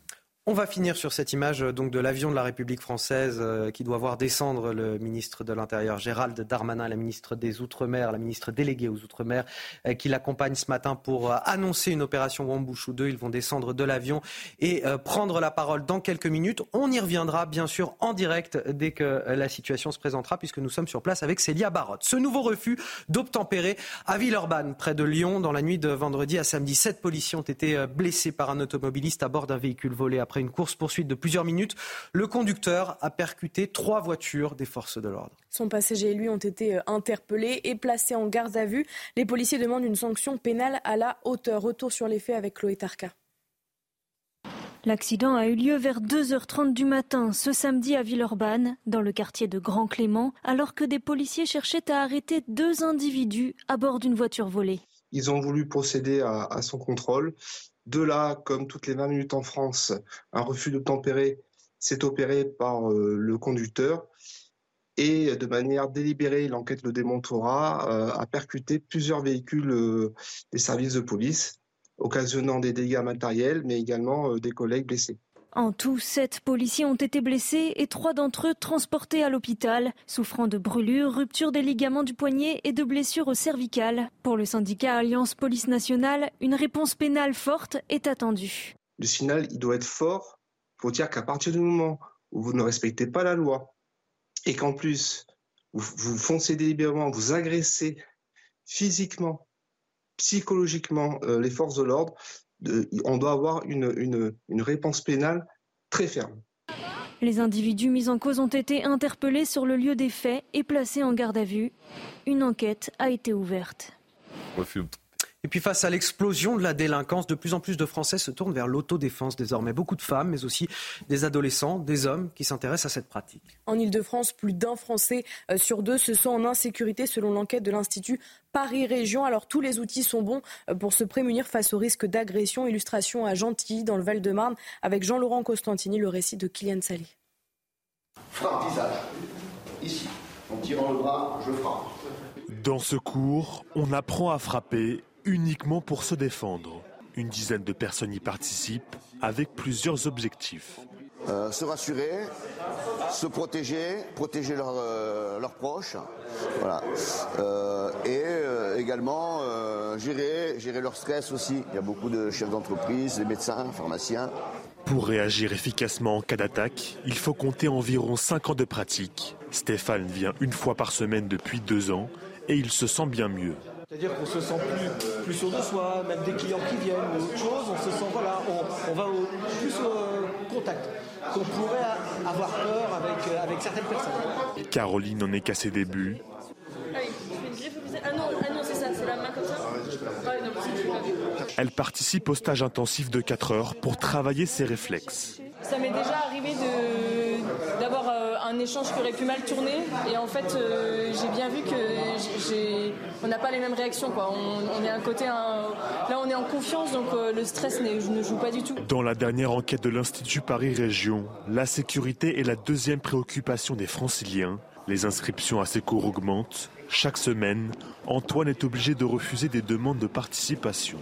Speaker 1: On va finir sur cette image euh, donc de l'avion de la République française euh, qui doit voir descendre le ministre de l'Intérieur Gérald Darmanin, la ministre des Outre-mer, la ministre déléguée aux Outre-mer, euh, qui l'accompagne ce matin pour annoncer une opération Wambouchou 2. Ils vont descendre de l'avion et prendre la parole dans quelques minutes. On y reviendra bien sûr en direct dès que la situation se présentera puisque nous sommes sur place avec Célia Barotte. Ce nouveau refus d'obtempérer à Villeurbanne, près de Lyon, dans la nuit de vendredi à samedi. Sept policiers ont été blessés par un automobiliste à bord d'un véhicule volé après une course-poursuite de plusieurs minutes, le conducteur a percuté trois voitures des forces de l'ordre.
Speaker 9: Son passager et lui ont été euh, interpellés et placés en garde à vue. Les policiers demandent une sanction pénale à la hauteur. Retour sur les faits avec Chloé Tarka.
Speaker 30: L'accident a eu lieu vers 2h30 du matin ce samedi à Villeurbanne, dans le quartier de Grand Clément, alors que des policiers cherchaient à arrêter deux individus à bord d'une voiture volée.
Speaker 31: Ils ont voulu procéder à, à son contrôle. De là, comme toutes les 20 minutes en France, un refus de tempérer s'est opéré par euh, le conducteur et de manière délibérée, l'enquête le démontrera, euh, a percuté plusieurs véhicules euh, des services de police, occasionnant des dégâts matériels, mais également des collègues blessés.
Speaker 30: En tout, sept policiers ont été blessés et trois d'entre eux transportés à l'hôpital, souffrant de brûlures, rupture des ligaments du poignet et de blessures au cervical. Pour le syndicat Alliance Police Nationale, une réponse pénale forte est attendue.
Speaker 31: Le signal, il doit être fort pour dire qu'à partir du moment où vous ne respectez pas la loi et qu'en plus vous, foncez délibérément, vous agressez physiquement, psychologiquement euh, les forces de l'ordre, on doit avoir une, une réponse pénale très ferme.
Speaker 30: Les individus mis en cause ont été interpellés sur le lieu des faits et placés en garde à vue. Une enquête a été ouverte.
Speaker 1: Et puis face à l'explosion de la délinquance, de plus en plus de Français se tournent vers l'autodéfense désormais. Beaucoup de femmes, mais aussi des adolescents, des hommes qui s'intéressent à cette pratique.
Speaker 9: En Ile-de-France, plus d'un Français euh, sur deux se sent en insécurité selon l'enquête de l'Institut Paris Région. Alors tous les outils sont bons euh, pour se prémunir face au risque d'agression. Illustration à Gentilly dans le Val-de-Marne avec Jean-Laurent Costantini, le récit de Kylian Sally.
Speaker 46: Frappe visage, ici. En tirant le bras, je frappe.
Speaker 15: Dans ce cours, on apprend à frapper uniquement pour se défendre. Une dizaine de personnes y participent avec plusieurs objectifs.
Speaker 46: Euh, se rassurer, se protéger, protéger euh, leurs proches, voilà. Euh, et également gérer, gérer leur stress aussi. Il y a beaucoup de chefs d'entreprise, des médecins, pharmaciens.
Speaker 15: Pour réagir efficacement en cas d'attaque, il faut compter environ 5 ans de pratique. Stéphane vient une fois par semaine depuis deux ans et il se sent bien mieux.
Speaker 28: C'est-à-dire qu'on se sent plus, plus sûr de soi, même des clients qui viennent ou autre chose, on se sent, voilà, on, va plus au contact qu'on pourrait avoir peur avec, euh, avec certaines personnes.
Speaker 15: Caroline n'en est qu'à ses débuts.
Speaker 9: Ah oui, je fais une griffe Ah non, ah non c'est ça, c'est la main comme ça
Speaker 15: Elle participe au stage intensif de 4 heures pour travailler ses réflexes.
Speaker 9: Ça m'est déjà arrivé euh, un échange qui aurait pu mal tourner et en fait euh, j'ai bien vu que on n'a pas les mêmes réactions. On, est côté là on est en confiance donc euh, le stress ne joue pas du tout.
Speaker 15: Dans la dernière enquête de l'Institut Paris Région, la sécurité est la deuxième préoccupation des franciliens. Les inscriptions à ces cours augmentent. Chaque semaine, Antoine est obligé de refuser des demandes de participation.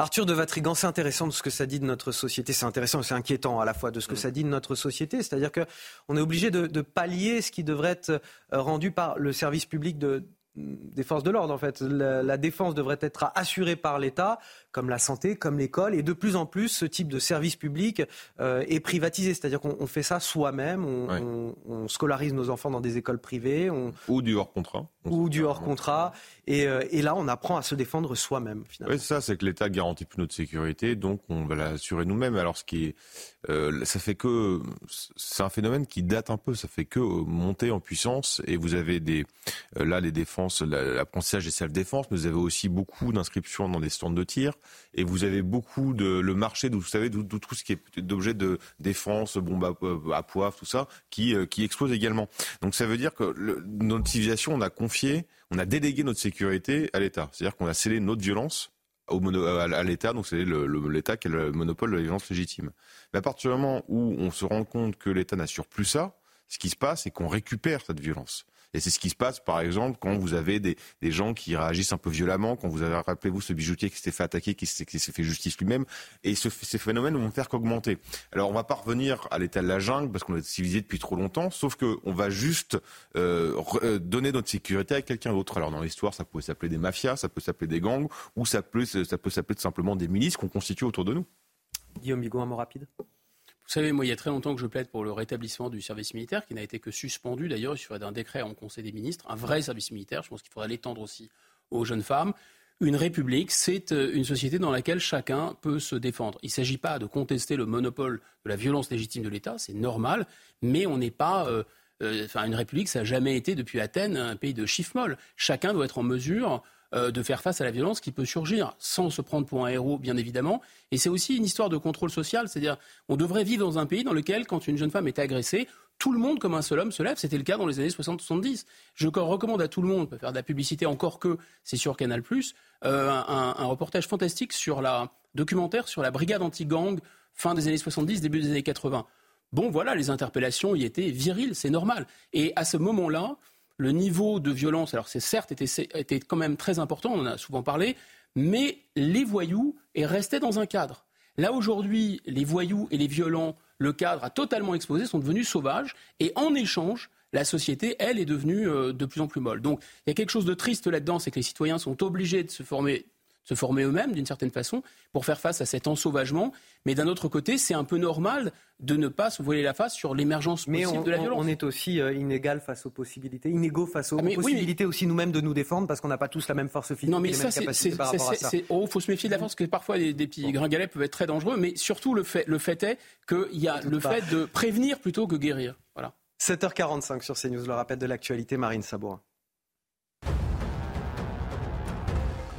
Speaker 1: Arthur de Vatrigan, c'est intéressant de ce que ça dit de notre société. C'est intéressant et c'est inquiétant à la fois de ce que ça dit de notre société. C'est-à-dire qu'on est obligé de, de, pallier ce qui devrait être euh, rendu par le service public de, des forces de l'ordre en fait. La, défense devrait être assurée par l'État, comme la santé, comme l'école, et de plus en plus ce type de service public euh, est privatisé, c'est-à-dire qu'on fait ça soi-même, on, scolarise nos enfants dans des écoles privées,
Speaker 40: ou du hors contrat,
Speaker 1: ou du hors contrat, euh, et, là on apprend à se défendre soi-même.
Speaker 40: Oui, c'est ça, c'est que l'État garantit plus notre sécurité, donc on va l'assurer nous-mêmes. Alors ce qui est, euh, ça fait que c'est un phénomène qui date un peu, ça fait que monter en puissance, et vous avez des là les défenses l'apprentissage des self-défense, mais vous avez aussi beaucoup d'inscriptions dans des stands de tir, et vous avez beaucoup de le marché, vous savez, de, tout ce qui est d'objets de défense, bombes à, à, poivre, tout ça, qui, euh, qui explose également. Donc ça veut dire que notre civilisation, on a confié, on a délégué notre sécurité à l'État. C'est-à-dire qu'on a scellé notre violence à l'État, donc c'est l'État qui a le monopole de la violence légitime. Mais à partir du moment où on se rend compte que l'État n'assure plus ça, ce qui se passe, c'est qu'on récupère cette violence. Et c'est ce qui se passe, par exemple, quand vous avez des, gens qui réagissent un peu violemment, quand vous avez, rappelez-vous, ce bijoutier qui s'était fait attaquer, qui s'est, fait justice lui-même, et ce, ces phénomènes vont faire qu'augmenter. Alors, on va pas revenir à l'état de la jungle, parce qu'on est civilisé depuis trop longtemps, sauf qu'on va juste euh, euh, donner notre sécurité à quelqu'un d'autre. Alors, dans l'histoire, ça peut s'appeler des mafias, ça peut s'appeler des gangs, ou ça peut, ça peut s'appeler simplement des milices qu'on constitue autour de nous.
Speaker 1: Guillaume Bigot, un mot rapide?
Speaker 41: Vous savez, moi, il y a très longtemps que je plaide pour le rétablissement du service militaire, qui n'a été que suspendu d'ailleurs, il suffit d'un décret en Conseil des ministres, un vrai service militaire. Je pense qu'il faudrait l'étendre aussi aux jeunes femmes. Une république, c'est euh, une société dans laquelle chacun peut se défendre. Il ne s'agit pas de contester le monopole de la violence légitime de l'État, c'est normal, mais on n'est pas. Euh, euh, enfin, une république, ça n'a jamais été depuis Athènes un pays de chiffres molles. Chacun doit être en mesure euh, de faire face à la violence qui peut surgir, sans se prendre pour un héros, bien évidemment. Et c'est aussi une histoire de contrôle social, c'est-à-dire on devrait vivre dans un pays dans lequel, quand une jeune femme est agressée, tout le monde, comme un seul homme, se lève. C'était le cas dans les années 60-70. Je recommande à tout le monde, on peut faire de la publicité encore que c'est sur Canal+, euh, un, un, reportage fantastique sur la documentaire sur la brigade anti-gang fin des années 70, début des années 80. Bon, voilà, les interpellations y étaient viriles, c'est normal. Et à ce moment-là, le niveau de violence, alors c'est certes était, quand même très important, on en a souvent parlé, mais les voyous restaient dans un cadre. Là aujourd'hui, les voyous et les violents, le cadre a totalement explosé, sont devenus sauvages, et en échange, la société, elle, est devenue euh, de plus en plus molle. Donc il y a quelque chose de triste là-dedans, c'est que les citoyens sont obligés de se former se former eux-mêmes d'une certaine façon pour faire face à cet ensauvagement. Mais d'un autre côté, c'est un peu normal de ne pas se voiler la face sur l'émergence possible de la violence.
Speaker 1: on est aussi euh, inégal face aux possibilités, inégaux face aux ah, possibilités aussi nous-mêmes de nous défendre parce qu'on n'a pas tous la même force physique.
Speaker 41: Non, mais ça, c'est. Il oh, faut se méfier de la force parce que parfois des, petits gringalets peuvent être très dangereux. Mais surtout, le fait, le fait est qu'il y a le fait de prévenir plutôt que guérir. Voilà.
Speaker 1: 7h45 sur CNews, le rappel de l'actualité, Marine Sabourin.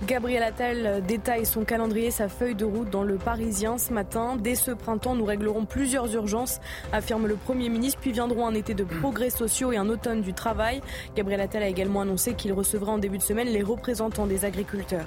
Speaker 9: Gabriel Attal détaille son calendrier, sa feuille de route dans le Parisien ce matin. Dès ce printemps, nous réglerons plusieurs urgences, affirme le Premier ministre, puis viendront un été de progrès sociaux et un automne du travail. Gabriel Attal a également annoncé qu'il recevra en début de semaine les représentants des agriculteurs.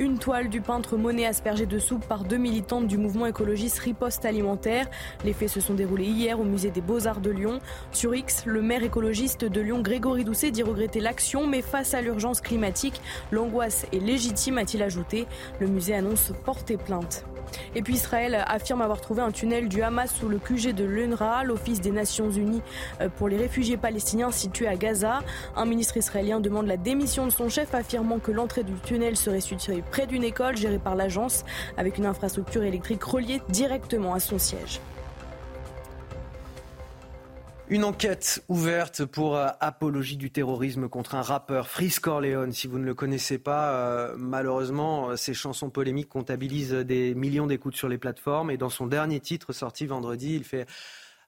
Speaker 9: Une toile du peintre Monet aspergée de soupe par deux militantes du mouvement écologiste Riposte Alimentaire. Les faits se sont déroulés hier au musée des Beaux-Arts de Lyon. Sur X, le maire écologiste de Lyon, Grégory Doucet, dit regretter l'action, mais face à l'urgence climatique, l'angoisse est légitime, a-t-il ajouté. Le musée annonce porter plainte. Et puis Israël affirme avoir trouvé un tunnel du Hamas sous le QG de l'UNRWA, l'Office des Nations Unies euh, pour les réfugiés palestiniens situés à Gaza. Un ministre israélien demande la démission de son chef, affirmant que l'entrée du tunnel serait située près d'une école gérée par l'agence, avec une infrastructure électrique reliée directement à son siège.
Speaker 1: Une enquête ouverte pour euh, apologie du terrorisme contre un rappeur, Frisk Corleone. Si vous ne le connaissez pas, euh, malheureusement, ses chansons polémiques comptabilisent des millions d'écoutes sur les plateformes. Et dans son dernier titre sorti vendredi, il fait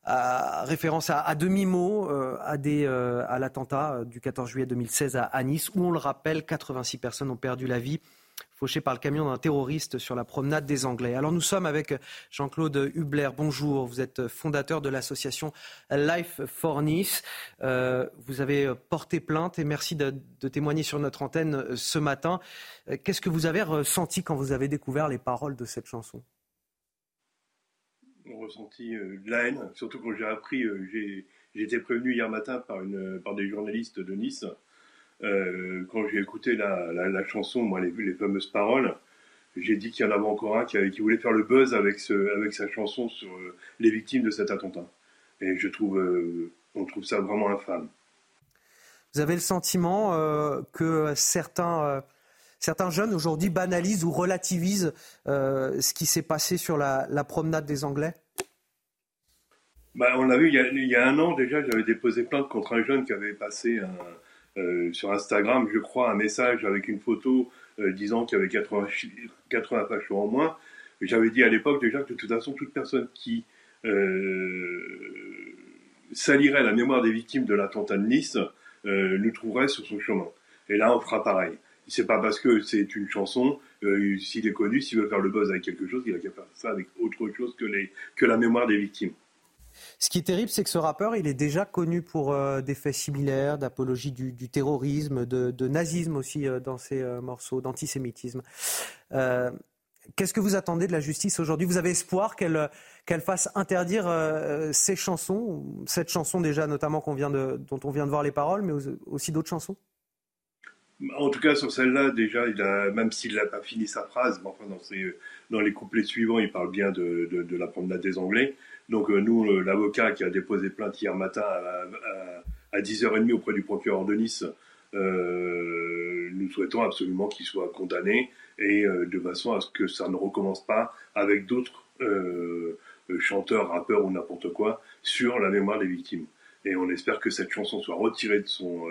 Speaker 1: euh, référence à, demi-mot à, à l'attentat du 14 juillet 2016 à Nice, où on le rappelle, 86 personnes ont perdu la vie fauché par le camion d'un terroriste sur la promenade des Anglais. Alors nous sommes avec Jean-Claude Hubler. Bonjour, vous êtes fondateur de l'association Life for Nice. Euh, vous avez porté plainte et merci de, témoigner sur notre antenne euh, ce matin. Euh, qu'est-ce que vous avez ressenti quand vous avez découvert les paroles de cette chanson?
Speaker 47: On ressentit de la haine, surtout quand j'ai appris, j'ai été prévenu hier matin par des journalistes de Nice euh, quand j'ai écouté la, la, chanson, moi, les, les fameuses paroles, j'ai dit qu'il y en avait encore un qui, qui, voulait faire le buzz avec, ce, avec sa chanson sur euh, les victimes de cet attentat. Et je trouve, euh, on trouve ça vraiment infâme.
Speaker 1: Vous avez le sentiment que certains, certains jeunes aujourd'hui banalisent ou relativisent ce qui s'est passé sur la, la, promenade des Anglais?
Speaker 47: Bah, On l'a vu il y, a, il y, a, un an déjà, j'avais déposé plainte contre un jeune qui avait passé un, sur Instagram, je crois, un message avec une photo euh, disant qu'il y avait 80, 80 fachos en moins. J'avais dit à l'époque déjà que de toute façon, toute personne qui euh, salirait la mémoire des victimes de l'attentat de Nice nous trouverait sur son chemin. Et là, on fera pareil. C'est pas parce que c'est une chanson, s'il est connu, s'il veut faire le buzz avec quelque chose, il a qu'à faire ça avec autre chose que la mémoire des victimes.
Speaker 1: Ce qui est terrible, c'est que ce rappeur, il est déjà connu pour euh, des faits similaires, d'apologie du, terrorisme, de, nazisme aussi euh, dans ses euh, morceaux, d'antisémitisme. Qu'est-ce que vous attendez de la justice aujourd'hui? Vous avez espoir qu'elle qu'elle fasse interdire ces chansons, cette chanson déjà notamment dont on vient de voir les paroles, mais aussi d'autres chansons?
Speaker 47: En tout cas, sur celle-là, déjà, il a, même s'il n'a pas fini sa phrase, mais enfin, dans, dans les couplets suivants, il parle bien de, de, de la promenade des Anglais. Donc euh, nous, l'avocat qui a déposé plainte hier matin à, 10h30 auprès du procureur de Nice, euh, nous souhaitons absolument qu'il soit condamné et euh, de façon à ce que ça ne recommence pas avec d'autres chanteurs, rappeurs ou n'importe quoi sur la mémoire des victimes. Et on espère que cette chanson soit retirée de son,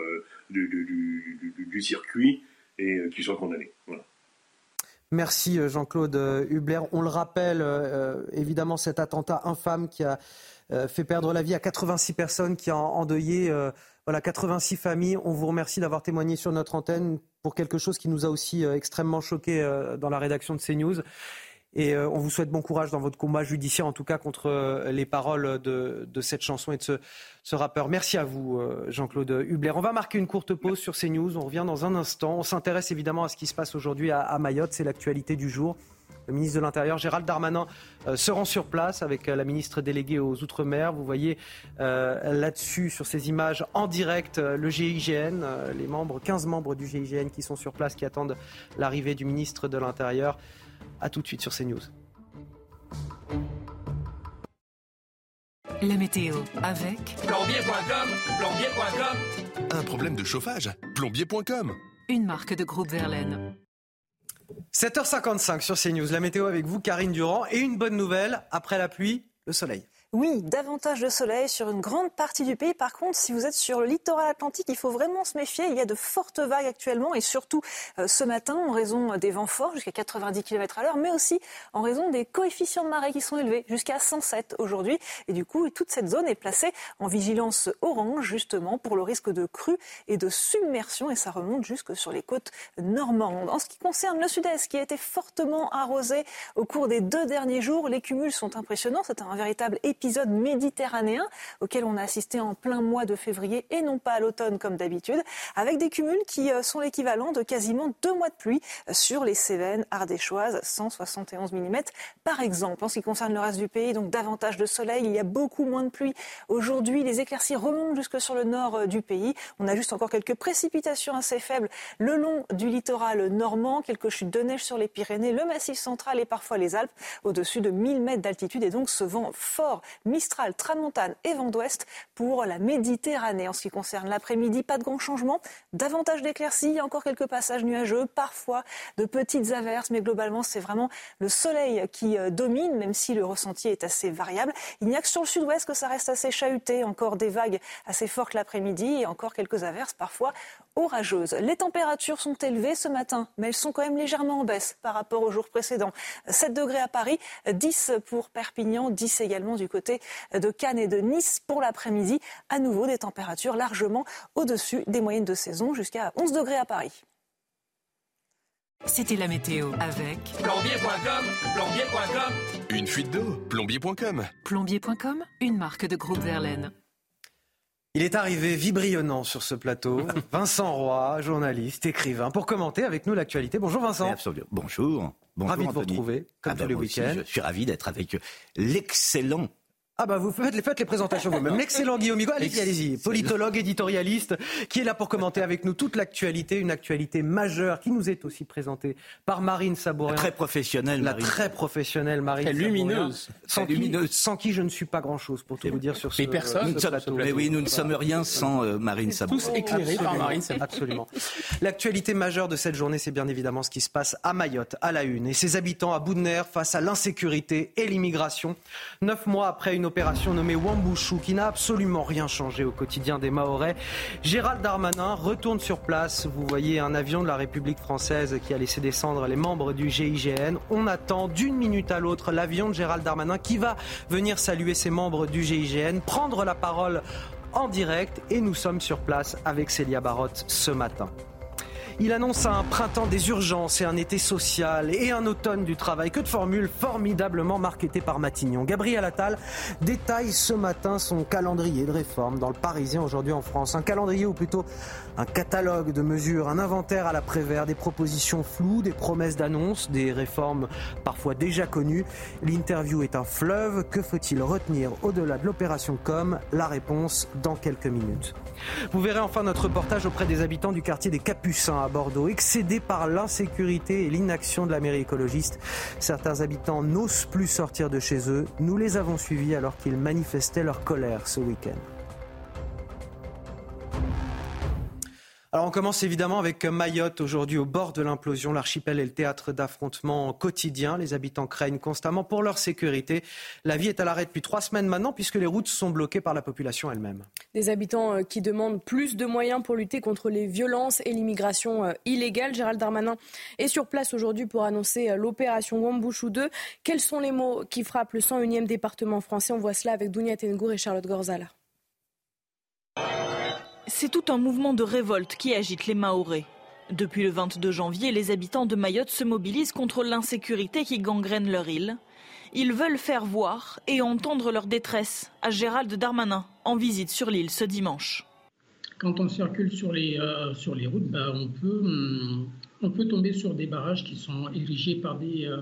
Speaker 47: du, circuit et qu'il soit condamné.
Speaker 1: Merci euh, Jean-Claude euh, Hubler. On le rappelle, euh, évidemment, cet attentat infâme qui a fait perdre la vie à 86 personnes, qui a endeuillé voilà, 86 familles. On vous remercie d'avoir témoigné sur notre antenne pour quelque chose qui nous a aussi extrêmement choqué dans la rédaction de CNews. Et euh, on vous souhaite bon courage dans votre combat judiciaire, en tout cas contre euh, les paroles de, cette chanson et de ce, rappeur. Merci à vous, euh, Jean-Claude Hubler. On va marquer une courte pause sur CNews. On revient dans un instant. On s'intéresse évidemment à ce qui se passe aujourd'hui à, Mayotte. C'est l'actualité du jour. Le ministre de l'Intérieur, Gérald Darmanin, se rend sur place avec la ministre déléguée aux Outre-mer. Vous voyez là-dessus, sur ces images en direct, le GIGN, les membres, 15 membres du GIGN qui sont sur place, qui attendent l'arrivée du ministre de l'Intérieur. A tout de suite sur CNews.
Speaker 48: La météo avec
Speaker 49: plombier.com, plombier.com.
Speaker 50: Un problème de chauffage, plombier.com.
Speaker 48: Une marque de groupe Verlaine.
Speaker 1: 7h55 sur CNews, la météo avec vous, Karine Durand. Et une bonne nouvelle, après la pluie, le soleil.
Speaker 2: Oui, davantage de soleil sur une grande partie du pays. Par contre, si vous êtes sur le littoral atlantique, il faut vraiment se méfier. Il y a de fortes vagues actuellement et surtout euh, ce matin en raison des vents forts jusqu'à 90 km à l'heure, mais aussi en raison des coefficients de marée qui sont élevés jusqu'à 107 aujourd'hui. Et du coup, toute cette zone est placée en vigilance orange justement pour le risque de crue et de submersion et ça remonte jusque sur les côtes normandes. En ce qui concerne le sud-est qui a été fortement arrosé au cours des deux derniers jours, les cumuls sont impressionnants. C'est un véritable épisode méditerranéen auquel on a assisté en plein mois de février et non pas à l'automne comme d'habitude, avec des cumuls qui euh, sont l'équivalent de quasiment deux mois de pluie sur les Cévennes ardéchoises, 171 mm par exemple. En ce qui concerne le reste du pays, donc davantage de soleil, il y a beaucoup moins de pluie. Aujourd'hui, les éclaircies remontent jusque sur le nord euh, du pays. On a juste encore quelques précipitations assez faibles le long du littoral normand, quelques chutes de neige sur les Pyrénées, le massif central et parfois les Alpes, au-dessus de 1000 mètres d'altitude et donc ce vent fort Mistral, Tramontane et vent d'ouest pour la Méditerranée. En ce qui concerne l'après-midi, pas de grands changements, davantage d'éclaircies, encore quelques passages nuageux, parfois de petites averses, mais globalement c'est vraiment le soleil qui euh, domine, même si le ressenti est assez variable. Il n'y a que sur le sud-ouest que ça reste assez chahuté, encore des vagues assez fortes l'après-midi et encore quelques averses parfois orageuses. Les températures sont élevées ce matin, mais elles sont quand même légèrement en baisse par rapport au jour précédent. 7 degrés à Paris, 10 pour Perpignan, 10 également du côté de Cannes et de Nice pour l'après-midi. À nouveau des températures largement au-dessus des moyennes de saison, jusqu'à 11 degrés à Paris.
Speaker 48: C'était la météo avec
Speaker 49: plombier.com, plombier.com.
Speaker 50: Une fuite d'eau, plombier.com.
Speaker 48: Plombier.com, une marque de groupe Verlaine.
Speaker 1: Il est arrivé vibrillonnant sur ce plateau. Vincent Roy, journaliste, écrivain, pour commenter avec nous l'actualité. Bonjour Vincent.
Speaker 51: Absolument. Bonjour. Bonjour
Speaker 1: ravi de vous retrouver, comme ah tous ben les week-ends.
Speaker 51: Je suis ravi d'être avec l'excellent
Speaker 1: ah bah vous faites, faites les présentations vous-même. L'excellent Guillaume Hugo, allez-y, allez-y. Politologue, éditorialiste, qui est là pour commenter avec nous toute l'actualité, une actualité majeure qui nous est aussi présentée par Marine Sabourin.
Speaker 51: Très professionnelle,
Speaker 1: La très professionnelle Marine
Speaker 41: très lumineuse.
Speaker 1: Sans, lumineuse. Qui, sans qui je ne suis pas grand-chose, pour tout vous dire sur ce,
Speaker 51: personne, Mais oui, nous ne sommes rien sans euh, Marine Sabourin.
Speaker 41: Tous éclairés par Marine
Speaker 1: Sabourin. Absolument. L'actualité majeure de cette journée, c'est bien évidemment ce qui se passe à Mayotte, à la une, et ses habitants à bout de nerfs face à l'insécurité et l'immigration. Neuf mois après une opération nommée Wambushu qui n'a absolument rien changé au quotidien des Mahorais. Gérald Darmanin retourne sur place. Vous voyez un avion de la République française qui a laissé descendre les membres du GIGN. On attend d'une minute à l'autre l'avion de Gérald Darmanin qui va venir saluer ses membres du GIGN, prendre la parole en direct et nous sommes sur place avec Célia Barotte ce matin. Il annonce un printemps des urgences et un été social et un automne du travail. Que de formules formidablement marketées par Matignon. Gabriel Attal détaille ce matin son calendrier de réforme dans le Parisien aujourd'hui en France. Un calendrier ou plutôt un catalogue de mesures, un inventaire à la Prévert, des propositions floues, des promesses d'annonces, des réformes parfois déjà connues. L'interview est un fleuve. Que faut-il retenir au-delà de l'opération com? La réponse dans quelques minutes. Vous verrez enfin notre reportage auprès des habitants du quartier des Capucins à Bordeaux, excédés par l'insécurité et l'inaction de la mairie écologiste. Certains habitants n'osent plus sortir de chez eux. Nous les avons suivis alors qu'ils manifestaient leur colère ce week-end. Alors on commence évidemment avec Mayotte, aujourd'hui au bord de l'implosion. L'archipel est le théâtre d'affrontements quotidiens. Les habitants craignent constamment pour leur sécurité. La vie est à l'arrêt depuis trois semaines maintenant puisque les routes sont bloquées par la population elle-même.
Speaker 9: Des habitants euh, qui demandent plus de moyens pour lutter contre les violences et l'immigration euh, illégale. Gérald Darmanin est sur place aujourd'hui pour annoncer euh, l'opération Wambouchou 2. Quels sont les mots qui frappent le 101e département français? On voit cela avec Dounia Tengour et Charlotte Gorzala.
Speaker 10: C'est tout un mouvement de révolte qui agite les Mahorais. Depuis le 22 janvier, les habitants de Mayotte se mobilisent contre l'insécurité qui gangrène leur île. Ils veulent faire voir et entendre leur détresse à Gérald Darmanin en visite sur l'île ce dimanche.
Speaker 11: Quand on circule sur les, euh, routes, bah, on, peut, hum, on peut tomber sur des barrages qui sont érigés par des, euh,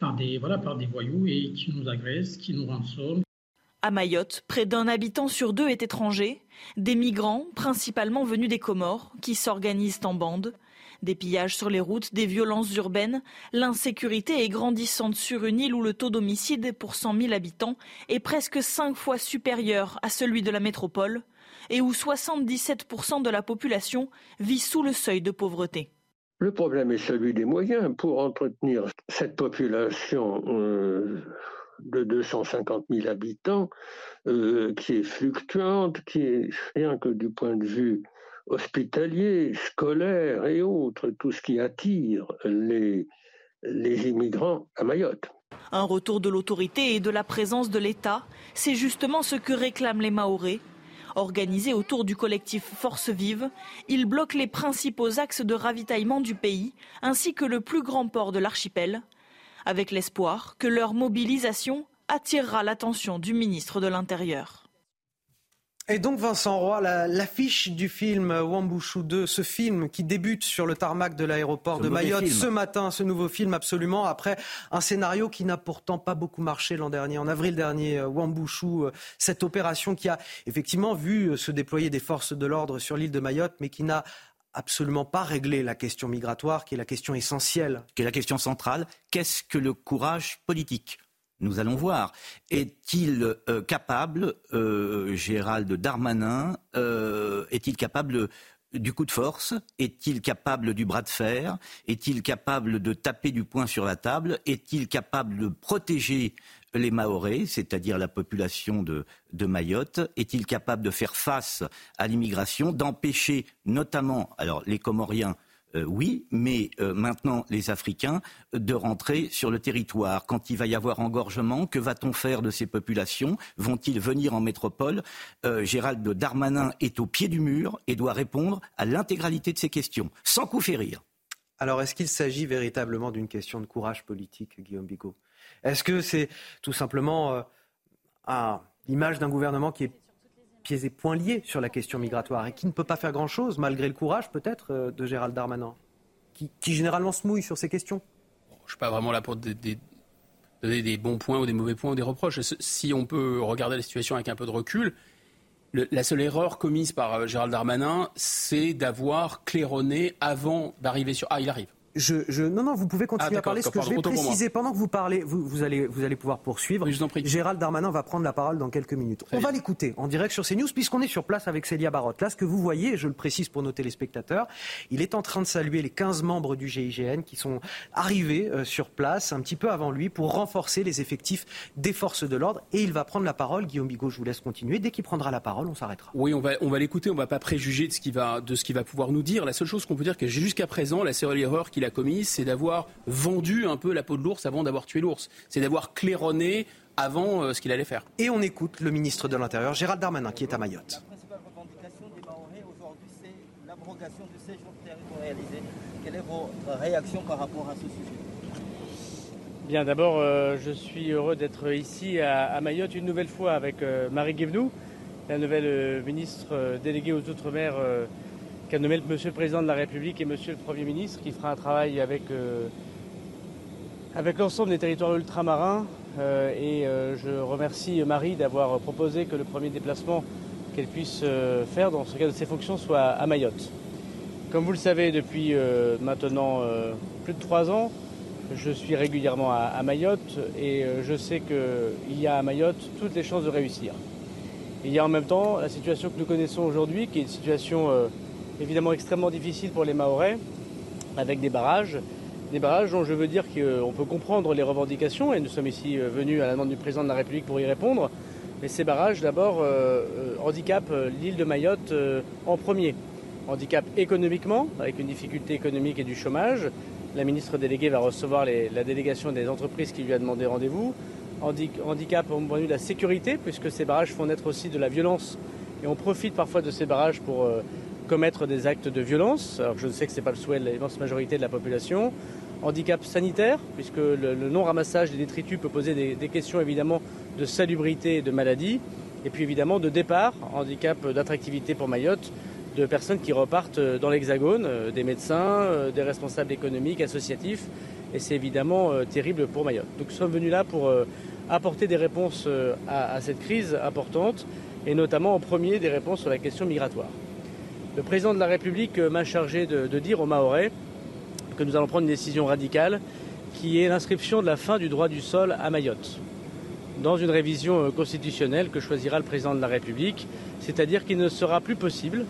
Speaker 11: par des, voilà, par des voyous et qui nous agressent, qui nous rançonnent.
Speaker 10: À Mayotte, près d'un habitant sur deux est étranger. Des migrants, principalement venus des Comores, qui s'organisent en bandes. Des pillages sur les routes, des violences urbaines. L'insécurité est grandissante sur une île où le taux d'homicide pour 100 000 habitants est presque cinq fois supérieur à celui de la métropole et où 77% de la population vit sous le seuil de pauvreté.
Speaker 12: Le problème est celui des moyens pour entretenir cette population. Euh, de 250 000 habitants, euh, qui est fluctuante, qui est rien que du point de vue hospitalier, scolaire et autres, tout ce qui attire les, les immigrants à Mayotte.
Speaker 10: Un retour de l'autorité et de la présence de l'État, c'est justement ce que réclament les Mahorais. Organisés autour du collectif Force Vive, ils bloquent les principaux axes de ravitaillement du pays, ainsi que le plus grand port de l'archipel, avec l'espoir que leur mobilisation attirera l'attention du ministre de l'Intérieur.
Speaker 1: Et donc Vincent Roy, l'affiche du film Wambushu 2, ce film qui débute sur le tarmac de l'aéroport de Mayotte ce matin, ce nouveau film absolument, après un scénario qui n'a pourtant pas beaucoup marché l'an dernier. En avril dernier, euh, Wambushu, euh, cette opération qui a effectivement vu euh, se déployer des forces de l'ordre sur l'île de Mayotte, mais qui n'a absolument pas réglé la question migratoire, qui est la question essentielle.
Speaker 51: Qui est la question centrale. Qu'est-ce que le courage politique? Nous allons voir. Est-il euh, capable, euh, Gérald Darmanin, euh, est-il capable du coup de force? Est-il capable du bras de fer? Est-il capable de taper du poing sur la table? Est-il capable de protéger les Mahorais, c'est-à-dire la population de, Mayotte Est-il capable de faire face à l'immigration, d'empêcher notamment, les Comoriens, euh, oui, mais euh, maintenant les Africains de rentrer sur le territoire? Quand il va y avoir engorgement, que va-t-on faire de ces populations? Vont-ils venir en métropole? Euh, Gérald Darmanin est au pied du mur et doit répondre à l'intégralité de ces questions, sans coup férir.
Speaker 1: Alors, est-ce qu'il s'agit véritablement d'une question de courage politique, Guillaume Bigot? Est-ce que c'est tout simplement euh, l'image d'un gouvernement qui est pieds et poings liés sur la question migratoire et qui ne peut pas faire grand-chose, malgré le courage peut-être euh, de Gérald Darmanin, qui, généralement se mouille sur ces questions?
Speaker 41: Je ne suis pas vraiment là pour donner des bons points ou des mauvais points ou des reproches. Si on peut regarder la situation avec un peu de recul, la seule erreur commise par euh, Gérald Darmanin, c'est d'avoir claironné avant d'arriver sur... Ah, il arrive.
Speaker 1: Je, non, non, vous pouvez continuer ah, à parler. Ce que je vais préciser pendant que vous parlez, vous, allez, vous allez pouvoir poursuivre. Gérald Darmanin va prendre la parole dans quelques minutes. On va l'écouter en direct sur CNews, puisqu'on est sur place avec Célia Barotte. Là, ce que vous voyez, je le précise pour nos téléspectateurs, il est en train de saluer les 15 membres du GIGN qui sont arrivés euh, sur place un petit peu avant lui pour renforcer les effectifs des forces de l'ordre. Et il va prendre la parole. Guillaume Bigot, je vous laisse continuer. Dès qu'il prendra la parole, on s'arrêtera.
Speaker 41: Oui, on va, on va l'écouter. On ne va pas préjuger de ce qu'il va, de ce qu'il va pouvoir nous dire. La seule chose qu'on peut dire, que jusqu'à présent, la seule erreur qu'il a commise, c'est d'avoir vendu un peu la peau de l'ours avant d'avoir tué l'ours. C'est d'avoir claironné avant euh, ce qu'il allait faire.
Speaker 1: Et on écoute le ministre de l'Intérieur, Gérald Darmanin, qui est à Mayotte.
Speaker 52: prorogation du séjour territorialisé. Quelle est votre réaction par rapport à ce sujet?
Speaker 53: Bien, d'abord, euh, je suis heureux d'être ici à, à, Mayotte une nouvelle fois avec euh, Marie Guévenou, la nouvelle euh, ministre déléguée aux Outre-mer qu'a nommé Monsieur le Président de la République et Monsieur le Premier ministre, qui fera un travail avec, avec l'ensemble des territoires ultramarins. et je remercie Marie d'avoir proposé que le premier déplacement qu'elle puisse faire dans ce cas de ses fonctions soit à Mayotte. Comme vous le savez, depuis maintenant plus de trois ans, je suis régulièrement à, Mayotte et euh, je sais qu'il y a à Mayotte toutes les chances de réussir. Il y a en même temps la situation que nous connaissons aujourd'hui, qui est une situation euh, évidemment extrêmement difficile pour les Mahorais, avec des barrages. Des barrages dont je veux dire qu'on peut comprendre les revendications, et nous sommes ici euh, venus à la demande du président de la République pour y répondre. Mais ces barrages, d'abord, handicapent l'île de Mayotte en premier. Handicap économiquement, avec une difficulté économique et du chômage, la ministre déléguée va recevoir la délégation des entreprises qui lui a demandé rendez-vous. Handicap au point de vue de la sécurité, puisque ces barrages font naître aussi de la violence. Et on profite parfois de ces barrages pour euh, commettre des actes de violence. Alors je sais que ce n'est pas le souhait de l'immense majorité de la population. Handicap sanitaire, puisque le, non-ramassage des détritus peut poser des, questions évidemment de salubrité et de maladie. Et puis évidemment de départ, handicap d'attractivité pour Mayotte, de personnes qui repartent euh, dans l'Hexagone, euh, des médecins, euh, des responsables économiques, associatifs, et c'est évidemment terrible pour Mayotte. Donc nous sommes venus là pour apporter des réponses à, cette crise importante, et notamment en premier des réponses sur la question migratoire. Le président de la République m'a chargé de, dire aux Mahorais que nous allons prendre une décision radicale qui est l'inscription de la fin du droit du sol à Mayotte dans une révision constitutionnelle que choisira le président de la République, c'est-à-dire qu'il ne sera plus possible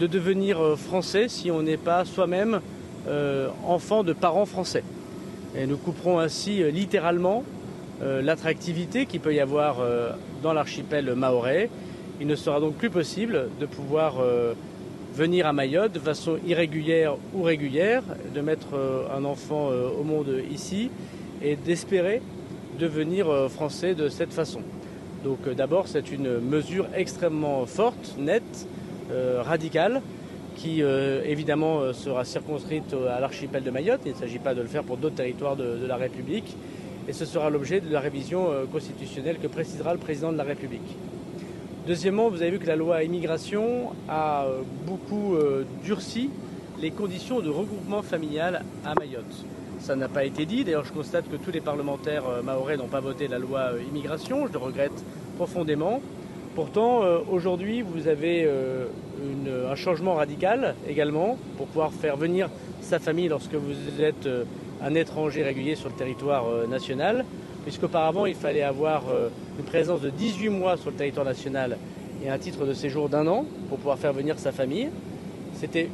Speaker 53: de devenir euh, français si on n'est pas soi-même euh, enfant de parents français. Et nous couperons ainsi euh, littéralement l'attractivité qu'il peut y avoir dans l'archipel maorais. Il ne sera donc plus possible de pouvoir venir à Mayotte de façon irrégulière ou régulière, de mettre un enfant au monde ici et d'espérer devenir français de cette façon. Donc d'abord c'est une mesure extrêmement forte, nette, euh, radicale qui euh, évidemment euh, sera circonscrite à l'archipel de Mayotte. Il ne s'agit pas de le faire pour d'autres territoires de, la République. Et ce sera l'objet de la révision constitutionnelle que précisera le président de la République. Deuxièmement, vous avez vu que la loi immigration a beaucoup durci les conditions de regroupement familial à Mayotte. Ça n'a pas été dit. D'ailleurs, je constate que tous les parlementaires maorais n'ont pas voté la loi immigration. Je le regrette profondément. Pourtant, euh, aujourd'hui, vous avez euh, un changement radical également pour pouvoir faire venir sa famille lorsque vous êtes euh, un étranger régulier sur le territoire national, puisqu'auparavant, il fallait avoir une présence de 18 mois sur le territoire national et un titre de séjour d'un an pour pouvoir faire venir sa famille. C'était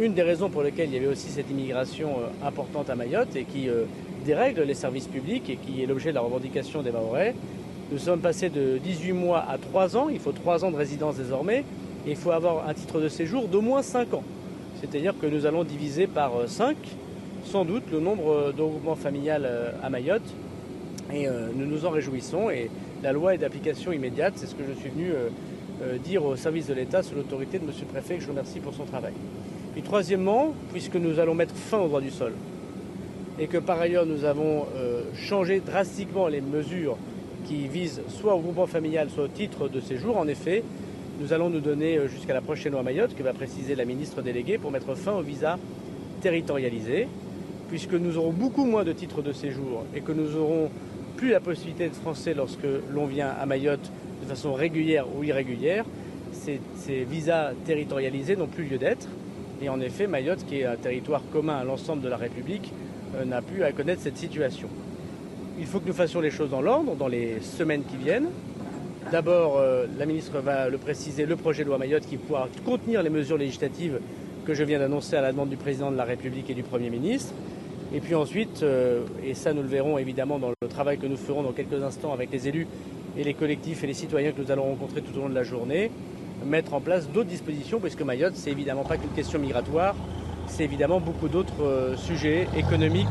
Speaker 53: une des raisons pour lesquelles il y avait aussi cette immigration importante à Mayotte et qui dérègle les services publics et qui est l'objet de la revendication des Mahorais. Nous sommes passés de 18 mois à 3 ans. Il faut 3 ans de résidence désormais. Et il faut avoir un titre de séjour d'au moins 5 ans. C'est-à-dire que nous allons diviser par 5, sans doute, le nombre de regroupements familial euh, à Mayotte. Et euh, nous nous en réjouissons. Et la loi est d'application immédiate. C'est ce que je suis venu euh, dire au service de l'État sous l'autorité de M. le Préfet, que je remercie pour son travail. Puis troisièmement, puisque nous allons mettre fin au droit du sol, et que par ailleurs nous avons changé drastiquement les mesures qui vise soit au groupement familial, soit au titre de séjour. En effet, nous allons nous donner euh, jusqu'à la prochaine loi Mayotte, que va préciser la ministre déléguée, pour mettre fin au visa territorialisé, puisque nous aurons beaucoup moins de titres de séjour et que nous aurons plus la possibilité d'être français lorsque l'on vient à Mayotte de façon régulière ou irrégulière. Ces, ces visas territorialisés n'ont plus lieu d'être. Et en effet, Mayotte, qui est un territoire commun à l'ensemble de la République, euh, n'a plus à connaître cette situation. Il faut que nous fassions les choses dans l'ordre dans les semaines qui viennent. D'abord, euh, la ministre va le préciser, le projet de loi Mayotte qui pourra contenir les mesures législatives que je viens d'annoncer à la demande du président de la République et du Premier ministre. Et puis ensuite, euh, et ça nous le verrons évidemment dans le travail que nous ferons dans quelques instants avec les élus et les collectifs et les citoyens que nous allons rencontrer tout au long de la journée, mettre en place d'autres dispositions, puisque Mayotte, c'est évidemment pas qu'une question migratoire, c'est évidemment beaucoup d'autres euh, sujets économiques,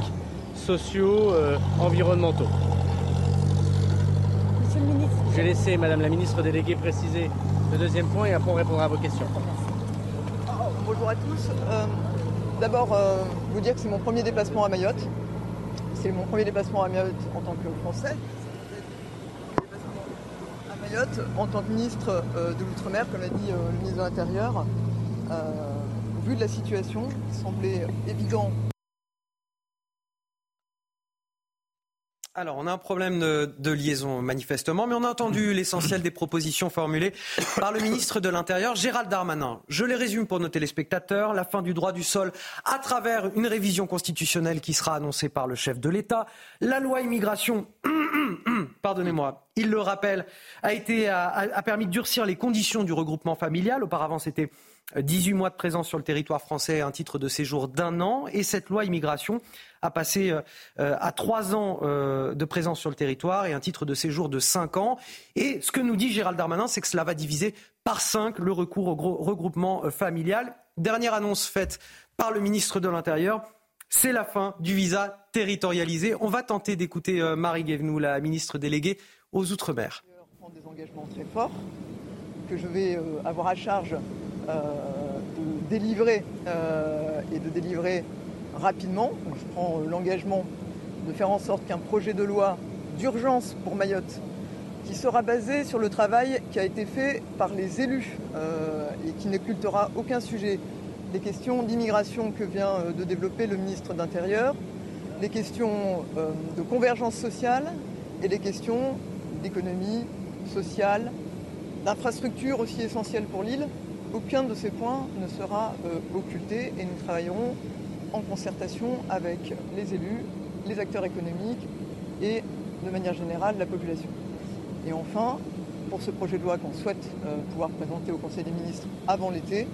Speaker 53: sociaux, euh, environnementaux.
Speaker 2: Monsieur le ministre.
Speaker 53: Je vais laisser Madame la ministre déléguée préciser le deuxième point et après on répondra à vos questions.
Speaker 52: Pour
Speaker 54: bonjour à tous. Euh, D'abord, euh, vous dire que c'est mon premier déplacement à Mayotte. C'est mon premier déplacement à Mayotte en tant que Français. À Mayotte, en tant que ministre euh, de l'Outre-mer, comme l'a dit euh, le ministre de l'Intérieur, vu de la situation, il semblait évident
Speaker 1: Alors, on a un problème de, de, liaison manifestement, mais on a entendu l'essentiel des propositions formulées par le ministre de l'Intérieur, Gérald Darmanin. Je les résume pour nos téléspectateurs. La fin du droit du sol à travers une révision constitutionnelle qui sera annoncée par le chef de l'État. La loi immigration, pardonnez-moi, il le rappelle, a, été, a, a permis de durcir les conditions du regroupement familial. Auparavant, c'était 18 mois de présence sur le territoire français, un titre de séjour d'un an. Et cette loi immigration a passé euh, à trois ans euh, de présence sur le territoire et un titre de séjour de cinq ans. Et ce que nous dit Gérald Darmanin, c'est que cela va diviser par cinq le recours au regroupement euh, familial. Dernière annonce faite par le ministre de l'Intérieur. C'est la fin du visa territorialisé. On va tenter d'écouter Marie Guévenoux, la ministre déléguée aux Outre-mer.
Speaker 54: à euh, euh, rapidement. Je prends l'engagement de faire en sorte qu'un projet de loi d'urgence pour Mayotte, qui sera basé sur le travail qui a été fait par les élus euh, et qui n'écultera aucun sujet, les questions d'immigration que vient de développer le ministre d'Intérieur, les questions euh, de convergence sociale et les questions d'économie sociale, d'infrastructures aussi essentielles pour l'île, aucun de ces points ne sera euh, occulté et nous travaillerons en concertation avec les élus, les acteurs économiques et de manière générale la population. Et enfin, pour ce projet de loi qu'on souhaite euh, pouvoir présenter au Conseil des ministres avant l'été,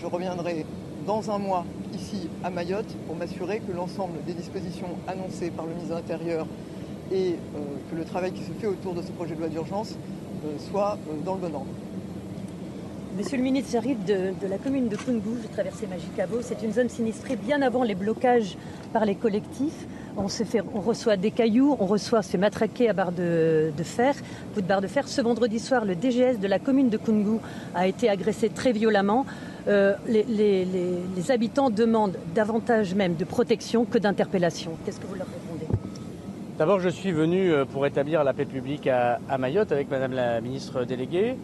Speaker 54: je reviendrai dans un mois ici à Mayotte pour m'assurer que l'ensemble des dispositions annoncées par le ministre de l'Intérieur et euh, que le travail qui se fait autour de ce projet de loi d'urgence euh, soit dans le bon ordre.
Speaker 55: Monsieur le ministre, j'arrive de, la commune de Kungu, j'ai traversé Magicabo. C'est une zone sinistrée bien avant les blocages par les collectifs. On, reçoit des cailloux, on reçoit se fait matraquer à barre de, fer, coup de barre de fer. Ce vendredi soir, le DGS de la commune de Kungu a été agressé très violemment. Euh, les, habitants demandent davantage même de protection que d'interpellation. Qu'est-ce que vous leur répondez?
Speaker 53: D'abord, je suis venu euh, pour établir la paix publique à Mayotte avec Madame la ministre déléguée.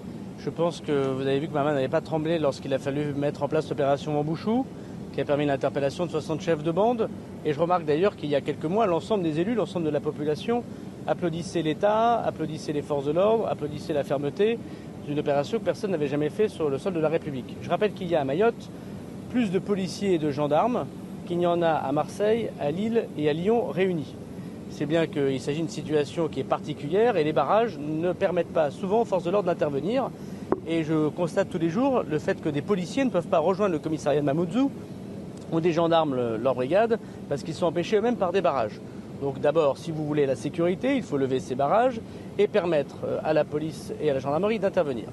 Speaker 53: Je pense que vous avez vu que ma main n'avait pas tremblé lorsqu'il a fallu mettre en place l'opération Mambouchou, qui a permis l'interpellation de 60 chefs de bande. Et je remarque d'ailleurs qu'il y a quelques mois, l'ensemble des élus, l'ensemble de la population applaudissait l'État, applaudissait les forces de l'ordre, applaudissait la fermeté d'une opération que personne n'avait jamais fait sur le sol de la République. Je rappelle qu'il y a à Mayotte plus de policiers et de gendarmes qu'il n'y en a à Marseille, à Lille et à Lyon réunis. C'est bien qu'il s'agit d'une situation qui est particulière et les barrages ne permettent pas souvent aux forces de l'ordre d'intervenir. Et je constate tous les jours le fait que des policiers ne peuvent pas rejoindre le commissariat de Mamoudzou ou des gendarmes leur brigade parce qu'ils sont empêchés eux-mêmes par des barrages. Donc d'abord, si vous voulez la sécurité, il faut lever ces barrages et permettre à la police et à la gendarmerie d'intervenir.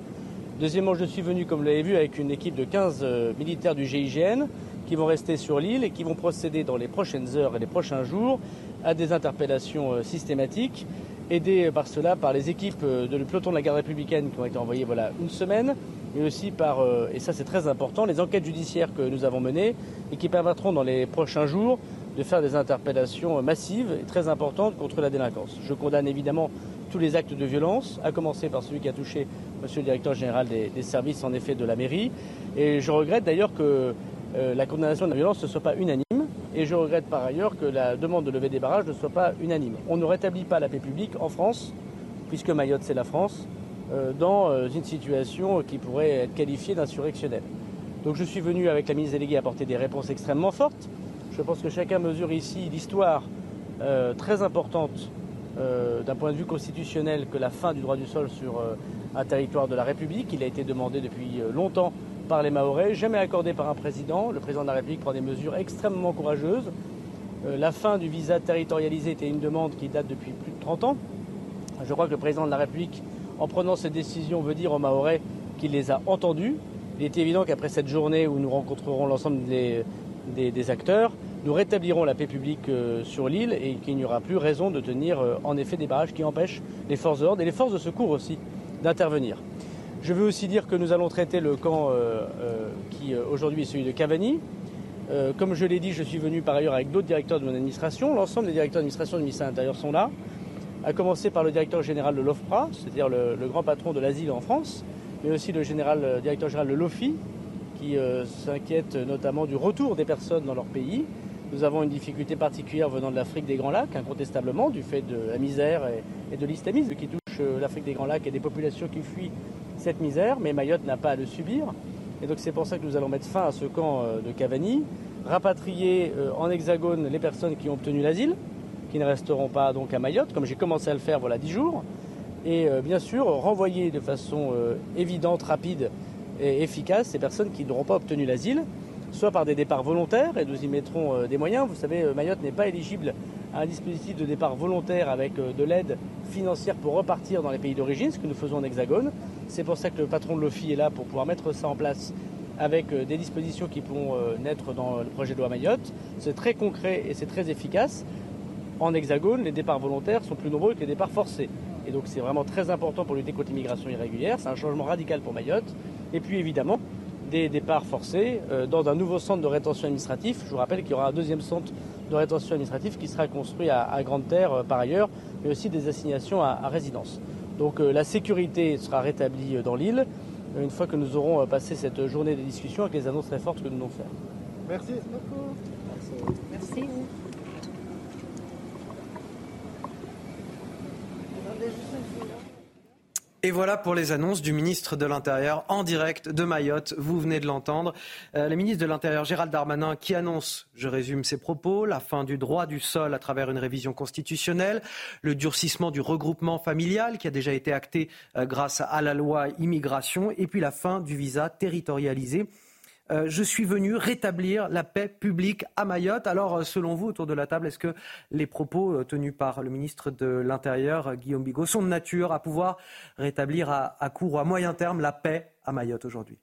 Speaker 53: Deuxièmement, je suis venu, comme vous l'avez vu, avec une équipe de 15 militaires du GIGN qui vont rester sur l'île et qui vont procéder dans les prochaines heures et les prochains jours à des interpellations systématiques aidés par cela par les équipes de le peloton de la garde républicaine qui ont été envoyées voilà une semaine, mais aussi par et ça c'est très important les enquêtes judiciaires que nous avons menées et qui permettront dans les prochains jours de faire des interpellations massives et très importantes contre la délinquance. Je condamne évidemment tous les actes de violence, à commencer par celui qui a touché Monsieur le directeur général des, services en effet de la mairie, et je regrette d'ailleurs que euh, la condamnation de la violence ne soit pas unanime. Et je regrette par ailleurs que la demande de lever des barrages ne soit pas unanime. On ne rétablit pas la paix publique en France, puisque Mayotte c'est la France, euh, dans euh, une situation qui pourrait être qualifiée d'insurrectionnelle. Donc je suis venu avec la ministre déléguée apporter des réponses extrêmement fortes. Je pense que chacun mesure ici l'histoire euh, très importante d'un point de vue constitutionnel que la fin du droit du sol sur un territoire de la République. Il a été demandé depuis longtemps par les Mahorais, jamais accordé par un président. Le président de la République prend des mesures extrêmement courageuses. Euh, la fin du visa territorialisé était une demande qui date depuis plus de 30 ans. Je crois que le président de la République, en prenant cette décision, veut dire aux Mahorais qu'il les a entendus. Il est évident qu'après cette journée où nous rencontrerons l'ensemble des, acteurs, nous rétablirons la paix publique euh, sur l'île et qu'il n'y aura plus raison de tenir euh, en effet des barrages qui empêchent les forces de l'ordre et les forces de secours aussi d'intervenir. Je veux aussi dire que nous allons traiter le camp euh, euh, qui euh, aujourd'hui est celui de Cavani. Comme je l'ai dit, je suis venu par ailleurs avec d'autres directeurs de mon administration. L'ensemble des directeurs d'administration du ministère de l'Intérieur sont là, à commencer par le directeur général de l'OFPRA, c'est-à-dire le, grand patron de l'asile en France, mais aussi le général, directeur général de l'OFI, qui s'inquiète notamment du retour des personnes dans leur pays. Nous avons une difficulté particulière venant de l'Afrique des Grands Lacs, incontestablement, du fait de la misère et, et de l'islamisme qui touche l'Afrique des Grands Lacs et des populations qui fuient cette misère, mais Mayotte n'a pas à le subir. Et donc c'est pour ça que nous allons mettre fin à ce camp euh, de Cavani, rapatrier euh, en hexagone les personnes qui ont obtenu l'asile, qui ne resteront pas donc à Mayotte, comme j'ai commencé à le faire voilà dix jours, et euh, bien sûr renvoyer de façon évidente, rapide et efficace ces personnes qui n'auront pas obtenu l'asile, soit par des départs volontaires, et nous y mettrons des moyens. Vous savez, Mayotte n'est pas éligible un dispositif de départ volontaire avec euh, de l'aide financière pour repartir dans les pays d'origine, ce que nous faisons en hexagone. C'est pour ça que le patron de l'OFI est là pour pouvoir mettre ça en place avec euh, des dispositions qui pourront euh, naître dans le projet de loi Mayotte. C'est très concret et c'est très efficace. En hexagone, les départs volontaires sont plus nombreux que les départs forcés. Et donc c'est vraiment très important pour lutter contre l'immigration irrégulière. C'est un changement radical pour Mayotte. Et puis évidemment, des départs forcés dans un nouveau centre de rétention administratif. Je vous rappelle qu'il y aura un deuxième centre de rétention administratif qui sera construit à, à Grande Terre euh, par ailleurs, mais aussi des assignations à, à résidence. Donc euh, la sécurité sera rétablie euh, dans l'île une fois que nous aurons passé cette journée de discussion avec les annonces très fortes que nous allons faire.
Speaker 54: Merci beaucoup.
Speaker 2: Merci.
Speaker 1: Et voilà pour les annonces du ministre de l'Intérieur en direct de Mayotte. Vous venez de l'entendre. Euh, le ministre de l'Intérieur, Gérald Darmanin, qui annonce, je résume ses propos, la fin du droit du sol à travers une révision constitutionnelle, le durcissement du regroupement familial qui a déjà été acté euh, grâce à la loi immigration, et puis la fin du visa territorialisé. Euh, je suis venu rétablir la paix publique à Mayotte. Alors, euh, selon vous, autour de la table, est-ce que les propos euh, tenus par le ministre de l'Intérieur, Guillaume Bigot, sont de nature à pouvoir rétablir à, court ou à moyen terme la paix à Mayotte aujourd'hui?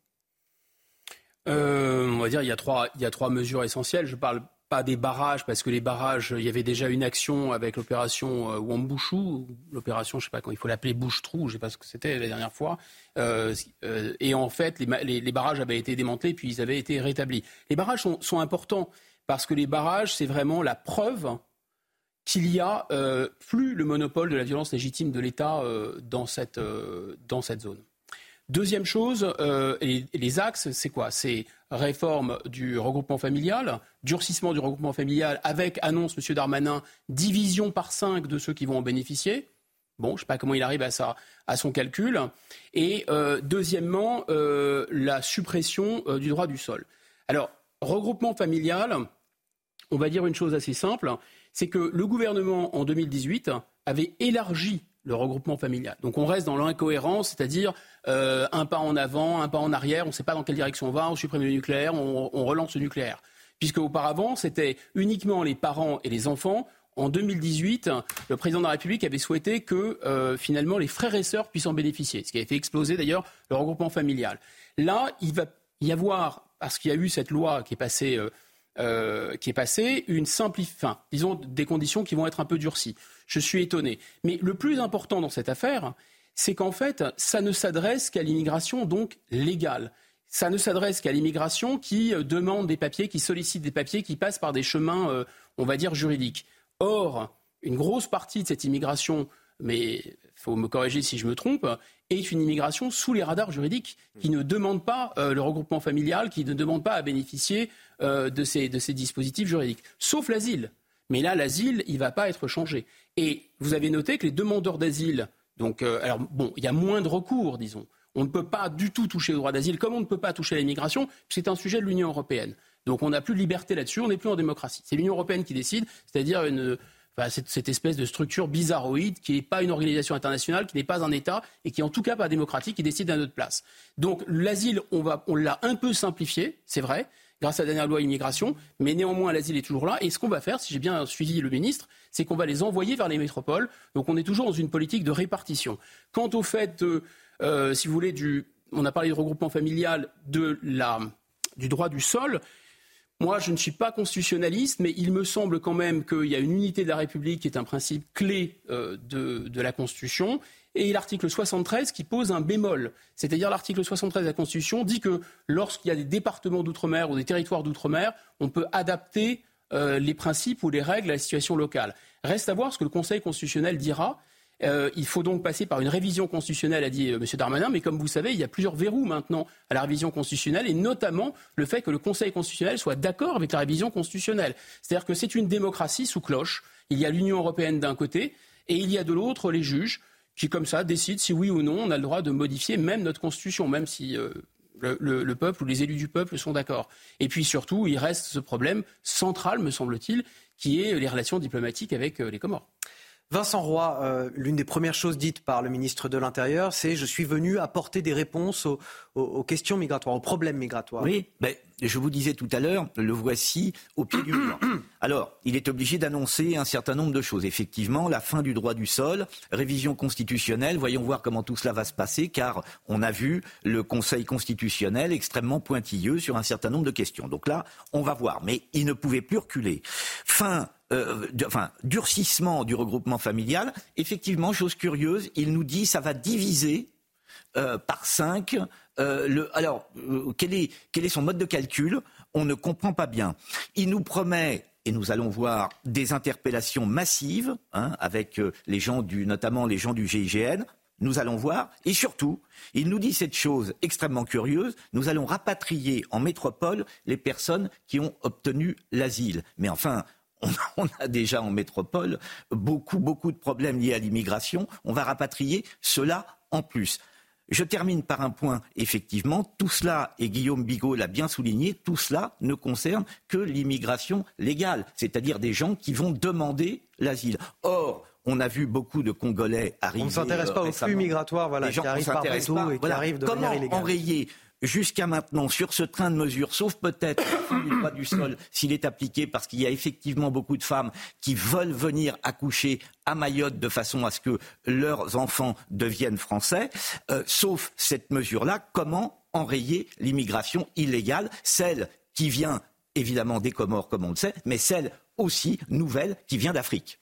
Speaker 41: On va dire il y y a trois mesures essentielles. Je parle pas des barrages parce que les barrages, il y avait déjà une action avec l'opération euh, Wambushu, l'opération, je sais pas comment il faut l'appeler bouche-trou, je sais pas ce que c'était la dernière fois. Euh, euh, et en fait, les, les- les barrages avaient été démantelés puis ils avaient été rétablis. Les barrages sont, importants parce que les barrages, c'est vraiment la preuve qu'il y a euh, plus le monopole de la violence légitime de l'État dans, cette, dans cette zone. Deuxième chose, et les axes, c'est quoi? C'est réforme du regroupement familial, durcissement du regroupement familial avec, annonce M. Darmanin, division par cinq de ceux qui vont en bénéficier. Bon, je ne sais pas comment il arrive à, son calcul. Et euh, deuxièmement, euh, la suppression euh, du droit du sol. Alors, regroupement familial, on va dire une chose assez simple, c'est que le gouvernement, en 2018, avait élargi le regroupement familial. Donc on reste dans l'incohérence, c'est-à-dire euh, un pas en avant, un pas en arrière, on ne sait pas dans quelle direction on va, on supprime le nucléaire, on, relance le nucléaire. Puisque auparavant, c'était uniquement les parents et les enfants. En 2018, le président de la République avait souhaité que euh, finalement les frères et sœurs puissent en bénéficier, ce qui avait fait exploser d'ailleurs le regroupement familial. Là, il va y avoir, parce qu'il y a eu cette loi qui est passée euh, qui est passé, une simple, enfin, disons des conditions qui vont être un peu durcies. Je suis étonné. Mais le plus important dans cette affaire, c'est qu'en fait, ça ne s'adresse qu'à l'immigration donc légale. Ça ne s'adresse qu'à l'immigration qui euh, demande des papiers, qui sollicite des papiers, qui passe par des chemins, euh, on va dire, juridiques. Or, une grosse partie de cette immigration, mais il faut me corriger si je me trompe, est une immigration sous les radars juridiques, qui ne demande pas euh, le regroupement familial, qui ne demande pas à bénéficier de ces dispositifs juridiques, sauf l'asile. Mais là, l'asile, il ne va pas être changé. Et vous avez noté que les demandeurs d'asile, donc, euh, alors bon, il y a moins de recours, disons. On ne peut pas du tout toucher au droit d'asile, comme on ne peut pas toucher à l'immigration, c'est un sujet de l'Union européenne. Donc on n'a plus de liberté là-dessus, on n'est plus en démocratie. C'est l'Union européenne qui décide, c'est-à-dire cette, espèce de structure bizarroïde qui n'est pas une organisation internationale, qui n'est pas un État et qui en tout cas pas démocratique, qui décide à notre place. Donc l'asile, on, on l'a un peu simplifié, c'est vrai, grâce à la dernière loi immigration, mais néanmoins l'asile est toujours là. Et ce qu'on va faire, si j'ai bien suivi le ministre, c'est qu'on va les envoyer vers les métropoles. Donc on est toujours dans une politique de répartition. Quant au fait, de, euh, si vous voulez, du, on a parlé de regroupement familial, de la, du droit du sol. Moi, je ne suis pas constitutionnaliste, mais il me semble quand même qu'il y a une unité de la République qui est un principe clé euh, de la Constitution et l'article 73 qui pose un bémol. C'est-à-dire l'article 73 de la Constitution dit que lorsqu'il y a des départements d'outre-mer ou des territoires d'outre-mer, on peut adapter euh, les principes ou les règles à la situation locale. Reste à voir ce que le Conseil constitutionnel dira. Euh, il faut donc passer par une révision constitutionnelle, a dit euh, M. Darmanin, mais comme vous savez, il y a plusieurs verrous maintenant à la révision constitutionnelle, et notamment le fait que le Conseil constitutionnel soit d'accord avec la révision constitutionnelle. C'est-à-dire que c'est une démocratie sous cloche. Il y a l'Union européenne d'un côté, et il y a de l'autre les juges qui, comme ça, décident si oui ou non on a le droit de modifier même notre constitution, même si euh, le, le- le peuple ou les élus du peuple sont d'accord. Et puis surtout, il reste ce problème central, me semble-t-il, qui est les relations diplomatiques avec euh, les Comores.
Speaker 1: Vincent Roy, euh, l'une des premières choses dites par le ministre de l'Intérieur, c'est je suis venu apporter des réponses aux, aux- aux questions migratoires, aux problèmes migratoires.
Speaker 51: Oui, je vous disais tout à l'heure, le voici au pied du mur. Alors, il est obligé d'annoncer un certain nombre de choses. Effectivement, la fin du droit du sol, révision constitutionnelle, voyons voir comment tout cela va se passer, car on a vu le Conseil constitutionnel extrêmement pointilleux sur un certain nombre de questions. Donc là, on va voir. Mais il ne pouvait plus reculer. Fin euh, enfin, durcissement du regroupement familial. Effectivement, chose curieuse, il nous dit ça va diviser euh, par 5. Le, alors, euh, quel, est, son mode de calcul? On ne comprend pas bien. Il nous promet, et nous allons voir, des interpellations massives, hein, avec euh, les gens du, notamment les gens du GIGN. Nous allons voir. Et surtout, il nous dit cette chose extrêmement curieuse. Nous allons rapatrier en métropole les personnes qui ont obtenu l'asile. Mais enfin, on a déjà en métropole beaucoup, beaucoup de problèmes liés à l'immigration. On va rapatrier cela en plus. Je termine par un point. Effectivement, tout cela, et Guillaume Bigot l'a bien souligné, tout cela ne concerne que l'immigration légale, c'est-à-dire des gens qui vont demander l'asile. Or, on a vu beaucoup de Congolais arriver.
Speaker 1: On ne s'intéresse pas
Speaker 51: euh,
Speaker 1: aux flux migratoires voilà,
Speaker 51: Des gens
Speaker 1: qui arrivent par bateau et qui
Speaker 51: Voilà.
Speaker 1: arrivent de
Speaker 51: Comment
Speaker 1: manière illégale.
Speaker 51: enrayer jusqu'à maintenant sur ce train de mesures, sauf peut-être du droit du sol s'il est appliqué, parce qu'il y a effectivement beaucoup de femmes qui veulent venir accoucher à Mayotte de façon à ce que leurs enfants deviennent français, euh, sauf cette mesure-là, comment enrayer l'immigration illégale, celle qui vient évidemment des Comores, comme on le sait, mais celle aussi nouvelle qui vient d'Afrique?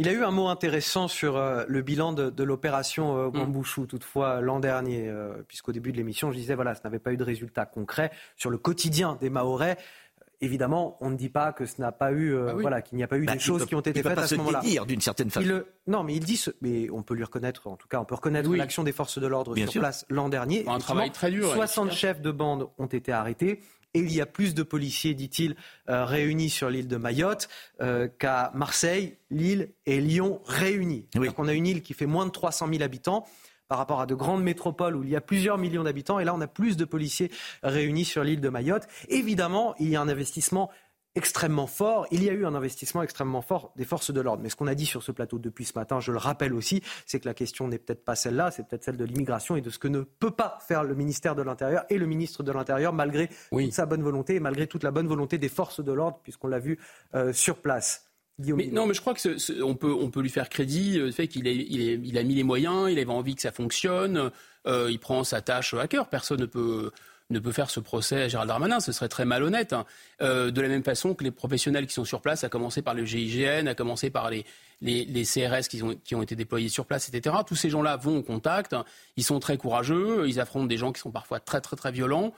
Speaker 1: Il a eu un mot intéressant sur euh, le bilan de, de l'opération euh, Wambouchou, toutefois l'an dernier, euh, puisqu'au début de l'émission, je disais voilà, ça n'avait pas eu de résultat concret sur le quotidien des Mahorais. Euh, Évidemment, on ne dit pas que ce n'a pas eu, euh,
Speaker 51: Ah oui.
Speaker 1: voilà, qu'il n'y a pas eu
Speaker 51: Bah,
Speaker 1: des choses
Speaker 51: peut-
Speaker 1: qui ont été faites
Speaker 51: pas
Speaker 1: à ce moment-là.
Speaker 51: d'une certaine façon.
Speaker 1: Non, mais il dit, ce- mais on peut lui reconnaître, en tout cas, on peut reconnaître l'action des forces de l'ordre sur
Speaker 51: sûr.
Speaker 1: place l'an dernier.
Speaker 41: Un travail très dur,
Speaker 1: 60
Speaker 41: efficace.
Speaker 1: chefs de bande ont été arrêtés. Et il y a plus de policiers, dit-il, euh, réunis sur l'île de Mayotte euh, qu'à Marseille, Lille et Lyon réunis. Donc on a une île qui fait moins de 300 000 habitants par rapport à de grandes métropoles où il y a plusieurs millions d'habitants. Et là, on a plus de policiers réunis sur l'île de Mayotte. Évidemment, il y a un investissement extrêmement fort. Il y a eu un investissement extrêmement fort des forces de l'ordre. Mais ce qu'on a dit sur ce plateau depuis ce matin, je le rappelle aussi, c'est que la question n'est peut-être pas celle-là, c'est peut-être celle de l'immigration et de ce que ne peut pas faire le ministère de l'Intérieur et le ministre de l'Intérieur malgré toute sa bonne volonté et malgré toute la bonne volonté des forces de l'ordre, puisqu'on l'a vu euh, sur place.
Speaker 41: Mais non, mais je crois que ce- ce- on, peut, on peut lui faire crédit, euh, le fait qu'il ait- il ait- il a mis les moyens, il avait envie que ça fonctionne, euh, il prend sa tâche à cœur. Personne ne peut, ne peut faire ce procès à Gérald Darmanin, ce serait très malhonnête. hein. Euh, de la même façon que les professionnels qui sont sur place, à commencer par le GIGN, à commencer par les, CRS qui ont, été déployés sur place, etc. Tous ces gens-là vont au contact, ils sont très courageux, ils affrontent des gens qui sont parfois très très très violents.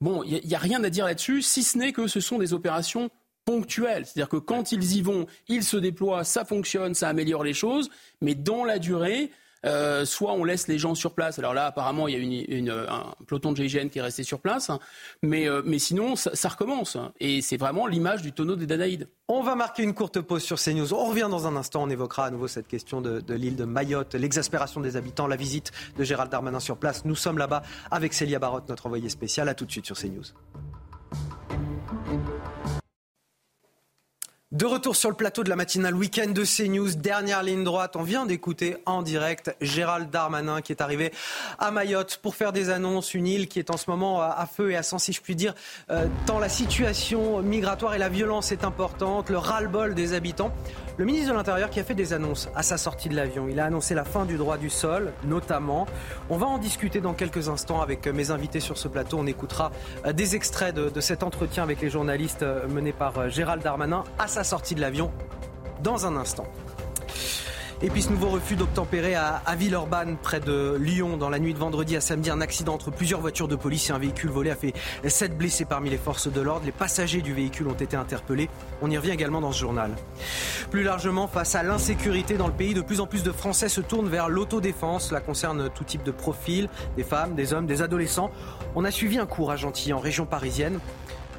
Speaker 41: Bon, il n'y a, rien à dire là-dessus, si ce n'est que ce sont des opérations ponctuelles. C'est-à-dire que quand ils y vont, ils se déploient, ça fonctionne, ça améliore les choses, mais dans la durée, euh, soit on laisse les gens sur place. Alors là, apparemment, il y a un peloton de GIGN qui est resté sur place, mais, euh, mais sinon, ça, recommence. Et c'est vraiment l'image du tonneau des Danaïdes.
Speaker 1: On va marquer une courte pause sur CNews. On revient dans un instant. On évoquera à nouveau cette question de, de l'île de Mayotte, l'exaspération des habitants, la visite de Gérald Darmanin sur place. Nous sommes là-bas avec Célia Barotte, notre envoyée spéciale. À tout de suite sur CNews. De retour sur le plateau de la matinale week-end de CNews, dernière ligne droite. On vient d'écouter en direct Gérald Darmanin qui est arrivé à Mayotte pour faire des annonces. Une île qui est en ce moment à feu et à sang, si je puis dire, euh, tant la situation migratoire et la violence est importante, le ras-le-bol des habitants. Le ministre de l'Intérieur qui a fait des annonces à sa sortie de l'avion. Il a annoncé la fin du droit du sol, notamment. On va en discuter dans quelques instants avec mes invités sur ce plateau. On écoutera euh, des extraits de, de cet entretien avec les journalistes euh, mené par Gérald Darmanin à sa sortie de l'avion dans un instant. Et puis ce nouveau refus d'obtempérer à, à Villeurbanne, près de Lyon, dans la nuit de vendredi à samedi, un accident entre plusieurs voitures de police et un véhicule volé a fait sept blessés parmi les forces de l'ordre. Les passagers du véhicule ont été interpellés. On y revient également dans ce journal. Plus largement, face à l'insécurité dans le pays, de plus en plus de Français se tournent vers l'autodéfense. Cela concerne tout type de profil, des femmes, des hommes, des adolescents. On a suivi un cours à Gentilly, en région parisienne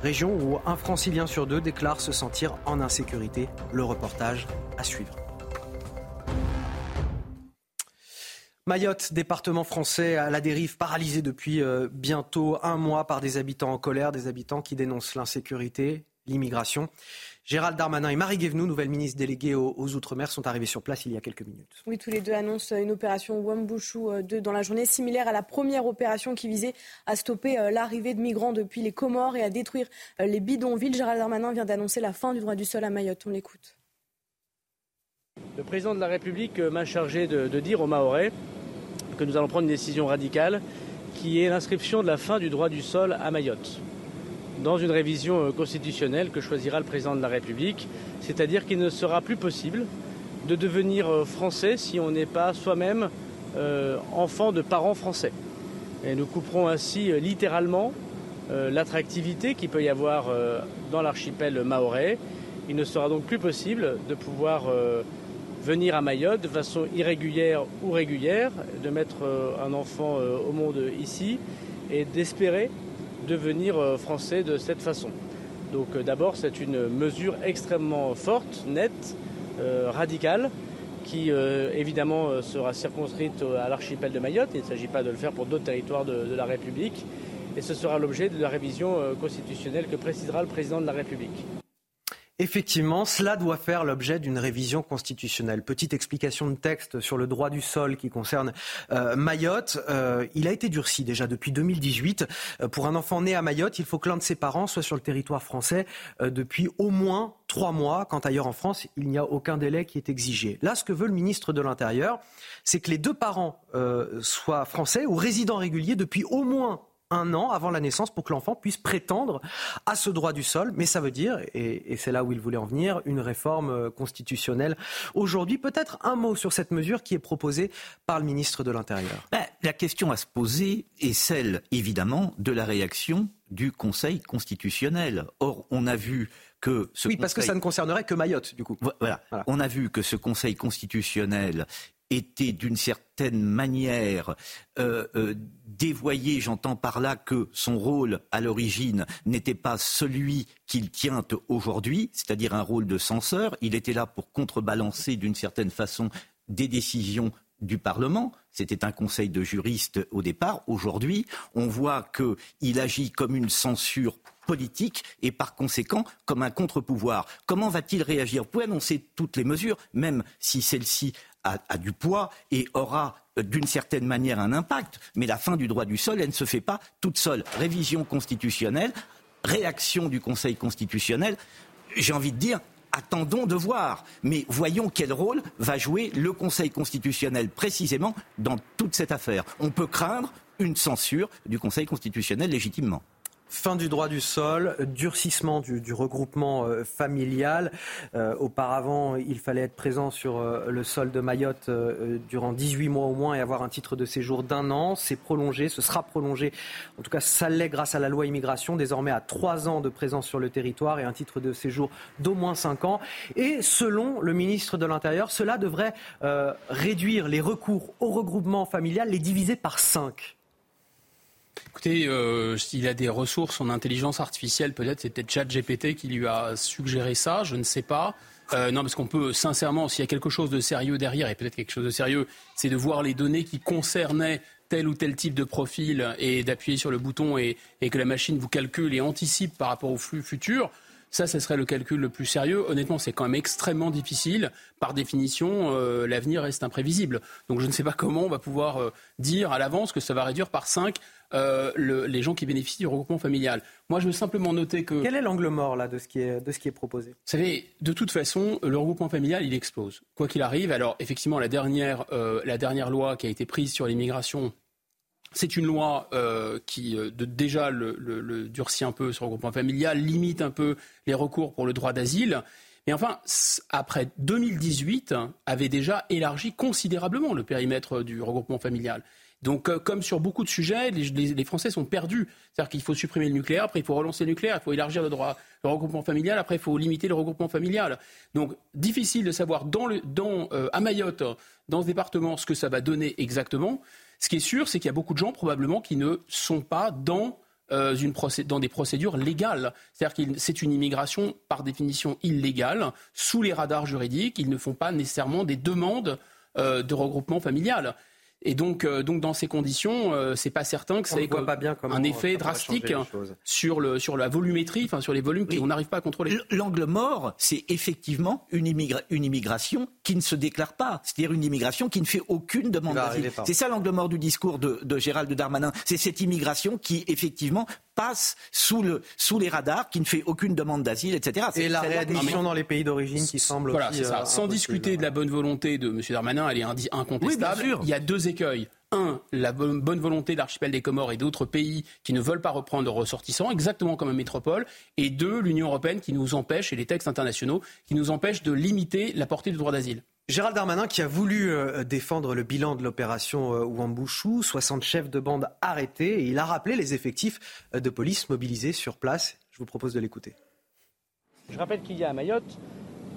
Speaker 1: région où un francilien sur deux déclare se sentir en insécurité. Le reportage à suivre. Mayotte, département français à la dérive, paralysé depuis euh, bientôt un mois par des habitants en colère, des habitants qui dénoncent l'insécurité, l'immigration. Gérald Darmanin et Marie Guévenoux, nouvelle ministre déléguée aux, Outre-mer, sont arrivés sur place il y a quelques minutes.
Speaker 9: Oui, tous les deux annoncent une opération Wambushu 2 euh, dans la journée, similaire à la première opération qui visait à stopper euh, l'arrivée de migrants depuis les Comores et à détruire les bidonvilles. Gérald Darmanin vient d'annoncer la fin du droit du sol à Mayotte. On l'écoute.
Speaker 53: Le président de la République m'a chargé de, de dire aux Mahorais que nous allons prendre une décision radicale qui est l'inscription de la fin du droit du sol à Mayotte dans une révision euh, constitutionnelle que choisira le président de la République, c'est-à-dire qu'il ne sera plus possible de devenir euh, français si on n'est pas soi-même euh, enfant de parents français. Et nous couperons ainsi littéralement l'attractivité qu'il peut y avoir dans l'archipel maorais. Il ne sera donc plus possible de pouvoir venir à Mayotte de façon irrégulière ou régulière, de mettre un enfant au monde ici et d'espérer devenir euh, français de cette façon. Donc d'abord, c'est une mesure extrêmement forte, nette, radicale, qui évidemment sera circonscrite à l'archipel de Mayotte. Il ne s'agit pas de le faire pour d'autres territoires de, de, la République. Et ce sera l'objet de la révision constitutionnelle que précisera le président de la République.
Speaker 1: Effectivement, cela doit faire l'objet d'une révision constitutionnelle. Petite explication de texte sur le droit du sol qui concerne euh, Mayotte. Euh, il a été durci déjà depuis 2018. Euh, pour un enfant né à Mayotte, il faut que l'un de ses parents soit sur le territoire français depuis au moins trois mois, quand ailleurs en France, il n'y a aucun délai qui est exigé. Là, ce que veut le ministre de l'Intérieur, c'est que les deux parents soient français ou résidents réguliers depuis au moins un an avant la naissance pour que l'enfant puisse prétendre à ce droit du sol. Mais ça veut dire, et, c'est là où il voulait en venir, une réforme euh, constitutionnelle. Aujourd'hui, peut-être un mot sur cette mesure qui est proposée par le ministre de l'Intérieur.
Speaker 51: Ben, la question à se poser est celle, évidemment, de la réaction du Conseil constitutionnel. Or, on a vu que
Speaker 1: ce oui, parce que ça ne concernerait que Mayotte, du coup.
Speaker 51: voilà. On a vu que ce Conseil constitutionnel était d'une certaine manière euh, euh, dévoyé. J'entends par là que son rôle à l'origine n'était pas celui qu'il tient aujourd'hui, c'est-à-dire un rôle de censeur. Il était là pour contrebalancer d'une certaine façon des décisions du Parlement. C'était un conseil de juristes au départ. Aujourd'hui, on voit qu'il agit comme une censure politique et par conséquent comme un contre-pouvoir. Comment va-t-il réagir? Vous pouvez annoncer toutes les mesures, même si celles-ci a, du poids et aura euh, d'une certaine manière un impact. Mais la fin du droit du sol, elle ne se fait pas toute seule. Révision constitutionnelle, réaction du Conseil constitutionnel, j'ai envie de dire, attendons de voir. Mais voyons quel rôle va jouer le Conseil constitutionnel précisément dans toute cette affaire. On peut craindre une censure du Conseil constitutionnel légitimement.
Speaker 1: Fin du droit du sol, durcissement du, regroupement euh, familial. Euh, auparavant, il fallait être présent sur euh, le sol de Mayotte durant 18 mois au moins et avoir un titre de séjour d'un an. C'est prolongé, ce sera prolongé. En tout cas, ça l'est grâce à la loi immigration, désormais à trois ans de présence sur le territoire et un titre de séjour d'au moins cinq ans. Et selon le ministre de l'Intérieur, cela devrait réduire les recours au regroupement familial, les diviser par cinq.
Speaker 41: Écoutez, euh, s'il a des ressources en intelligence artificielle, peut-être c'est peut-être ChatGPT qui lui a suggéré ça, je ne sais pas. Euh, non, parce qu'on peut sincèrement, s'il y a quelque chose de sérieux derrière, et peut-être quelque chose de sérieux, c'est de voir les données qui concernaient tel ou tel type de profil et d'appuyer sur le bouton et, que la machine vous calcule et anticipe par rapport au flux futur. Ça, ce serait le calcul le plus sérieux. Honnêtement, c'est quand même extrêmement difficile. Par définition, euh, l'avenir reste imprévisible. Donc je ne sais pas comment on va pouvoir euh, dire à l'avance que ça va réduire par 5 euh, les gens qui bénéficient du regroupement familial. Moi, je veux simplement noter que...
Speaker 1: Quel est l'angle mort là, de, ce qui est, de ce qui est proposé? Vous
Speaker 41: savez, de toute façon, le regroupement familial, il explose. Quoi qu'il arrive, alors effectivement, la dernière, la dernière loi qui a été prise sur l'immigration c'est une loi euh, qui euh, déjà le, durcit un peu sur le regroupement familial, limite un peu les recours pour le droit d'asile. Mais enfin, après 2018, avait déjà élargi considérablement le périmètre du regroupement familial. Donc, euh, comme sur beaucoup de sujets, les, Français sont perdus. C'est-à-dire qu'il faut supprimer le nucléaire, après il faut relancer le nucléaire, il faut élargir le droit, le regroupement familial, après il faut limiter le regroupement familial. Donc, difficile de savoir à Mayotte, dans ce département, ce que ça va donner exactement. Ce qui est sûr, c'est qu'il y a beaucoup de gens probablement qui ne sont pas dans, euh, des procédures légales. C'est-à-dire que c'est une immigration par définition illégale, sous les radars juridiques. Ils ne font pas nécessairement des demandes euh, de regroupement familial. Et donc, euh, donc dans ces conditions, euh, c'est pas certain que ça ait un effet drastique sur, le, sur la volumétrie, enfin sur les volumes qu'on n'arrive pas à contrôler.
Speaker 51: L'angle mort, c'est effectivement une, une, immigration qui ne se déclare pas, c'est-à-dire une immigration qui ne fait aucune demande d'asile. C'est ça l'angle mort du discours de, de Gérald Darmanin. C'est cette immigration qui effectivement passe sous, le, sous les radars, qui ne fait aucune demande d'asile, etc.
Speaker 1: Et la réadmission dans les pays d'origine qui semble
Speaker 41: voilà,
Speaker 1: aussi,
Speaker 41: ça. Euh, Sans discuter de la bonne volonté de M. Darmanin, elle est incontestable. Il y a deux écueils. Un, la bonne volonté de l'archipel des Comores et d'autres pays qui ne veulent pas reprendre leurs ressortissants, exactement comme une métropole. Et deux, l'Union européenne qui nous empêche, et les textes internationaux, qui nous empêchent de limiter la portée du droit d'asile.
Speaker 1: Gérald Darmanin qui a voulu euh, défendre le bilan de l'opération euh, Wambouchou, 60 chefs de bande arrêtés, et il a rappelé les effectifs euh, de police mobilisés sur place. Je vous propose de l'écouter.
Speaker 53: Je rappelle qu'il y a à Mayotte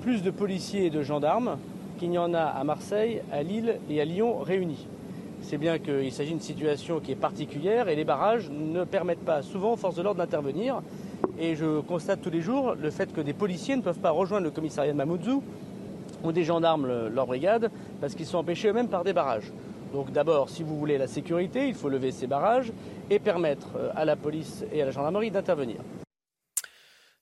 Speaker 53: plus de policiers et de gendarmes qu'il n'y en a à Marseille, à Lille et à Lyon réunis. C'est bien qu'il s'agit d'une situation qui est particulière et les barrages ne permettent pas souvent aux forces de l'ordre d'intervenir. Et je constate tous les jours le fait que des policiers ne peuvent pas rejoindre le commissariat de Mamoudzou ou des gendarmes leur brigade parce qu'ils sont empêchés eux-mêmes par des barrages. Donc d'abord, si vous voulez la sécurité, il faut lever ces barrages et permettre euh, à la police et à la gendarmerie d'intervenir.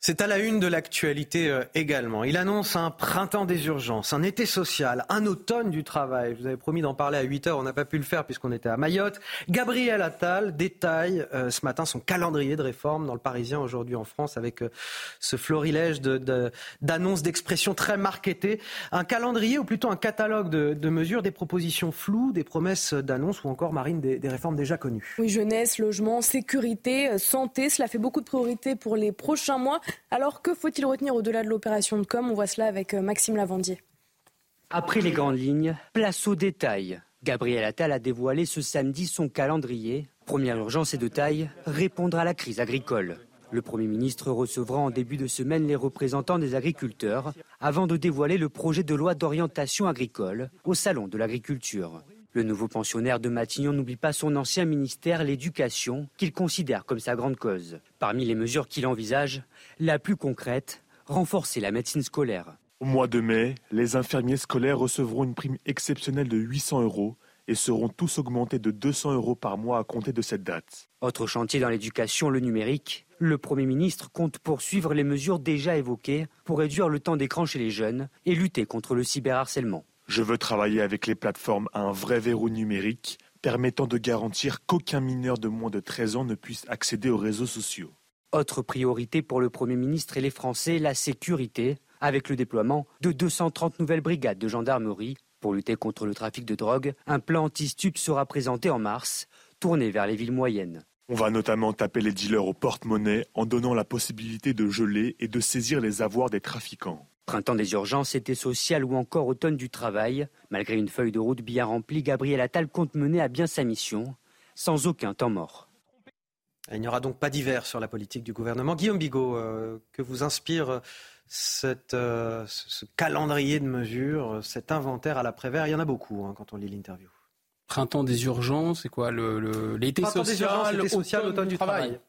Speaker 1: C'est à la une de l'actualité euh, également. Il annonce un printemps des urgences, un été social, un automne du travail. Je vous avais promis d'en parler à 8 heures, on n'a pas pu le faire puisqu'on était à Mayotte. Gabriel Attal détaille euh, ce matin son calendrier de réforme dans le Parisien aujourd'hui en France avec euh, ce florilège d'annonces, de, d'expressions très marketées. Un calendrier ou plutôt un catalogue de, mesures, des propositions floues, des promesses d'annonces ou encore, Marine, des, des réformes déjà connues.
Speaker 9: Oui, jeunesse, logement, sécurité, santé, cela fait beaucoup de priorités pour les prochains mois. Alors que faut-il retenir au-delà de l'opération de com? On voit cela avec euh, Maxime Lavandier.
Speaker 14: Après les grandes lignes, place aux détails. Gabriel Attal a dévoilé ce samedi son calendrier. Première urgence et de taille, répondre à la crise agricole. Le Premier ministre recevra en début de semaine les représentants des agriculteurs avant de dévoiler le projet de loi d'orientation agricole au Salon de l'agriculture. Le nouveau pensionnaire de Matignon n'oublie pas son ancien ministère, l'éducation, qu'il considère comme sa grande cause. Parmi les mesures qu'il envisage, la plus concrète, renforcer la médecine scolaire.
Speaker 15: Au mois de mai, les infirmiers scolaires recevront une prime exceptionnelle de 800 euros et seront tous augmentés de 200 euros par mois à compter de cette date.
Speaker 14: Autre chantier dans l'éducation, le numérique. Le Premier ministre compte poursuivre les mesures déjà évoquées pour réduire le temps d'écran chez les jeunes et lutter contre le cyberharcèlement.
Speaker 15: Je veux travailler avec les plateformes à un vrai verrou numérique permettant de garantir qu'aucun mineur de moins de 13 ans ne puisse accéder aux réseaux sociaux.
Speaker 14: Autre priorité pour le Premier ministre et les Français, la sécurité, avec le déploiement de 230 nouvelles brigades de gendarmerie. Pour lutter contre le trafic de drogue, un plan anti-stup sera présenté en mars, tourné vers les villes moyennes.
Speaker 15: On va notamment taper les dealers au porte-monnaie en donnant la possibilité de geler et de saisir les avoirs des trafiquants.
Speaker 14: Printemps des urgences, été social ou encore automne du travail. Malgré une feuille de route bien remplie, Gabriel Attal compte mener à bien sa mission, sans aucun temps mort.
Speaker 1: Il n'y aura donc pas d'hiver sur la politique du gouvernement. Guillaume Bigot, euh, que vous inspire euh, euh, ce, calendrier de mesures, cet inventaire à l'après-vert Il y en a beaucoup hein, quand on lit l'interview.
Speaker 41: Printemps des urgences, c'est quoi L'été le, social,
Speaker 1: social, automne, du travail. travail.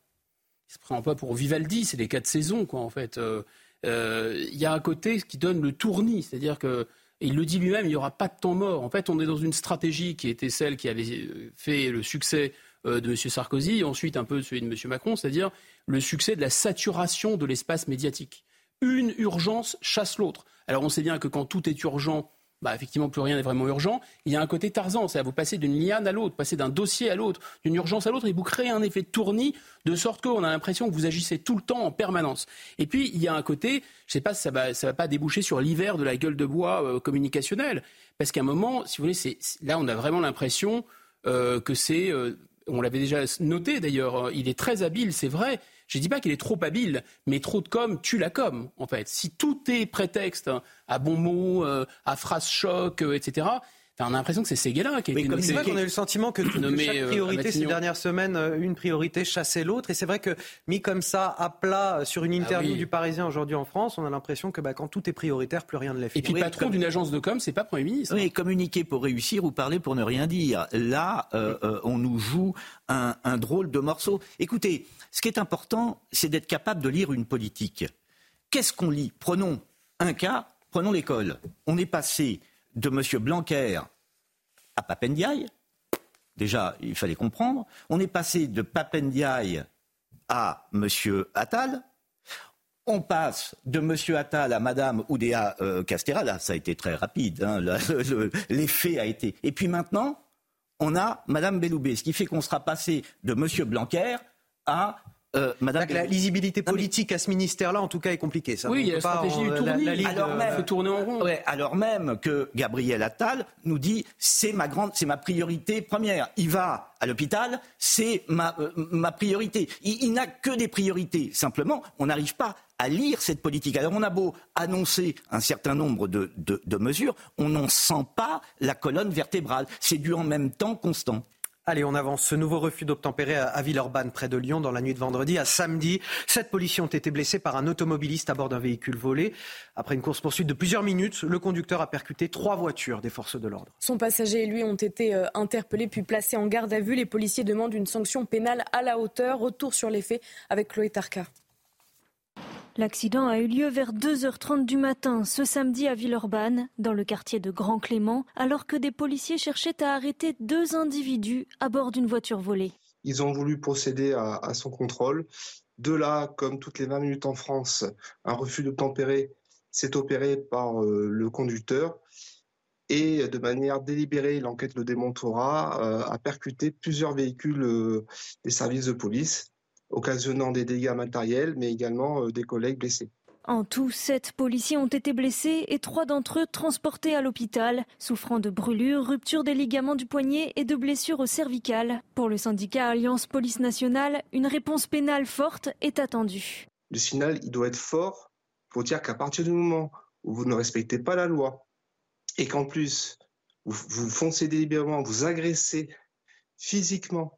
Speaker 41: Il se prend pas pour Vivaldi, c'est les quatre saisons, quoi, en fait. Euh, il y a un côté qui donne le tournis, c'est-à-dire que il le dit lui-même, il n'y aura pas de temps mort. En fait, on est dans une stratégie qui était celle qui avait euh, fait le succès euh, de M. Sarkozy, ensuite un peu celui de M. Macron, c'est-à-dire le succès de la saturation de l'espace médiatique. une urgence chasse l'autre. Alors on sait bien que quand tout est urgent, bah, effectivement, plus rien n'est vraiment urgent. Il y a un côté Tarzan, c'est à vous passer d'une liane à l'autre, passer d'un dossier à l'autre, d'une urgence à l'autre, et vous créez un effet de tournis de sorte qu'on a l'impression que vous agissez tout le temps en permanence. Et puis, il y a un côté, je sais pas si ça va, va pas déboucher sur l'hiver de la gueule de bois euh, communicationnelle, parce qu'à un moment, si vous voulez, là, on a vraiment l'impression euh, que c'est, euh, on l'avait déjà noté d'ailleurs, il est très habile, c'est vrai, je ne dis pas qu'il est trop habile, mais trop de com tue la com, en fait. Si tout est prétexte à bons mots, euh, à phrases choc, euh, on a l'impression que c'est Séguélin qui a été
Speaker 1: C'est vrai qu'on a eu le sentiment que, que
Speaker 41: nommé,
Speaker 1: chaque
Speaker 41: euh,
Speaker 1: priorité ces dernières semaines, euh, une priorité chassait l'autre. Et c'est vrai que mis comme ça à plat euh, sur une interview
Speaker 41: Ah oui.
Speaker 1: du Parisien aujourd'hui en France, on a l'impression que bah, quand tout est prioritaire, plus rien ne l'est.
Speaker 41: Et puis, patron d'une agence de com, c'est pas Premier ministre.
Speaker 51: Oui, communiquer pour réussir ou parler pour ne rien dire. Là, euh, euh, on nous joue un, un drôle de morceau. Écoutez, ce qui est important, c'est d'être capable de lire une politique. Qu'est-ce qu'on lit? Prenons un cas, prenons l'école. On est passé de M. Blanquer à Papendiaï. Déjà, il fallait comprendre. On est passé de Papendiaï à M. Attal. On passe de M. Attal à Mme Oudéa euh. Là, ça a été très rapide. hein. L'effet a été. Et puis maintenant, on a Mme Belloubet. Ce qui fait qu'on sera passé de M. Blanquer à euh, Mme
Speaker 1: La lisibilité politique à ce ministère-là, en tout cas, est compliquée. Ça.
Speaker 41: Oui, il y a la stratégie
Speaker 1: en-
Speaker 41: du tournis. Alors même, tourner en rond.
Speaker 51: Ouais, alors même que Gabriel Attal nous dit c'est ma grande, c'est ma priorité première. Il va à l'hôpital, c'est ma, euh, ma priorité. Il, il n'a que des priorités. Simplement, on n'arrive pas à lire cette politique. Alors on a beau annoncer un certain nombre de, de- de mesures, on n'en sent pas la colonne vertébrale. C'est du en même temps constant.
Speaker 1: Allez, on avance. Ce nouveau refus d'obtempérer à- Villeurbanne, près de Lyon, dans la nuit de vendredi à samedi. Sept policiers ont été blessés par un automobiliste à bord d'un véhicule volé. Après une course-poursuite de plusieurs minutes, le conducteur a percuté trois voitures des forces de l'ordre.
Speaker 9: Son passager et lui ont été euh, interpellés puis placés en garde à vue. Les policiers demandent une sanction pénale à la hauteur. Retour sur les faits avec Chloé Tarka.
Speaker 30: L'accident a eu lieu vers 2h30 du matin ce samedi à Villeurbanne, dans le quartier de Grand Clément, alors que des policiers cherchaient à arrêter deux individus à bord d'une voiture volée.
Speaker 31: Ils ont voulu procéder à, son contrôle. De là, comme toutes les 20 minutes en France, un refus d'obtempérer s'est opéré par euh, le conducteur et de manière délibérée, l'enquête le démontrera, euh, a percuté plusieurs véhicules euh, des services de police, occasionnant des dégâts matériels, mais également euh, des collègues blessés.
Speaker 30: En tout, sept policiers ont été blessés et trois d'entre eux transportés à l'hôpital, souffrant de brûlures, rupture des ligaments du poignet et de blessures au cervical. Pour le syndicat Alliance Police Nationale, une réponse pénale forte est attendue.
Speaker 31: Le signal, il doit être fort pour dire qu'à partir du moment où vous ne respectez pas la loi et qu'en plus vous, vous foncez délibérément, vous agressez physiquement,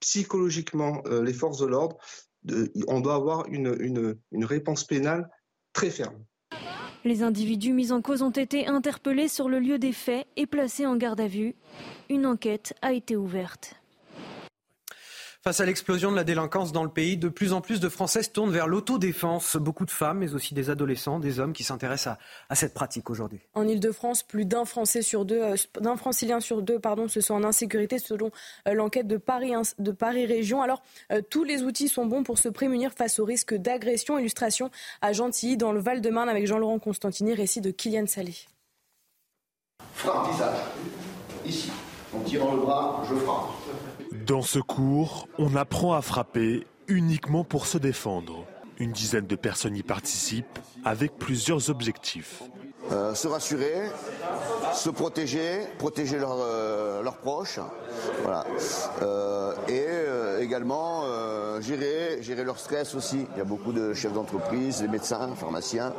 Speaker 31: psychologiquement euh, les forces de l'ordre, on doit avoir une réponse pénale très ferme.
Speaker 30: Les individus mis en cause ont été interpellés sur le lieu des faits et placés en garde à vue. Une enquête a été ouverte.
Speaker 1: Face à l'explosion de la délinquance dans le pays, de plus en plus de Français se tournent vers l'autodéfense. Beaucoup de femmes, mais aussi des adolescents, des hommes qui s'intéressent à, à cette pratique aujourd'hui.
Speaker 9: En Ile-de-France, plus d'un Français sur deux, euh, d'un Francilien sur deux, pardon, se sont en insécurité selon euh, l'enquête de Paris, de Paris Région. Alors, euh, tous les outils sont bons pour se prémunir face au risque d'agression. Illustration à Gentilly, dans le Val-de-Marne, avec Jean-Laurent Constantini, récit de Kylian Salé.
Speaker 56: Frappe visage. Ici. En tirant le bras, je frappe.
Speaker 15: Dans ce cours, on apprend à frapper uniquement pour se défendre. Une dizaine de personnes y participent avec plusieurs objectifs.
Speaker 56: Euh, se rassurer, se protéger, protéger leurs euh, leurs proches, voilà. Euh, et également gérer, gérer leur stress aussi. Il y a beaucoup de chefs d'entreprise, des médecins, pharmaciens.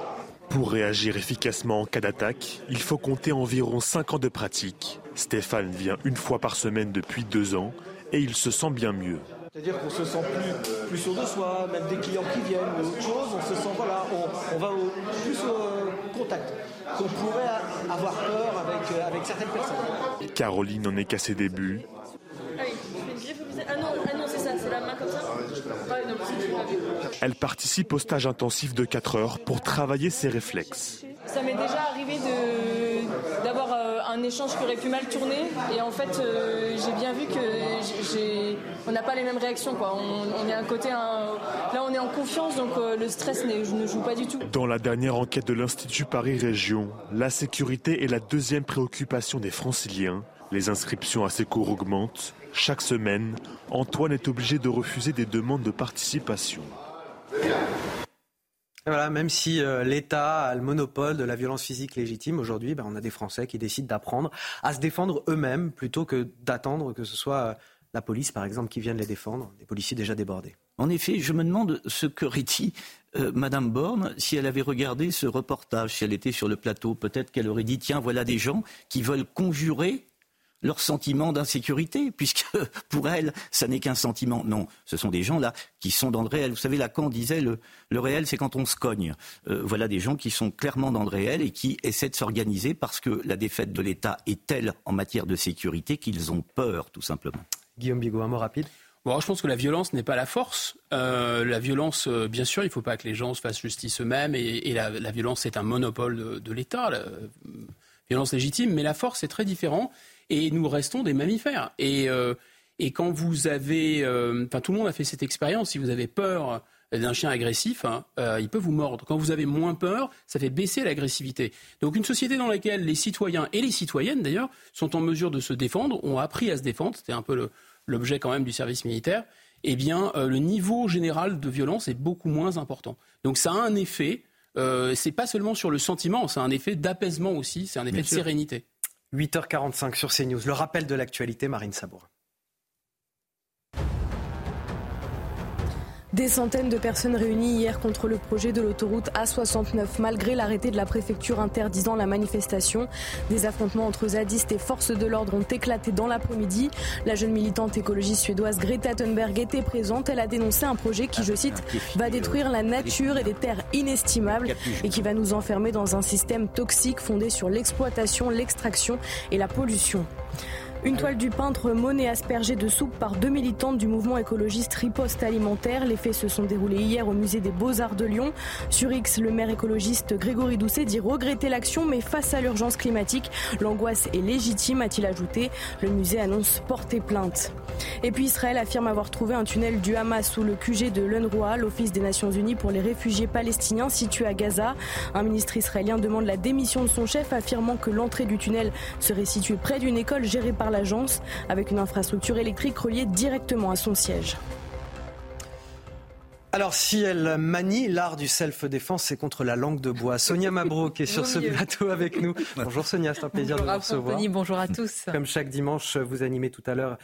Speaker 15: Pour réagir efficacement en cas d'attaque, il faut compter environ 5 ans de pratique. Stéphane vient une fois par semaine depuis deux ans et il se sent bien mieux.
Speaker 28: C'est-à-dire qu'on se sent plus, plus sûr de soi, même des clients qui viennent ou autre chose, on se sent, voilà, on, on va au, plus au contact qu'on pourrait avoir peur avec, euh, avec certaines personnes.
Speaker 15: Caroline n'en est qu'à ses débuts.
Speaker 57: Ah oui, je fais une griffe au visage. Ah non, ah non c'est ça, c'est la main comme ça Ouais, non, c'est tu l'avais.
Speaker 15: Elle participe au stage intensif de 4 heures pour travailler ses réflexes.
Speaker 57: Ça m'est déjà arrivé de d'avoir un échange qui aurait pu mal tourner. Et en fait, euh, j'ai bien vu que on n'a pas les mêmes réactions. On, côté, là, on est en confiance, donc euh, le stress ne joue pas du tout.
Speaker 15: Dans la dernière enquête de l'Institut Paris Région, la sécurité est la deuxième préoccupation des Franciliens. Les inscriptions à ces cours augmentent. Chaque semaine, Antoine est obligé de refuser des demandes de participation.
Speaker 1: Même si euh, l'État a le monopole de la violence physique légitime, aujourd'hui, ben, on a des Français qui décident d'apprendre à se défendre eux-mêmes plutôt que d'attendre que ce soit euh, la police, par exemple, qui vienne les défendre, des policiers déjà débordés.
Speaker 51: En effet, je me demande ce qu'aurait dit euh, Madame Borne si elle avait regardé ce reportage, si elle était sur le plateau. Peut-être qu'elle aurait dit tiens, voilà des gens qui veulent conjurer leur sentiment d'insécurité, puisque pour elle, ça n'est qu'un sentiment. Non, ce sont des gens là qui sont dans le réel. Vous savez, Lacan disait le, le réel, c'est quand on se cogne. Euh, voilà des gens qui sont clairement dans le réel et qui essaient de s'organiser parce que la défaite de l'État est telle en matière de sécurité qu'ils ont peur, tout simplement.
Speaker 1: Guillaume Bigot, un mot rapide.
Speaker 41: Bon, je pense que la violence n'est pas la force. Euh, la violence, euh, bien sûr, il ne faut pas que les gens se fassent justice eux-mêmes et, la, violence, c'est un monopole de, de l'État, la violence légitime. Mais la force, c'est très différent et nous restons des mammifères. Et, euh, et quand vous avez, euh, enfin tout le monde a fait cette expérience, si vous avez peur d'un chien agressif, hein, euh, il peut vous mordre. Quand vous avez moins peur, ça fait baisser l'agressivité. Donc une société dans laquelle les citoyens et les citoyennes d'ailleurs sont en mesure de se défendre, ont appris à se défendre, c'était un peu l'objet quand même du service militaire, eh bien le niveau général de violence est beaucoup moins important. Donc ça a un effet, euh, c'est pas seulement sur le sentiment, c'est un effet d'apaisement aussi, c'est un effet de sérénité.
Speaker 1: 8h45 sur CNews. Le rappel de l'actualité, Marine Sabour.
Speaker 9: Des centaines de personnes réunies hier contre le projet de l'autoroute A69 malgré l'arrêté de la préfecture interdisant la manifestation. Des affrontements entre zadistes et forces de l'ordre ont éclaté dans l'après-midi. La jeune militante écologiste suédoise Greta Thunberg était présente. Elle a dénoncé un projet qui, je cite, va détruire la nature et des terres inestimables et qui va nous enfermer dans un système toxique fondé sur l'exploitation, l'extraction et la pollution. Une toile du peintre Monet aspergée de soupe par deux militantes du mouvement écologiste Riposte Alimentaire. Les faits se sont déroulés hier au musée des Beaux-Arts de Lyon. Sur X, le maire écologiste Grégory Doucet dit regretter l'action, mais face à l'urgence climatique, l'angoisse est légitime, a-t-il ajouté. Le musée annonce porter plainte. Et puis Israël affirme avoir trouvé un tunnel du Hamas sous le QG de l'UNRWA, l'Office des Nations Unies pour les réfugiés palestiniens situé à Gaza. Un ministre israélien demande la démission de son chef, affirmant que l'entrée du tunnel serait située près d'une école gérée par l'agence, avec une infrastructure électrique reliée directement à son siège.
Speaker 1: Alors, si elle manie l'art du self-défense, c'est contre la langue de bois. Sonia Mabrouk est sur ce plateau avec nous. Bonjour Sonia, c'est un plaisir
Speaker 58: de
Speaker 1: vous recevoir.
Speaker 58: bonjour à tous.
Speaker 1: Comme chaque dimanche, vous animez tout à l'heure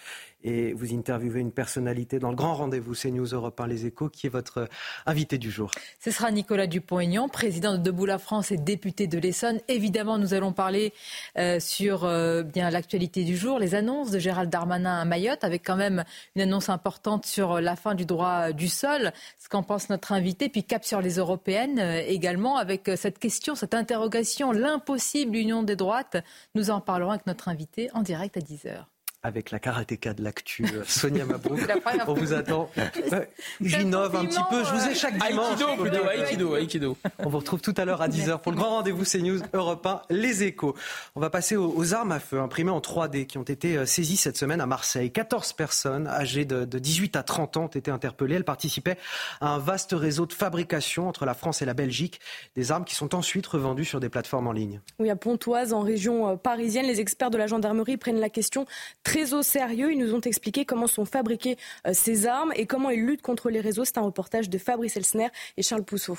Speaker 1: et vous interviewez une personnalité dans le grand rendez-vous CNews Europe 1 Les Échos, qui est votre invité du jour.
Speaker 58: Ce sera Nicolas Dupont-Aignan, président de Debout la France et député de l'Essonne. Évidemment, nous allons parler euh, sur euh, bien l'actualité du jour, les annonces de Gérald Darmanin à Mayotte, avec quand même une annonce importante sur la fin du droit du sol, ce qu'en pense notre invité, puis cap sur les européennes euh, également, avec cette question, cette interrogation, l'impossible union des droites. Nous en parlerons avec notre invité en direct à 10h
Speaker 1: avec la karatéka de l'actu, euh, Sonia Mabrouk. On vous attend. J'innove un petit peu, je vous ai chaque dimanche.
Speaker 41: Aikido, plutôt, Aikido, Aikido.
Speaker 1: On vous retrouve tout à l'heure à 10h pour le grand rendez-vous CNews Europe 1, Les Échos. On va passer aux, armes à feu imprimées en 3D qui ont été euh, saisies cette semaine à Marseille. 14 personnes âgées de, 18 à 30 ans ont été interpellées. Elles participaient à un vaste réseau de fabrication entre la France et la Belgique. Des armes qui sont ensuite revendues sur des plateformes en ligne.
Speaker 9: Oui, à Pontoise, en région euh, parisienne, les experts de la gendarmerie prennent la question très très au sérieux. Ils nous ont expliqué comment sont fabriquées euh, ces armes et comment ils luttent contre les réseaux. C'est un reportage de Fabrice Elsner et Charles Pousseau.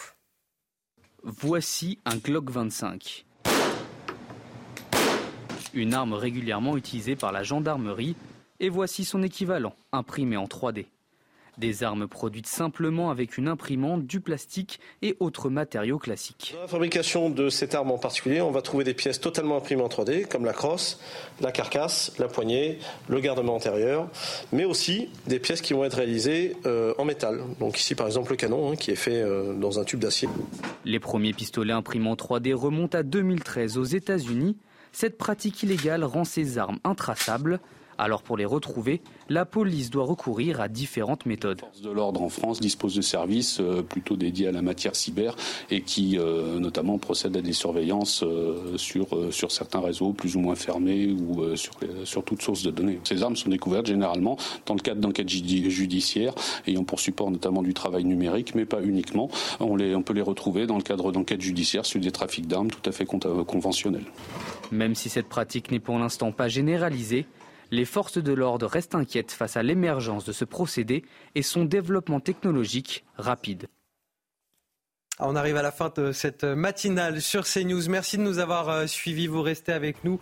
Speaker 59: Voici un Glock 25. Une arme régulièrement utilisée par la gendarmerie. Et voici son équivalent, imprimé en 3D. Des armes produites simplement avec une imprimante, du plastique et autres matériaux classiques.
Speaker 60: Dans la fabrication de cette arme en particulier, on va trouver des pièces totalement imprimées en 3D, comme la crosse, la carcasse, la poignée, le gardement antérieur, mais aussi des pièces qui vont être réalisées euh, en métal. Donc ici par exemple le canon hein, qui est fait euh, dans un tube d'acier.
Speaker 59: Les premiers pistolets imprimés en 3D remontent à 2013 aux États-Unis. Cette pratique illégale rend ces armes intraçables Alors pour les retrouver, la police doit recourir à différentes méthodes.
Speaker 58: Les forces de l'ordre en France disposent de services euh, plutôt dédiés à la matière cyber et qui euh, notamment procèdent à des surveillances euh, sur, sur certains réseaux plus ou moins fermés ou sur, sur toute source de données. Ces armes sont découvertes généralement dans le cadre d'enquêtes judiciaires ayant pour support notamment du travail numérique, mais pas uniquement. On, les, on peut les retrouver dans le cadre d'enquêtes judiciaires sur des trafics d'armes tout à fait conventionnels.
Speaker 59: Même si cette pratique n'est pour l'instant pas généralisée, les forces de l'ordre restent inquiètes face à l'émergence de ce procédé et son développement technologique rapide.
Speaker 1: Ah, on arrive à la fin de cette matinale sur CNews. Merci de nous avoir euh, suivis. Vous restez avec nous.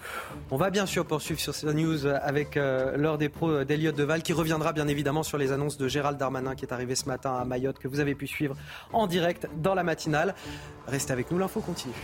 Speaker 1: On va bien sûr poursuivre sur CNews avec euh, l'heure des pros euh, d'Eliott Deval qui reviendra bien évidemment sur les annonces de Gérald Darmanin qui est arrivé ce matin à Mayotte que vous avez pu suivre en direct dans la matinale. Restez avec nous, l'info continue.